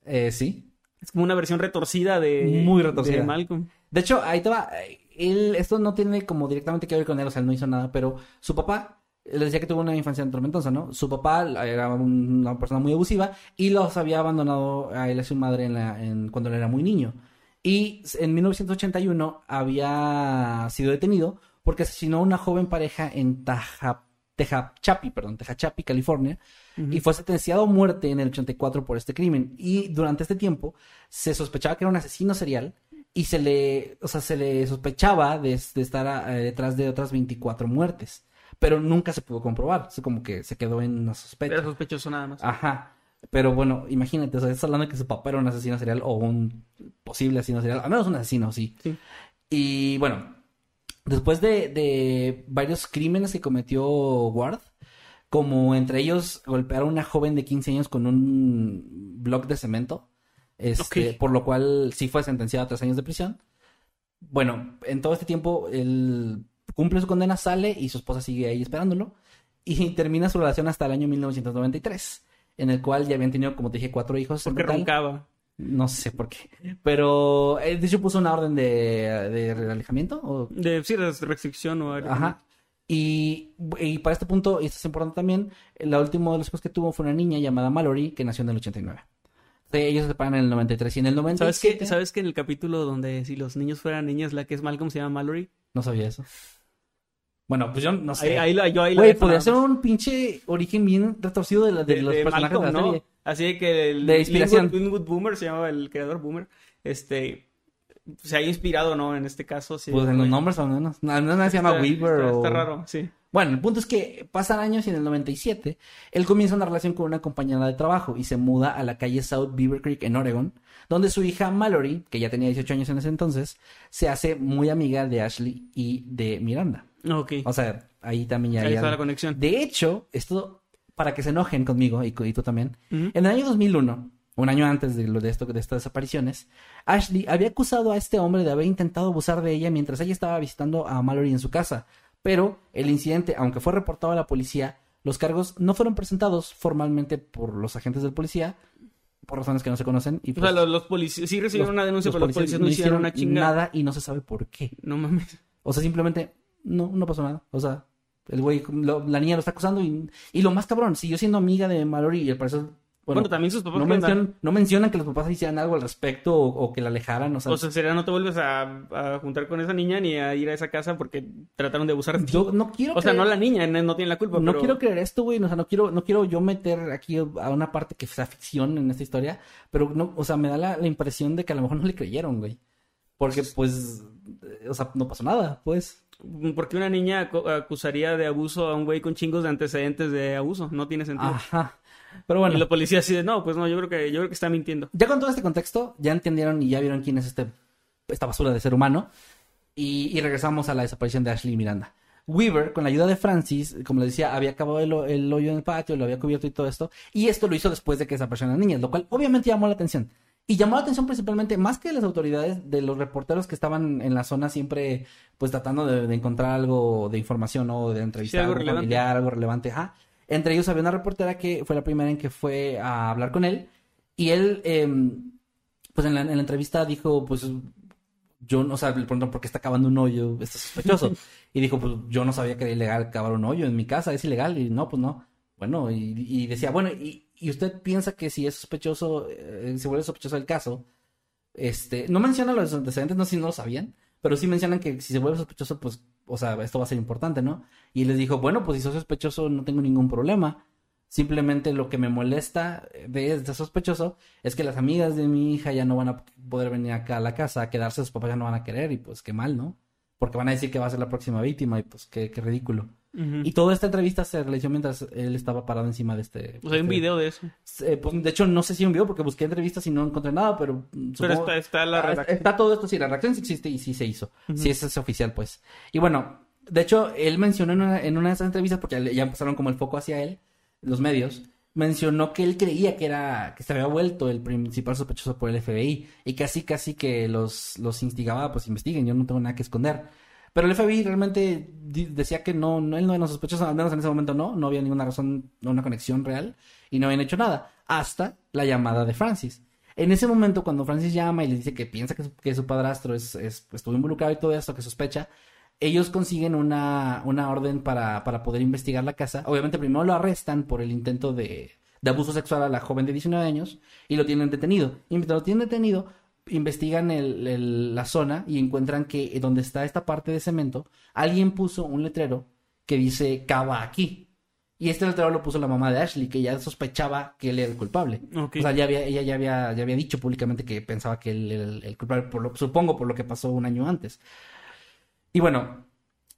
Eh, sí. Es como una versión retorcida de, Muy retorcida. de Malcolm. De hecho, ahí te va. eh, Él, esto no tiene como directamente que ver con él, o sea, él no hizo nada, pero su papá, le decía que tuvo una infancia tormentosa, ¿no? Su papá era un- una persona muy abusiva y los había abandonado a él y a su madre en la, en, cuando él era muy niño. Y en 1981 había sido detenido porque asesinó a una joven pareja en Taja, Tehachapi, perdón, Tehachapi, California, y fue sentenciado a muerte en el 84 por este crimen. Y durante este tiempo se sospechaba que era un asesino serial y se le, o sea, se le sospechaba de, de estar eh, detrás de otras 24 muertes, pero nunca se pudo comprobar, sea, como que se quedó en una sospecha. Era sospechoso nada más. Ajá. Pero bueno, imagínate, o sea, estás hablando de que su papá era un asesino serial o un posible asesino serial, al menos un asesino, sí. Sí. Y bueno, después de, de varios crímenes que cometió Ward, como entre ellos golpear a una joven de 15 años con un bloque de cemento, este, Ok. por lo cual sí fue sentenciado a tres años de prisión. Bueno, en todo este tiempo él cumple su condena, sale y su esposa sigue ahí esperándolo y (laughs) termina su relación hasta el año 1993, en el cual ya habían tenido, como te dije, cuatro hijos. Porque roncaba. No sé por qué. Pero, eh, de hecho, puso una orden de, de alejamiento. O... De, sí, de restricción o algo. Ajá. Y, y para este punto, y esto es importante también, la última de los hijos que tuvo fue una niña llamada Mallory, que nació en el 89. Entonces, ellos se separan en el 93 y en el 97... ¿Sabes que, ¿Sabes que en el capítulo donde si los niños fueran niñas, la que es Malcolm se llama Mallory? No sabía eso. Bueno, pues yo no sé. ahí yo Güey, podría ser un pinche origen bien retorcido de, la- de de, los de personajes Malcolm, de la ¿no? serie. Así de que el De inspiración. Linwood, Linwood Boomer se llamaba el creador Boomer. Este se ha inspirado, ¿no? En este caso, sí. Pues en los nombres al menos. No, no, no se llama Está- Weaver está, o... está raro, sí. Bueno, el punto es que pasan años y en el 97 él comienza una relación con una compañera de trabajo y se muda a la calle South Beaver Creek en Oregon, donde su hija Mallory, que ya tenía 18 años en ese entonces, se hace muy amiga de Ashley y de Miranda. Ok. O sea, ahí también ya Ahí está la conexión. De hecho, esto para que se enojen conmigo y, y tú también. En el año 2001, un año antes de, lo de, esto, de estas desapariciones, Ashley había acusado a este hombre de haber intentado abusar de ella mientras ella estaba visitando a Mallory en su casa. Pero el incidente, aunque fue reportado a la policía, los cargos no fueron presentados formalmente por los agentes de policía por razones que no se conocen. Y O sea, pues, los, los policías sí recibieron los- una denuncia, los pero los policías no hicieron una chingada. nada y no se sabe por qué. No mames. O sea, simplemente no, no pasó nada. O sea, el güey, lo- la niña lo está acusando y, y lo más cabrón, siguió siendo amiga de Mallory y al parecer, bueno, Bueno, también sus papás no, mencionan, no mencionan que los papás hicieran algo al respecto o, o que la alejaran. O sea, O sea, sería no te vuelves a, a juntar con esa niña ni a ir a esa casa porque trataron de abusar de ti. yo no quiero O sea, no la niña, no, no tiene la culpa, no pero... quiero creer esto, güey. O sea, no quiero, no quiero yo meter aquí a una parte que sea ficción en esta historia. Pero no, o sea, me da la, la impresión de que a lo mejor no le creyeron, güey. Porque, pues, o sea, no pasó nada, pues. Porque una niña acu- acusaría de abuso a un güey con chingos de antecedentes de abuso. No tiene sentido. Ajá. Pero bueno. Y la policía así de, no, pues no, yo creo que, yo creo que está mintiendo. Ya con todo este contexto, ya entendieron y ya vieron quién es este, esta basura de ser humano. Y, y regresamos a la desaparición de Ashley Miranda. Weaver, con la ayuda de Francis, como les decía, había acabado el, el hoyo en el patio, lo había cubierto y todo esto. Y esto lo hizo después de que desaparecieron las niñas, lo cual obviamente llamó la atención. Y llamó la atención principalmente, más que de las autoridades, de los reporteros que estaban en la zona siempre, pues tratando de, de encontrar algo de información o de entrevistar Sí, algo familiar, algo relevante. Ajá. Entre ellos había una reportera que fue la primera en que fue a hablar con él. Y él, em, pues en la, en la entrevista dijo, pues yo no, o sea, le preguntaron por qué está cavando un hoyo, está sospechoso. (laughs) y dijo, pues yo no sabía que era ilegal cavar un hoyo en mi casa, es ilegal. Y no, pues no. Bueno, y, y decía, bueno, y, y usted piensa que si es sospechoso, eh, se vuelve sospechoso el caso, este, no menciona los antecedentes, no sé si no lo sabían, pero sí mencionan que si se vuelve sospechoso, pues, o sea, esto va a ser importante, ¿no? Y les dijo, bueno, pues si soy sospechoso no tengo ningún problema. Simplemente lo que me molesta de, de sospechoso es que las amigas de mi hija ya no van a poder venir acá a la casa a quedarse, sus papás ya no van a querer y pues qué mal, ¿no? Porque van a decir que va a ser la próxima víctima y pues qué, qué ridículo. Y toda esta entrevista se realizó mientras él estaba parado encima de este... O sea, hay un este- video de eso. eh, pues, de hecho, no sé si hay un video porque busqué entrevistas y no encontré nada, pero... Pero está, está la Ah, redacción. Está todo esto, sí, la reacción sí existe y sí se hizo. Sí, es, es oficial, pues. Y bueno, de hecho, él mencionó en una, en una de esas entrevistas, porque ya- ya empezaron como el foco hacia él, los medios, mencionó que él creía que era, que se había vuelto el principal sospechoso por el FBI y casi, casi que los, los instigaba, pues investiguen, yo no tengo nada que esconder. Pero el FBI realmente decía que no, no, él no era sospechoso, al menos en ese momento no, no había ninguna razón, una conexión real y no habían hecho nada, hasta la llamada de Francis. En ese momento, cuando Francis llama y le dice que piensa que su, padrastro es- estuvo involucrado y todo esto, que sospecha, ellos consiguen una, una orden para, para poder investigar la casa. Obviamente, primero lo arrestan por el intento de, de abuso sexual a la joven de 19 años y lo tienen detenido. Y mientras lo tienen detenido, investigan el- el- la zona y encuentran que eh, donde está esta parte de cemento, alguien puso un letrero que dice cava aquí. Y este letrero lo puso la mamá de Ashley, que ya sospechaba que él era el culpable. O sea, ya había, ella ya había, ya había dicho públicamente que pensaba que él era el, el culpable, por lo, supongo por lo que pasó un año antes. Y bueno,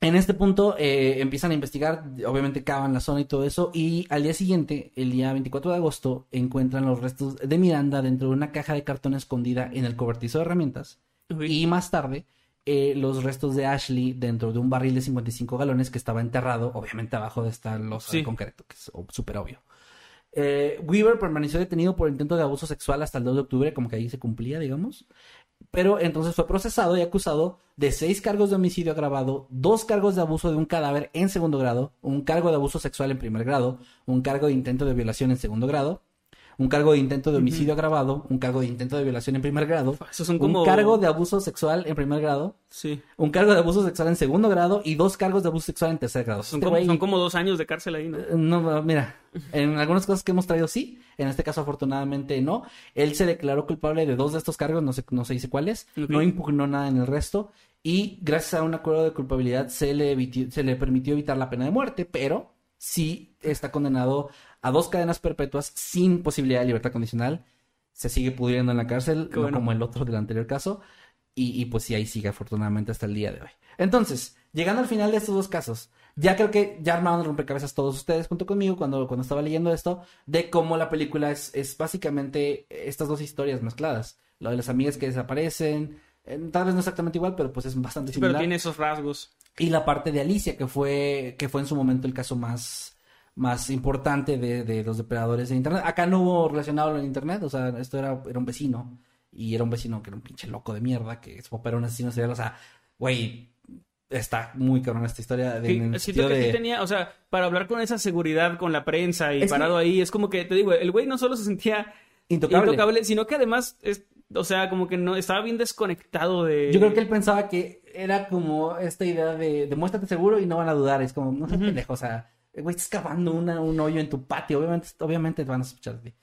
en este punto eh, empiezan a investigar, obviamente cavan la zona y todo eso, y al día siguiente, el día 24 de agosto, encuentran los restos de Miranda dentro de una caja de cartón escondida en el cobertizo de herramientas. Uy. Y más tarde, eh, los restos de Ashley dentro de un barril de 55 galones que estaba enterrado, obviamente abajo de esta losa de Sí. concreto, que es súper obvio. Eh, Weaver permaneció detenido por intento de abuso sexual hasta el 2 de octubre, como que ahí se cumplía, digamos. Pero entonces fue procesado y acusado de seis cargos de homicidio agravado, dos cargos de abuso de un cadáver en segundo grado, un cargo de abuso sexual en primer grado, un cargo de intento de violación en segundo grado, un cargo de intento de homicidio agravado, un cargo de intento de violación en primer grado, Esos son como... un cargo de abuso sexual en primer grado, Sí. un cargo de abuso sexual en segundo grado y dos cargos de abuso sexual en tercer grado. Son Este como, güey- son como dos años de cárcel ahí, ¿no? eh, No, mira, en algunas cosas que hemos traído sí, en este caso afortunadamente no. Él se declaró culpable de dos de estos cargos, no sé, no se dice cuáles, no impugnó nada en el resto y gracias a un acuerdo de culpabilidad se le, eviti- se le permitió evitar la pena de muerte, pero sí está condenado a dos cadenas perpetuas sin posibilidad de libertad condicional. Se sigue pudriendo en la cárcel, no bueno. como el otro del anterior caso. Y, y pues sí, ahí sigue afortunadamente hasta el día de hoy. Entonces, llegando al final de estos dos casos, ya creo que ya armaron rompecabezas todos ustedes junto conmigo cuando, cuando estaba leyendo esto, de cómo la película es, es básicamente estas dos historias mezcladas. Lo de las amigas que desaparecen, eh, tal vez no exactamente igual, pero pues es bastante Sí, pero similar. tiene esos rasgos. Y la parte de Alicia, que fue, que fue en su momento el caso más, más importante de, de los depredadores de Internet. Acá no hubo relacionado en Internet, o sea, esto era, era un vecino. Y era un vecino que era un pinche loco de mierda, que su papá era un asesino serial. O sea, güey, está muy cabrón esta historia. De, Sí, en el siento sentido que sí de- tenía, o sea, para hablar con esa seguridad con la prensa y Es que- parado ahí, es como que, te digo, el güey no solo se sentía Intocable. intocable, sino que además, es, o sea, como que no estaba bien desconectado de... Yo creo que él pensaba que era como esta idea de demuéstrate seguro y no van a dudar. Es como, no seas pendejo, o sea, güey, estás cavando una- un hoyo en tu patio. Obviamente, obviamente te van a sospechar de ti.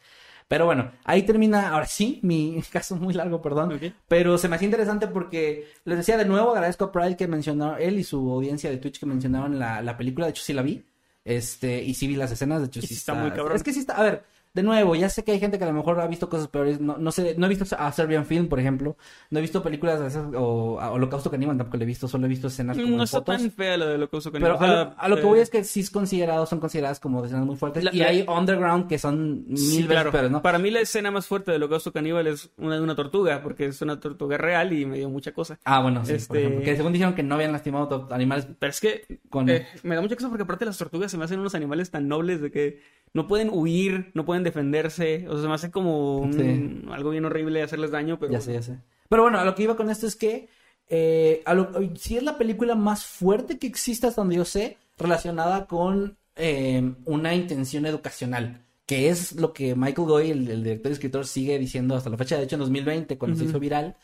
Pero bueno, ahí termina, ahora sí, mi (laughs) caso muy largo, perdón. Pero se me hacía interesante porque, les decía de nuevo, agradezco a Pride que mencionó, él y su audiencia de Twitch que mencionaron la, la película, de hecho sí la vi. Este, y sí vi las escenas, de hecho sí está muy cabrón. Es que sí está, a ver, de nuevo, ya sé que hay gente que a lo mejor ha visto cosas peores, no, no sé, no he visto a Serbian Film, por ejemplo, no he visto películas de esas, o a Holocausto Caníbal tampoco lo he visto, solo he visto escenas como No está fotos. tan fea la de Holocausto Pero Caníbal. a, O lo, a lo que eh, voy es que sí es considerado, son consideradas como escenas muy fuertes. La- y la- hay underground que son mil Sí, veces claro. peores, ¿no? Para mí la escena más fuerte del Holocausto Caníbal es una de una tortuga, porque es una tortuga real y me dio mucha cosa. Ah, bueno, sí, por Este- ejemplo. Que según dijeron que no habían lastimado animales Pero es que con... eh, me da mucha cosa porque aparte las tortugas se me hacen unos animales tan nobles de que no pueden huir, no pueden defenderse. O sea, se me hace como un- Sí. algo bien horrible hacerles daño, pero... Ya sé, ya sé. Pero bueno, a lo que iba con esto es que eh, a lo- si es la película más fuerte que existe hasta donde yo sé, relacionada con eh, una intención educacional, que es lo que Michael Goy, el, el director y escritor, sigue diciendo hasta la fecha. De hecho, en 2020, cuando se Ujú. hizo viral,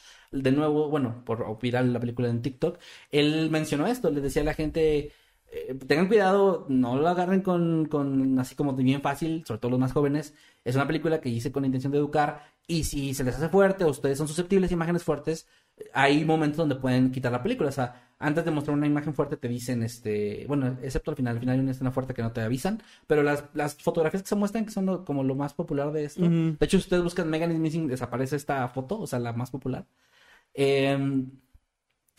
de nuevo, bueno, por viral la película en TikTok, él mencionó esto, le decía a la gente... eh, tengan cuidado, no lo agarren con, con así como bien fácil, sobre todo los más jóvenes. Es una película que hice con la intención de educar y si se les hace fuerte o ustedes son susceptibles a imágenes fuertes, hay momentos donde pueden quitar la película. O sea, antes de mostrar una imagen fuerte te dicen, este, bueno, excepto al final, al final hay una escena fuerte que no te avisan, pero las, las fotografías que se muestran, que son lo- como lo más popular de esto, de hecho, si ustedes buscan Megan is Missing, desaparece esta foto, o sea, la más popular. Eh,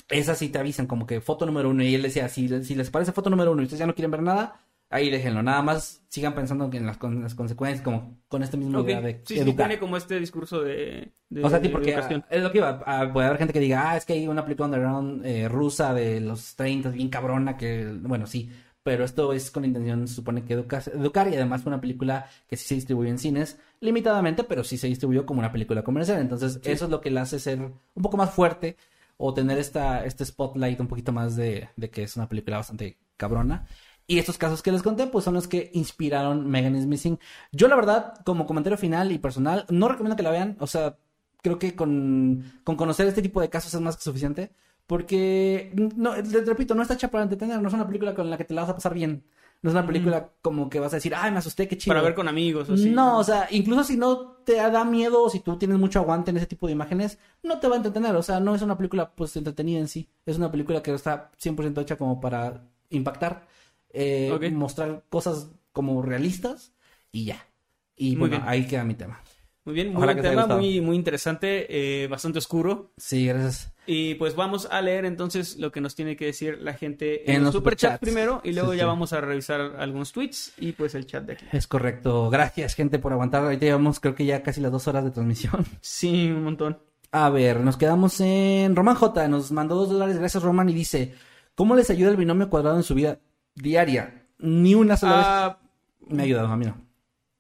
esas sí te avisan como que foto número uno. Y él decía, si, si les parece foto número uno y ustedes ya no quieren ver nada, ahí déjenlo. Nada más sigan pensando en las, con las consecuencias, como con esta misma Ok. idea de Sí, sí, educar. tiene como este discurso de, de O sea, sí, porque ah, es lo que iba. ah, puede haber gente que diga, ah, es que hay una película underground eh, rusa de los 30, bien cabrona, que, bueno, sí. Pero esto es con intención, se supone que educa- educar, y además fue una película que sí se distribuyó en cines, limitadamente, pero sí se distribuyó como una película comercial. Entonces, eso es lo que la hace ser un poco más fuerte o tener esta, este spotlight un poquito más de, de que es una película bastante cabrona. Y estos casos que les conté, pues son los que inspiraron Megan is Missing. Yo, la verdad, como comentario final y personal, no recomiendo que la vean. O sea, creo que con, con conocer este tipo de casos es más que suficiente. Porque, no, les repito, no está hecha para entretener. No es una película con la que te la vas a pasar bien. No es una película como que vas a decir, ay, me asusté, qué chido. Para ver con amigos o así. No, o sea, incluso si no te da miedo o si tú tienes mucho aguante en ese tipo de imágenes, no te va a entretener. O sea, no es una película pues entretenida en sí. Es una película que está 100% hecha como para impactar, eh, mostrar cosas como realistas y ya. Y Muy bueno, bien. ahí queda mi tema. Muy bien, muy buen tema, muy, muy interesante, eh, bastante oscuro. Sí, gracias. Y pues vamos a leer entonces lo que nos tiene que decir la gente En en, los superchats primero y luego Sí, ya sí. vamos a revisar algunos tweets y pues el chat de aquí. Es correcto. Gracias, gente, por aguantar. Ahorita llevamos, creo que ya casi las dos horas de transmisión. (laughs) Sí, un montón. A ver, nos quedamos en Roman J. Nos mandó dos dólares. Gracias, Roman. Y dice: ¿Cómo les ayuda el binomio cuadrado en su vida diaria? Ni una sola Ah, vez me ha ayudado, a mí no.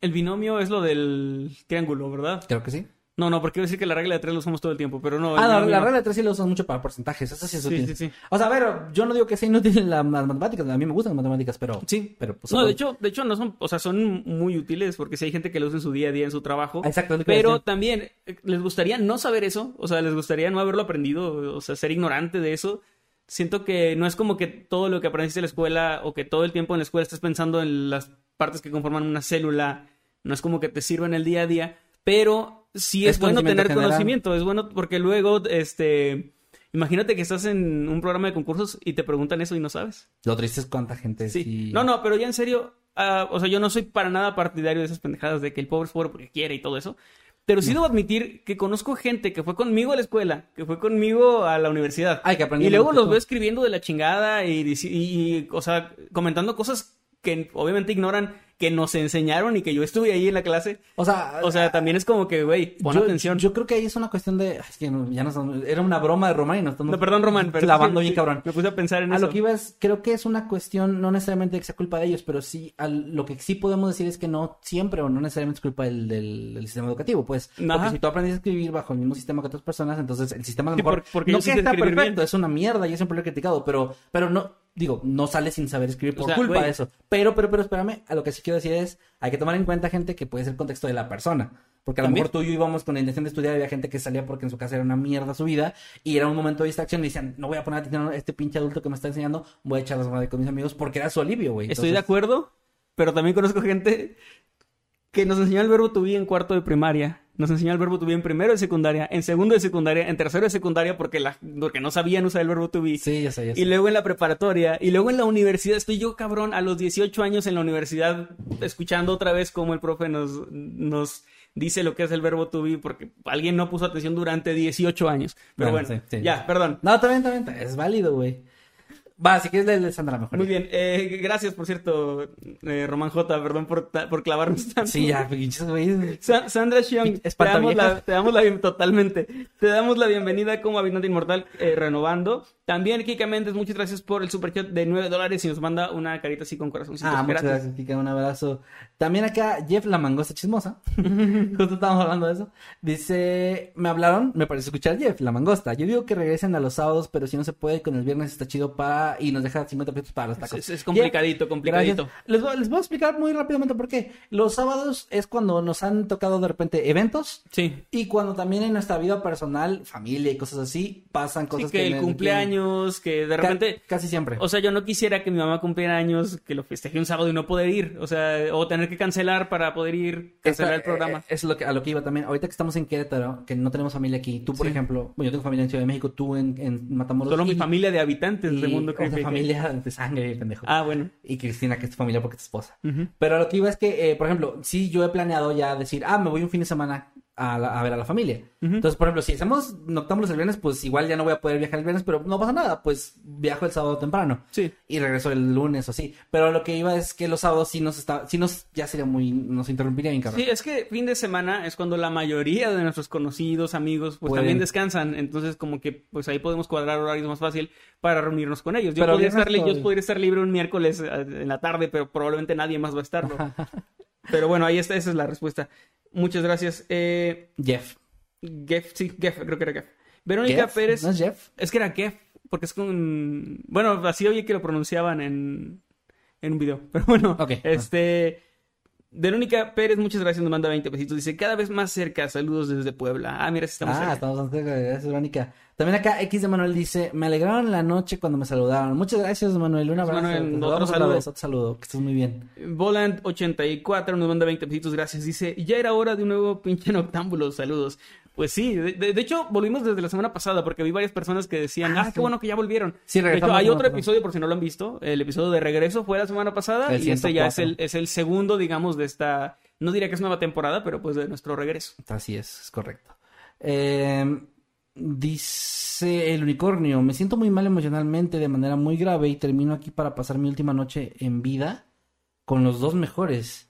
El binomio es lo del triángulo, ¿verdad? Creo que sí. No, no, porque quiero decir que la regla de tres lo usamos todo el tiempo, pero no. Ah, no, la no. regla de tres sí la usan mucho para porcentajes. Eso sí es Sí, útil. sí, sí. O sea, a ver, yo no digo que sea inútil en la- las matemáticas. A mí me gustan las matemáticas, pero. Sí. Pero, pues, No, de hecho, de hecho no son, o sea, son muy útiles porque si hay gente que lo usa en su día a día en su trabajo. Exacto, Pero también eh, les gustaría no saber eso, o sea, les gustaría no haberlo aprendido, o sea, ser ignorante de eso. Siento que no es como que todo lo que aprendiste en la escuela o que todo el tiempo en la escuela estés pensando en las partes que conforman una célula, no es como que te sirva en el día a día, pero sí es, Es bueno tener general. conocimiento, es bueno porque luego, este, imagínate que estás en un programa de concursos y te preguntan eso y no sabes. Lo triste es cuánta gente Sí. sí. No, no, pero ya en serio, ah, o sea, yo no soy para nada partidario de esas pendejadas de que el pobre es pobre porque quiere y todo eso. Pero sí debo admitir que conozco gente que fue conmigo a la escuela, que fue conmigo a la universidad. Ay, que y luego los veo escribiendo de la chingada y, y, y, o sea, comentando cosas que obviamente ignoran que nos enseñaron y que yo estuve ahí en la clase. O sea, O sea, también es como que, güey, pon yo, atención. Yo creo que ahí es una cuestión de. Es que ya no son- Era una broma de Román y nos estamos. No, perdón, Román, pero Clavando sí, bien sí, cabrón. Me puse a pensar en A eso. lo que iba es, creo que es una cuestión, no necesariamente que sea culpa de ellos, pero sí, al- lo que sí podemos decir es que no siempre o no necesariamente es culpa del, del- del sistema educativo, pues. Ajá. Porque si tú aprendes a escribir bajo el mismo sistema que otras personas, entonces el sistema a lo Sí, mejor por- porque no que está perfecto, bien. es una mierda, yo siempre lo he criticado, pero, pero no, digo, no sale sin saber escribir O por sea, culpa güey. de eso. Pero, pero, pero, espérame, a lo que sí quiero decir es, hay que tomar en cuenta, gente, que puede ser contexto de la persona. Porque a lo También. mejor tú y yo íbamos con la intención de estudiar había gente que salía porque en su casa era una mierda su vida y era un momento de distracción y decían, no voy a poner atención a este pinche adulto que me está enseñando, voy a echar las madres con mis amigos porque era su alivio, güey. Estoy de acuerdo, pero también conozco gente que nos enseñó el verbo to be en cuarto de primaria. Nos enseñó el verbo to be en primero de secundaria, en segundo de secundaria, en tercero de secundaria porque, la, porque no sabían usar el verbo to be. Sí, ya sé, ya sé. Y luego en la preparatoria, y luego en la universidad, estoy yo cabrón a los 18 años en la universidad escuchando otra vez cómo el profe nos, nos dice lo que es el verbo to be porque alguien no puso atención durante 18 años. Pero Bueno, bueno, sí, sí. ya, perdón. No, también, también, es válido, güey. Va, si quieres leerle Sandra mejor. Muy bien, eh, gracias por cierto, eh, Román J, perdón por, por clavarnos (laughs) tanto. Sí, ya, pinches, güey. Sa- Sandra Xiong, te damos, la, te damos la totalmente. Te damos la bienvenida como Habitante Inmortal eh, renovando. También Kika Méndez, muchas gracias por el superchat de 9 dólares y nos manda una carita así con corazoncitos. Ah, muchas gracias. gracias, Kika, un abrazo. También acá, Jeff la mangosta chismosa. (laughs) Justo estábamos hablando de eso. Dice, me hablaron, me parece escuchar Jeff, la mangosta. Yo digo que regresen a los sábados, pero si no se puede, con el viernes está chido para... Y nos deja 50 pesos para los tacos. Es, es complicadito, complicadito. Les voy, les voy a explicar muy rápidamente por qué. Los sábados es cuando nos han tocado de repente eventos. Sí. Y cuando también en nuestra vida personal, familia y cosas así, pasan Sí, cosas que el me- cumpleaños, que de Ca- repente... casi siempre. O sea, yo no quisiera que mi mamá cumpliera años, que lo festeje un sábado y no poder ir. O sea, o tener que cancelar para poder ir, cancelar el Esta- programa. eh, Es lo que, a lo que iba también. Ahorita que estamos en Querétaro, que no tenemos familia aquí. Tú, por Sí. ejemplo, bueno, yo tengo familia en Ciudad de México, tú en, en Matamoros. Solo mi y- familia de habitantes y- de Mundo o sea, Creepy. familia (laughs) de sangre, pendejo. Ah, bueno. Y Cristina, que es tu familia porque es tu esposa. Pero lo que iba es que, eh, por ejemplo, sí, yo he planeado ya decir, ah, me voy un fin de semana a, la- a ver a la familia. Entonces, por ejemplo, si hacemos noctámbulos el viernes, pues igual ya no voy a poder viajar el viernes, pero no pasa nada, pues viajo el sábado temprano. Sí. Y regreso el lunes o así. Pero lo que iba es que los sábados sí nos está, sí nos, ya sería muy, nos interrumpiría bien cabrón. Sí, es que fin de semana es cuando la mayoría de nuestros conocidos, amigos, pues Pueden. también descansan. Entonces, como que pues ahí podemos cuadrar horarios más fácil para reunirnos con ellos. Yo, Pero podría estar, yo podría estar libre un miércoles eh, en la tarde, pero probablemente nadie más va a estarlo. (laughs) pero bueno, ahí está, esa es la respuesta. Muchas gracias. Eh, Jeff. Geff, sí, Geff, creo que era Geff. Verónica Jeff, Pérez. ¿No es Jeff? Es que era Geff, porque es con... Bueno, así oye que lo pronunciaban en, en un video. (laughs) Pero bueno, Ok. este... Verónica Pérez, muchas gracias, nos manda 20 pesitos. Dice, cada vez más cerca, saludos desde Puebla. Ah, mira, estamos ah, cerca. estamos bastante cerca. Gracias, Verónica. También acá X de Manuel dice, me alegraron la noche cuando me saludaron. Muchas gracias, Manuel. Un abrazo. Manuel, otro saludo. vez, otro saludo. Que estés muy bien. Voland84 nos manda 20 pesitos, gracias. Dice, ya era hora de un nuevo pinche noctámbulo, saludos. Pues sí, de, de- de hecho volvimos desde la semana pasada porque vi varias personas que decían, Ah, ah, sí. qué bueno que ya volvieron. Sí, de hecho, hay otro episodio por si no lo han visto. El episodio de regreso fue la semana pasada El y este ya es 104. el, es el segundo, digamos, de esta, no diría que es nueva temporada, pero pues de nuestro regreso. Así es, es correcto. Eh, dice el unicornio, me siento muy mal emocionalmente de manera muy grave y termino aquí para pasar mi última noche en vida con los dos mejores.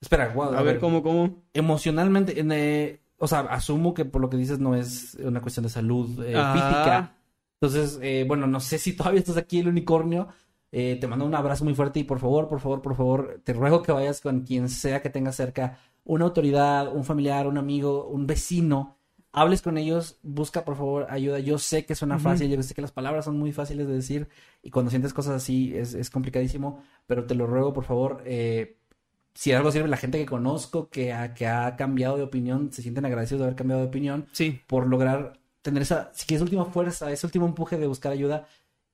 Espera, guau, A, ver, cómo, cómo. emocionalmente, en, eh, o sea, asumo que por lo que dices no es una cuestión de salud eh, Ah. física. Entonces, eh, bueno, no sé si (laughs) todavía estás aquí, el unicornio. Eh, te mando un abrazo muy fuerte y por favor, por favor, por favor, te ruego que vayas con quien sea que tengas cerca, una autoridad, un familiar, un amigo, un vecino. Hables con ellos, busca por favor ayuda. Yo sé que suena fácil, yo sé que las palabras son muy fáciles de decir y cuando sientes cosas así es, es complicadísimo, pero te lo ruego por favor, eh, si algo sirve, la gente que conozco que ha, que ha cambiado de opinión, se sienten agradecidos de haber cambiado de opinión Sí. por lograr tener esa, si quieres, última fuerza, ese último empuje de buscar ayuda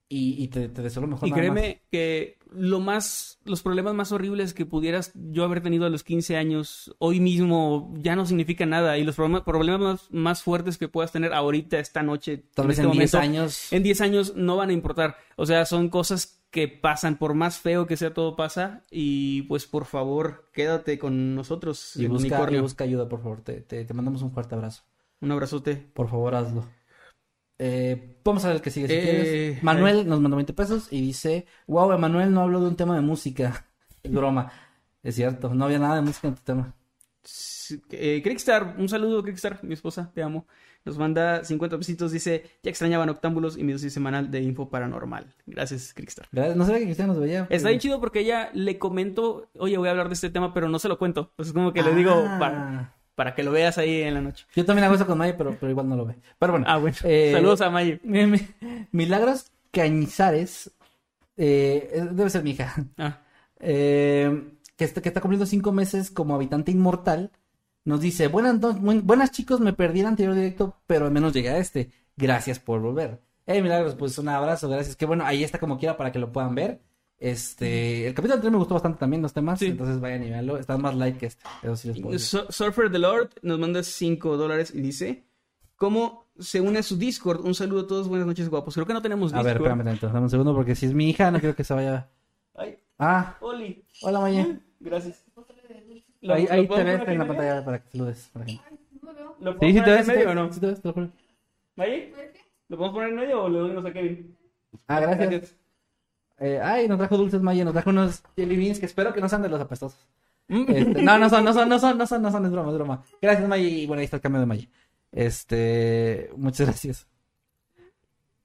y, y te, te deseo lo mejor. Y nada más. créeme que lo más, los problemas más horribles que pudieras yo haber tenido a los 15 años, hoy mismo ya no significa nada. Y los problemas, problemas más, más fuertes que puedas tener ahorita, esta noche, Tal vez este en 10 momento, años. en 10 años no van a importar. O sea, son cosas que pasan, por más feo que sea todo pasa. Y pues por favor, quédate con nosotros, Y busca, y busca ayuda, por favor. Te, te, te mandamos un fuerte abrazo. Un abrazote. Por favor, hazlo. Eh, vamos a ver el que sigue si Eh, quieres. Manuel nos mandó 20 pesos y dice: Wow, Emanuel no habló de un tema de música. (laughs) Broma. Es cierto, no había nada de música en tu tema. Eh, Crickstar, un saludo, Crickstar, mi esposa, te amo. Nos manda 50 pesitos, dice, ya extrañaba Noctámbulos y mi dosis semanal de info paranormal. Gracias, Crickstar. No sabía que Cristian nos veía. Está bien chido porque ella le comento, oye, voy a hablar de este tema, pero no se lo cuento. Pues es como que le digo Ah. para, para que lo veas ahí en la noche. Yo también hago eso con May, pero, pero igual no lo ve. Pero bueno. Ah, bueno. eh, Saludos a Mayo. mi- mi- Milagros Cañizares eh, eh, debe ser mi hija, Ah, eh, que, está, que está cumpliendo cinco meses como habitante inmortal, nos dice, buenas, buenas chicos, me perdí el anterior directo, pero al menos llegué a este. Gracias por volver. Eh, Milagros, pues un abrazo, gracias. Que bueno, ahí está como quiera para que lo puedan ver. Este, el capítulo anterior me gustó bastante también los temas, Sí. entonces vayan y véanlo. Está más like que este, eso sí les puedo decir. Su- Surfer the Lord nos manda 5 dólares y dice: ¿Cómo se une a su Discord? Un saludo a todos, buenas noches, guapos. Creo que no tenemos A Discord. ver, espérame tantito, dame un segundo porque si es mi hija no quiero que se vaya. Ay, Ah, Oli, hola Maya. (laughs) gracias. Ahí, ahí te ves en la medio? pantalla para que saludes. Para que... ¿Lo Sí, podemos sí te poner ves, en sí te medio o no? sí te ves, te lo juro. ¿Maya? ¿Lo podemos poner en medio o le doy a Kevin? Ah, gracias. Eh, ay, nos trajo dulces Maya, nos trajo unos jelly beans que espero que no sean de los apestosos. Mm. Este, no, no son, no son, no son, no son, no son, es broma, es broma. Gracias Maya y bueno, ahí está el cambio de Maya. Este, muchas gracias.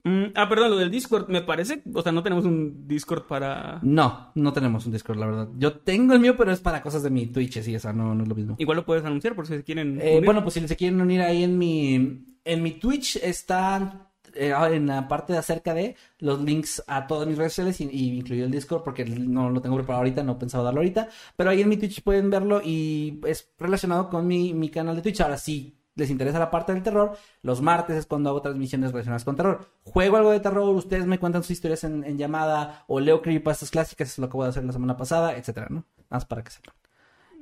Mm, ah, perdón, lo del Discord, me parece. O sea, no tenemos un Discord para. No, no tenemos un Discord, la verdad. Yo tengo el mío, pero es para cosas de mi Twitch, sí, o sea, no, no es lo mismo. Igual lo puedes anunciar por si se quieren. Eh, unir. bueno, pues si se quieren unir ahí en mi, en mi Twitch están eh, en la parte de acerca de los links a todas mis redes sociales y, y incluido el Discord porque no lo tengo preparado ahorita, no he pensado darlo ahorita, pero ahí en mi Twitch pueden verlo y es relacionado con mi, mi canal de Twitch. Ahora sí. Les interesa la parte del terror. Los martes es cuando hago transmisiones relacionadas con terror. Juego algo de terror, ustedes me cuentan sus historias en, en llamada o leo creepypastas clásicas, eso es lo que acabo de hacer la semana pasada, etcétera, ¿no? Más para que sepan.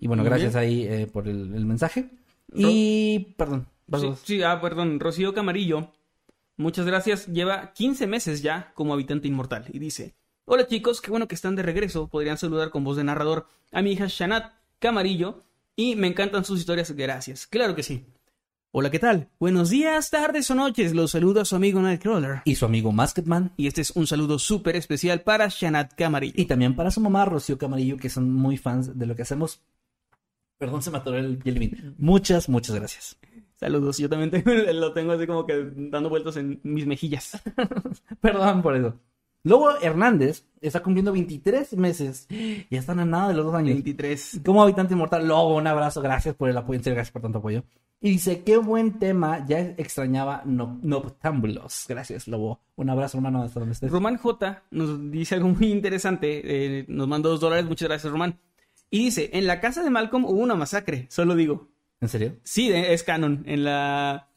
Y bueno, Muy gracias bien. ahí eh, por el, el mensaje. Y, perdón, Sí, sí, ah, perdón, Rocío Camarillo. Muchas gracias. Lleva 15 meses ya como habitante inmortal y dice: Hola chicos, qué bueno que están de regreso. Podrían saludar con voz de narrador a mi hija Shanat Camarillo y me encantan sus historias. Gracias. Claro que sí. Hola, ¿qué tal? Buenos días, tardes o noches. Los saluda su amigo Nightcrawler. Y su amigo Masketman. Y este es un saludo súper especial para Shanat Camarillo. Y también para su mamá, Rocío Camarillo, que son muy fans de lo que hacemos. Perdón, se me atoró el jelly. Muchas, muchas gracias. Saludos. Yo también tengo- lo tengo así como que dando vueltas en mis mejillas. (laughs) Perdón por eso. Lobo Hernández está cumpliendo 23 meses. (gasps) Ya están a nada de los dos años. 23. Como habitante inmortal, Lobo, un abrazo. Gracias por el apoyo. En serio, gracias por tanto apoyo. Y dice, qué buen tema. Ya extrañaba no, Noctámbulos. Gracias, Lobo. Un abrazo, hermano, hasta donde estés. Román J nos dice algo muy interesante. eh, nos mandó dos dólares. Muchas gracias, Román. Y dice: En la casa de Malcolm hubo una masacre. Solo digo. ¿En serio? Sí, es canon. En la.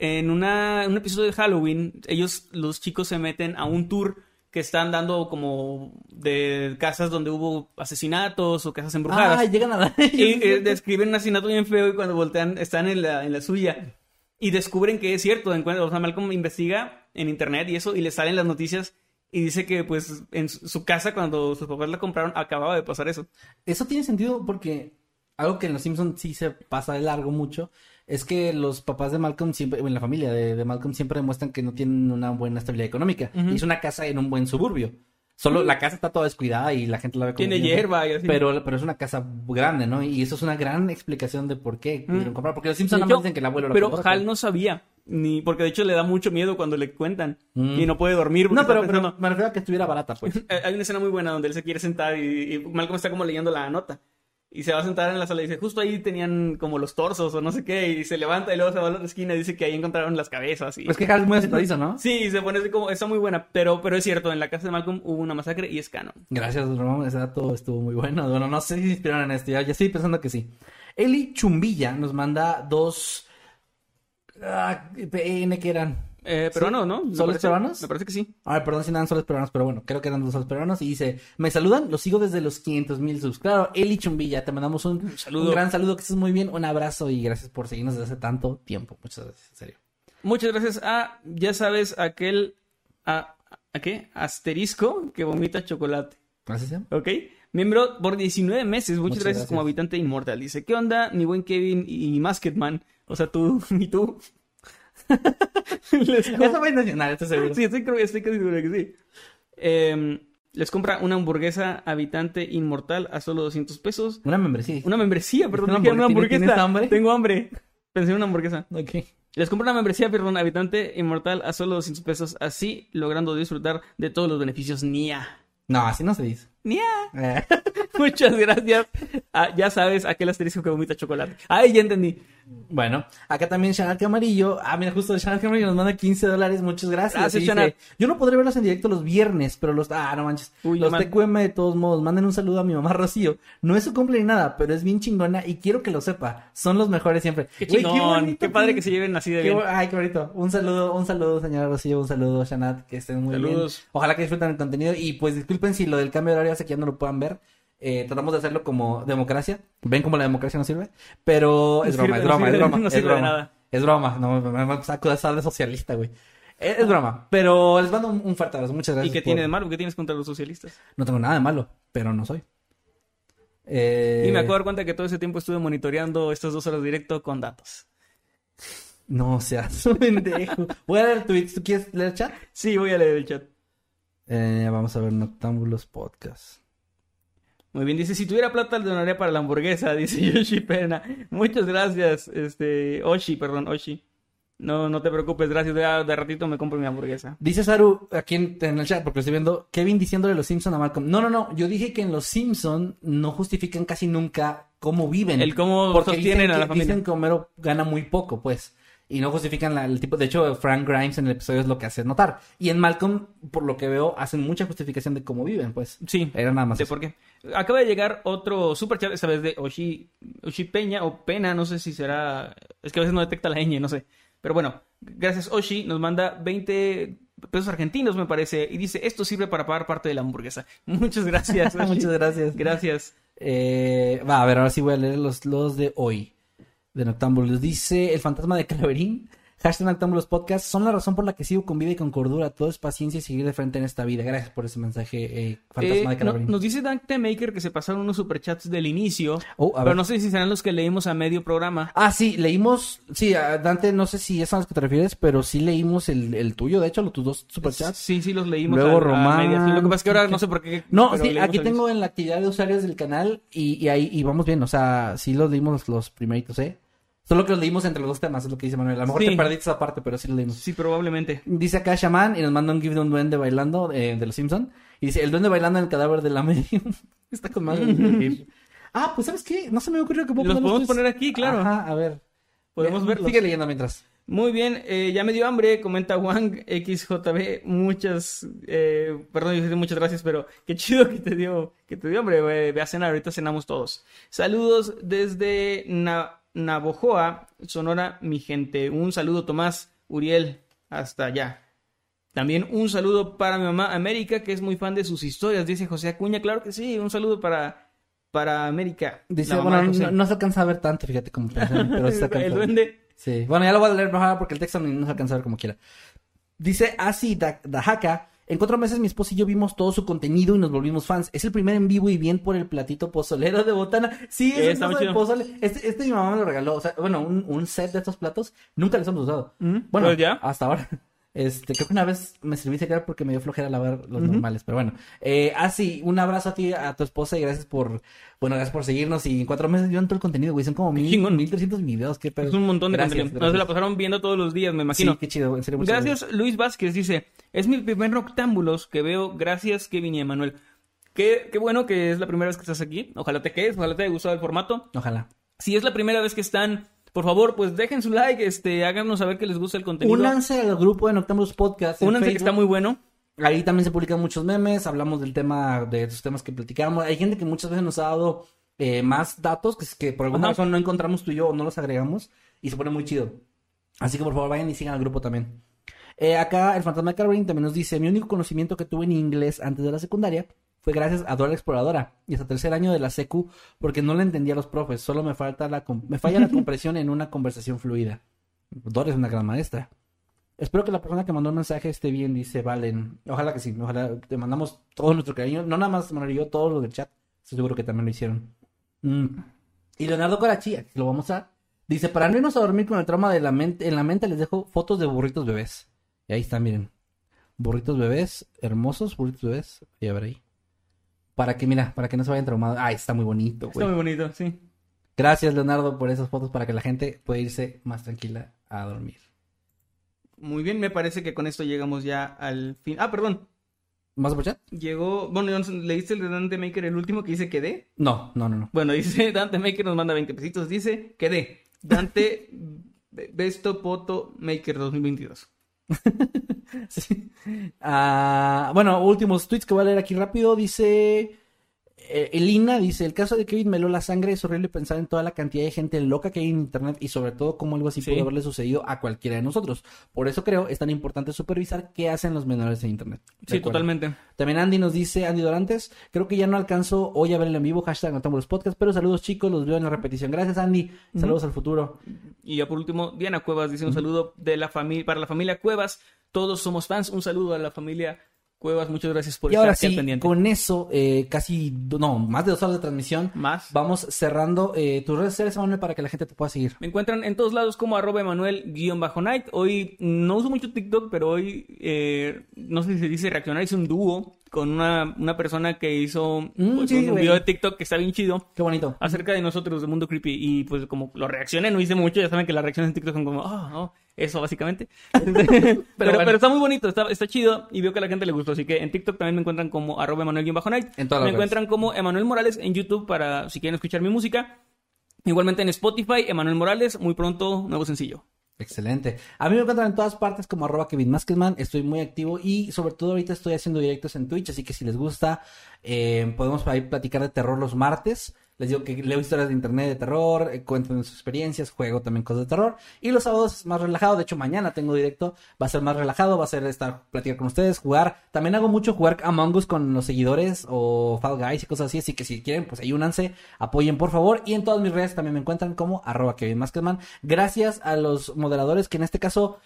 En una, un episodio de Halloween, ellos, los chicos, se meten a un tour que están dando como de casas donde hubo asesinatos o casas embrujadas. Ah, llegan a la... Y eh, describen un asesinato bien feo y cuando voltean están en la, en la suya. Y descubren que es cierto. Encuentran, o sea, Malcolm investiga en internet y eso y le salen las noticias y dice que pues en su su casa cuando sus papás la compraron acababa de pasar eso. Eso tiene sentido porque algo que en los Simpsons sí se pasa de largo mucho es que los papás de Malcolm siempre, en la familia de, de Malcolm siempre demuestran que no tienen una buena estabilidad económica. Es una casa en un buen suburbio. Solo la casa está toda descuidada y la gente la ve como... Tiene hierba y así. Pero, pero es una casa grande, ¿no? Y eso es una gran explicación de por qué pudieron comprar. Porque los Simpsons nada más dicen que el abuelo la pero compró, Hal no sabía. Ni, porque de hecho le da mucho miedo cuando le cuentan. Mm. Y no puede dormir. No, pero, pero me refiero a que estuviera barata, pues. (laughs) Eh, Hay una escena muy buena donde él se quiere sentar y, y Malcolm está como leyendo la nota. Y se va a sentar en la sala y dice, justo ahí tenían como los torsos o no sé qué. Y se levanta y luego se va a la esquina y dice que ahí encontraron las cabezas. Y... Es que es muy asustadizo, ¿no? Sí, se pone así como, está muy buena. Pero, pero es cierto, en la casa de Malcolm hubo una masacre y es canon. Gracias, Ramón. Ese dato estuvo muy bueno. Bueno, no sé si se inspiraron en esto. Ya, ya estoy pensando que sí. Eli Chumbilla nos manda dos. Ah, PN que eran. Eh, peruanos, ¿no? Me ¿Soles parece- peruanos? Me parece que sí. A ver, perdón si no eran soles peruanos, pero bueno, creo que eran dos soles peruanos. Y dice: Me saludan, los sigo desde los 500 mil subs. Claro, Eli Chumbilla, te mandamos un, saludo. un gran saludo, que estés muy bien. Un abrazo y gracias por seguirnos desde hace tanto tiempo. Muchas gracias, en serio. Muchas gracias a, ya sabes, aquel, a, ¿a qué? Asterisco que vomita chocolate. Gracias. ¿Ok? Miembro por 19 meses. Muchas, Muchas gracias, gracias. como habitante inmortal. Dice, ¿qué onda, mi buen Kevin y Masketman? O sea, tú (laughs) y tú. (laughs) Les com- Eso va a intencionar, estoy seguro. Sí, estoy, estoy casi seguro que sí. Em, les compra una hamburguesa habitante inmortal a solo 200 pesos. Una membresía. Una membresía, perdón. ¿Una una hamburguesa? hamburguesa. ¿Tienes hambre? Tengo hambre. Pensé en una hamburguesa. Ok. Les compra una membresía, perdón, habitante inmortal a solo 200 pesos. Así logrando disfrutar de todos los beneficios NIA. No, así no se dice. ¡Nia! Eh, (laughs) Muchas gracias. Ah, ya sabes aquel asterisco que vomita chocolate. Ay, ya entendí. Bueno, acá también Shanat Camarillo. Ah, mira, justo Shanat Camarillo nos manda 15 dólares. Muchas gracias. Gracias, dice. Yo no podré verlos en directo los viernes, pero los. Ah, no manches. Uy, los man. TQM de todos modos. Manden un saludo a mi mamá Rocío. No es su cumple ni nada, pero es bien chingona y quiero que lo sepa. Son los mejores siempre. Qué chingón. bonito Qué padre que se lleven así de Qué bien. Ay, qué bonito. Un saludo, un saludo, señora Rocío, un saludo, Shanat, que estén muy Saludos. bien. Ojalá que disfruten el contenido y pues disculpen si lo del cambio de horario hace que ya no lo puedan ver. Eh, tratamos de hacerlo como democracia. Ven como la democracia no sirve. Pero es broma, es broma, es broma. no es broma. nada. Es broma. No, me, saco de esa de socialista, güey. Es, es broma. Pero les mando un, un fuerte abrazo. Muchas ¿Y gracias. qué por- tiene de malo? ¿Qué tienes contra los socialistas? No tengo nada de malo, pero no soy. Eh, Y me acabo de dar cuenta que todo ese tiempo estuve monitoreando estas dos horas directo con datos. No seas un (laughs) pendejo. Voy a leer tweets. ¿Tú quieres leer chat? Sí, voy a leer el chat. Eh, vamos a ver Noctámbulos Podcast. Muy bien, dice, si tuviera plata le donaría para la hamburguesa, (laughs) dice Yoshi Pena. Muchas gracias, este, Oshi, perdón, Oshi. No, no te preocupes, gracias, de, de ratito me compro mi hamburguesa. Dice Saru aquí en, en el chat, porque lo estoy viendo, Kevin diciéndole los Simpson a Malcolm. No, no, no. Yo dije que en los Simpson no justifican casi nunca cómo viven. El cómo porque sostienen dicen a la familia. Dicen que Homero gana muy poco, pues. Y no justifican la- el tipo. De hecho, Frank Grimes en el episodio es lo que hace notar. Y en Malcolm, por lo que veo, hacen mucha justificación de cómo viven, pues. Sí, Era nada más. de eso. por qué. Acaba de llegar otro super chat, esta vez de Oshi, Oshi Peña o Pena, no sé si será, es que a veces no detecta la ñ, no sé. Pero bueno, gracias Oshi, nos manda 20 pesos argentinos me parece y dice, esto sirve para pagar parte de la hamburguesa. (laughs) Muchas gracias. (laughs) Oshi. Muchas gracias. Gracias. Eh, va, a ver, ahora sí voy a leer los, los de hoy. De Noctámbulos. Dice el fantasma de Calaverín. Hashtag Noctámbulos Podcast. Son la razón por la que sigo con vida y con cordura. Todo es paciencia y seguir de frente en esta vida. Gracias por ese mensaje, eh, fantasma Eh, de no- Calaverín. nos dice Dante Maker que se pasaron unos superchats del inicio, Oh, a pero no sé si serán los que leímos a medio programa. Ah, sí, leímos. Sí, a Dante, no sé si es a los que te refieres, pero sí leímos el, el tuyo, de hecho, los tus dos superchats. Sí, sí, los leímos Luego a, a Román. Sí, Lo que pasa es que ahora no sé por qué. No, sí, aquí tengo en la actividad de usuarios del canal y, y ahí y vamos bien, o sea, sí los leímos los primeritos, ¿eh? Solo que los leímos entre los dos temas, es lo que dice Manuel. A lo mejor Sí. te perdiste esa parte, pero sí los leímos. Sí, probablemente. Dice acá Shaman y nos manda un GIF de un duende bailando eh, de los Simpson Y dice, el duende bailando en el cadáver de la medium. (laughs) Está con madre. (laughs) ah, pues ¿sabes qué? No se me ocurrió que puedo Los podemos pues. poner aquí, claro. Ajá, a ver. Podemos verlos. Sigue leyendo mientras. Muy bien, eh, ya me dio hambre, comenta Wang XJB, muchas, eh, perdón, muchas gracias, pero qué chido que te dio, que te dio hambre, ve, ve a cenar, ahorita cenamos todos. Saludos desde Na- Navojoa, Sonora, mi gente. Un saludo Tomás, Uriel, hasta allá. También un saludo para mi mamá América, que es muy fan de sus historias, dice José Acuña, claro que sí, un saludo para, para América. Dice, bueno, no, no se alcanza a ver tanto, fíjate como (laughs) pero se alcanza El duende. Sí, bueno, ya lo voy a leer mejor porque el texto no se alcanza a ver como quiera. Dice Asi Da- Dahaka. En cuatro meses mi esposa y yo vimos todo su contenido y nos volvimos fans. Es el primer en vivo y bien por el platito pozolero de botana. Sí, Eh, es está el muy de pozole. Este, este mi mamá me lo regaló. O sea, bueno, un, un set de estos platos. Nunca los hemos usado. Ujú, Bueno, pues ya. hasta ahora. Este, creo que una vez me serví cereal porque me dio flojera lavar los normales, pero bueno. Eh, Asi, un abrazo a ti, a tu esposa y gracias por, bueno, gracias por seguirnos y en cuatro meses vieron todo el contenido, güey. Son como mil, chingón. mil trescientos videos, qué pedo. Es un montón de Gracias, contenido. No se la pasaron viendo todos los días, me imagino. Sí, qué chido, en serio. Gracias, Luis Vázquez dice, es mi primer Noctámbulos que veo, gracias Kevin y Emanuel. Qué, qué bueno que es la primera vez que estás aquí, ojalá te quedes, ojalá te haya gustado el formato. Ojalá. Si es la primera vez que están, por favor, pues dejen su like, este, háganos saber que les gusta el contenido. Únanse al grupo de Noctambulus Podcast. en Únanse que está muy bueno. Ahí también se publican muchos memes, hablamos del tema, de esos temas que platicamos. Hay gente que muchas veces nos ha dado eh, más datos que, que por alguna Ajá. razón no encontramos tú y yo o no los agregamos y se pone muy chido. Así que por favor vayan y sigan al grupo también. Eh, acá el fantasma de Caroline también nos dice, mi único conocimiento que tuve en inglés antes de la secundaria fue gracias a Dora la Exploradora y hasta tercer año de la secu porque no le entendía a los profes, solo me falta la me falla la (laughs) compresión en una conversación fluida. Dora es una gran maestra. Espero que la persona que mandó el mensaje esté bien, dice Valen. Ojalá que sí, ojalá te mandamos todo nuestro cariño. No nada más Manuel y yo, todos los del chat. Estoy seguro que también lo hicieron. Mm. Y Leonardo Corachi, lo vamos a dice, para no irnos a dormir con el trauma de la mente, en la mente les dejo fotos de burritos bebés. Y ahí están, miren. Burritos bebés, hermosos burritos bebés. Voy a ver ahí. Para que, mira, para que no se vayan traumados. Ay, está muy bonito, Está güey. muy bonito, sí. Gracias, Leonardo, por esas fotos para que la gente pueda irse más tranquila a dormir. Muy bien, me parece que con esto llegamos ya al fin. Ah, perdón. ¿Más chat? Llegó, bueno, ¿leíste el de Dante Maker, el último que dice quedé? No, no, no, no. Bueno, dice (laughs) Dante Maker nos manda 20 pesitos, dice quedé. Dante (laughs) Besto Poto Maker 2022. (laughs) Ah, bueno, últimos tweets que voy a leer aquí rápido. Dice Elina dice, el caso de Kevin meló la sangre es horrible pensar en toda la cantidad de gente loca que hay en internet y sobre todo cómo algo así puede haberle sucedido a cualquiera de nosotros. Por eso creo es tan importante supervisar qué hacen los menores en internet. Sí, totalmente. También Andy nos dice, Andy Dorantes, creo que ya no alcanzo hoy a verlo en vivo, hashtag no los podcasts, pero saludos chicos, los veo en la repetición. Gracias Andy, saludos al futuro. Y ya por último, Diana Cuevas dice un saludo de la familia, para la familia Cuevas, todos somos fans, un saludo a la familia Cuevas, muchas gracias por y estar ahora sí, pendiente. Con eso, eh, casi, no, más de dos horas de transmisión. Más. Vamos cerrando eh, tus redes sociales, Emanuel, para que la gente te pueda seguir. Me encuentran en todos lados como arroba Emanuel-Night. Hoy no uso mucho TikTok, pero hoy, eh, no sé si se dice reaccionar, hice un dúo con una, una persona que hizo mm, pues, un video de TikTok que está bien chido. Qué bonito. Acerca de nosotros, de Mundo Creepy. Y pues como lo reaccioné, no hice mucho, ya saben que las reacciones en TikTok son como, oh, oh eso básicamente. (laughs) (laughs) pero, pero, está muy bonito, está, está chido y veo que a la gente le gustó. Así que en TikTok también me encuentran como arroba Emanuel-Night. Me encuentran como Emanuel Morales en YouTube para si quieren escuchar mi música. Igualmente en Spotify, Emanuel Morales, muy pronto, nuevo sencillo. Excelente. A mí me encuentran en todas partes como arroba Kevin. Estoy muy activo y sobre todo ahorita estoy haciendo directos en Twitch, así que si les gusta, eh, podemos ahí platicar de terror los martes. Les digo que leo historias de internet de terror, eh, cuento sus experiencias, juego también cosas de terror. Y los sábados es más relajado. De hecho, mañana tengo directo. Va a ser más relajado. Va a ser estar platicar con ustedes, jugar. También hago mucho jugar Among Us con los seguidores o Fall Guys y cosas así. Así que si quieren, pues ahí únanse, apoyen por favor. Y en todas mis redes también me encuentran como arroba Kevin Maskedman. Gracias a los moderadores que en este caso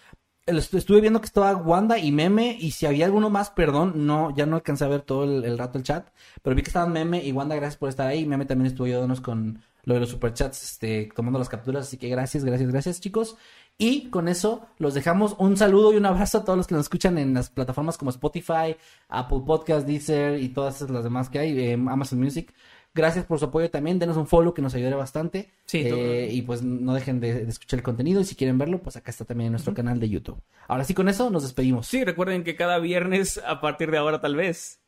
estuve viendo que estaba Wanda y Meme y si había alguno más, perdón, no, ya no alcancé a ver todo el, rato el chat, pero vi que estaban Meme y Wanda, gracias por estar ahí. Meme también estuvo ayudándonos con lo de los superchats, este, tomando las capturas, así que gracias, gracias, gracias chicos. Y con eso los dejamos un saludo y un abrazo a todos los que nos escuchan en las plataformas como Spotify, Apple Podcast, Deezer y todas las demás que hay, eh, Amazon Music. Gracias por su apoyo también. Denos un follow que nos ayudará bastante. Sí, eh, y pues no dejen de, escuchar el contenido. Y si quieren verlo, pues acá está también en nuestro canal de YouTube. Ahora sí, con eso nos despedimos. Sí, recuerden que cada viernes, a partir de ahora tal vez,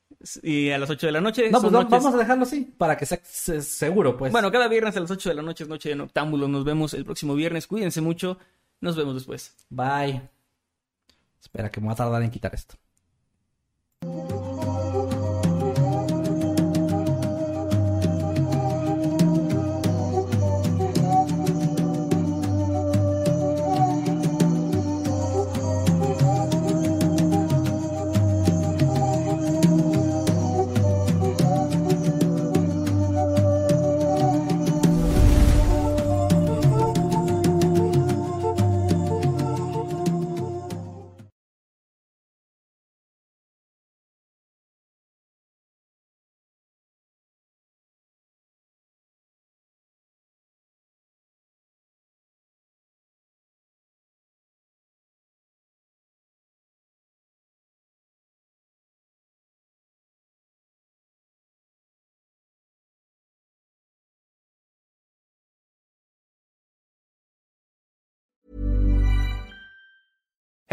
y a las 8 de la noche. No, pues vamos a dejarlo así, para que sea seguro, pues. Bueno, cada viernes a las 8 de la noche es Noche de Noctámbulo. Nos vemos el próximo viernes. Cuídense mucho. Nos vemos después. Bye. Espera, que me va a tardar en quitar esto.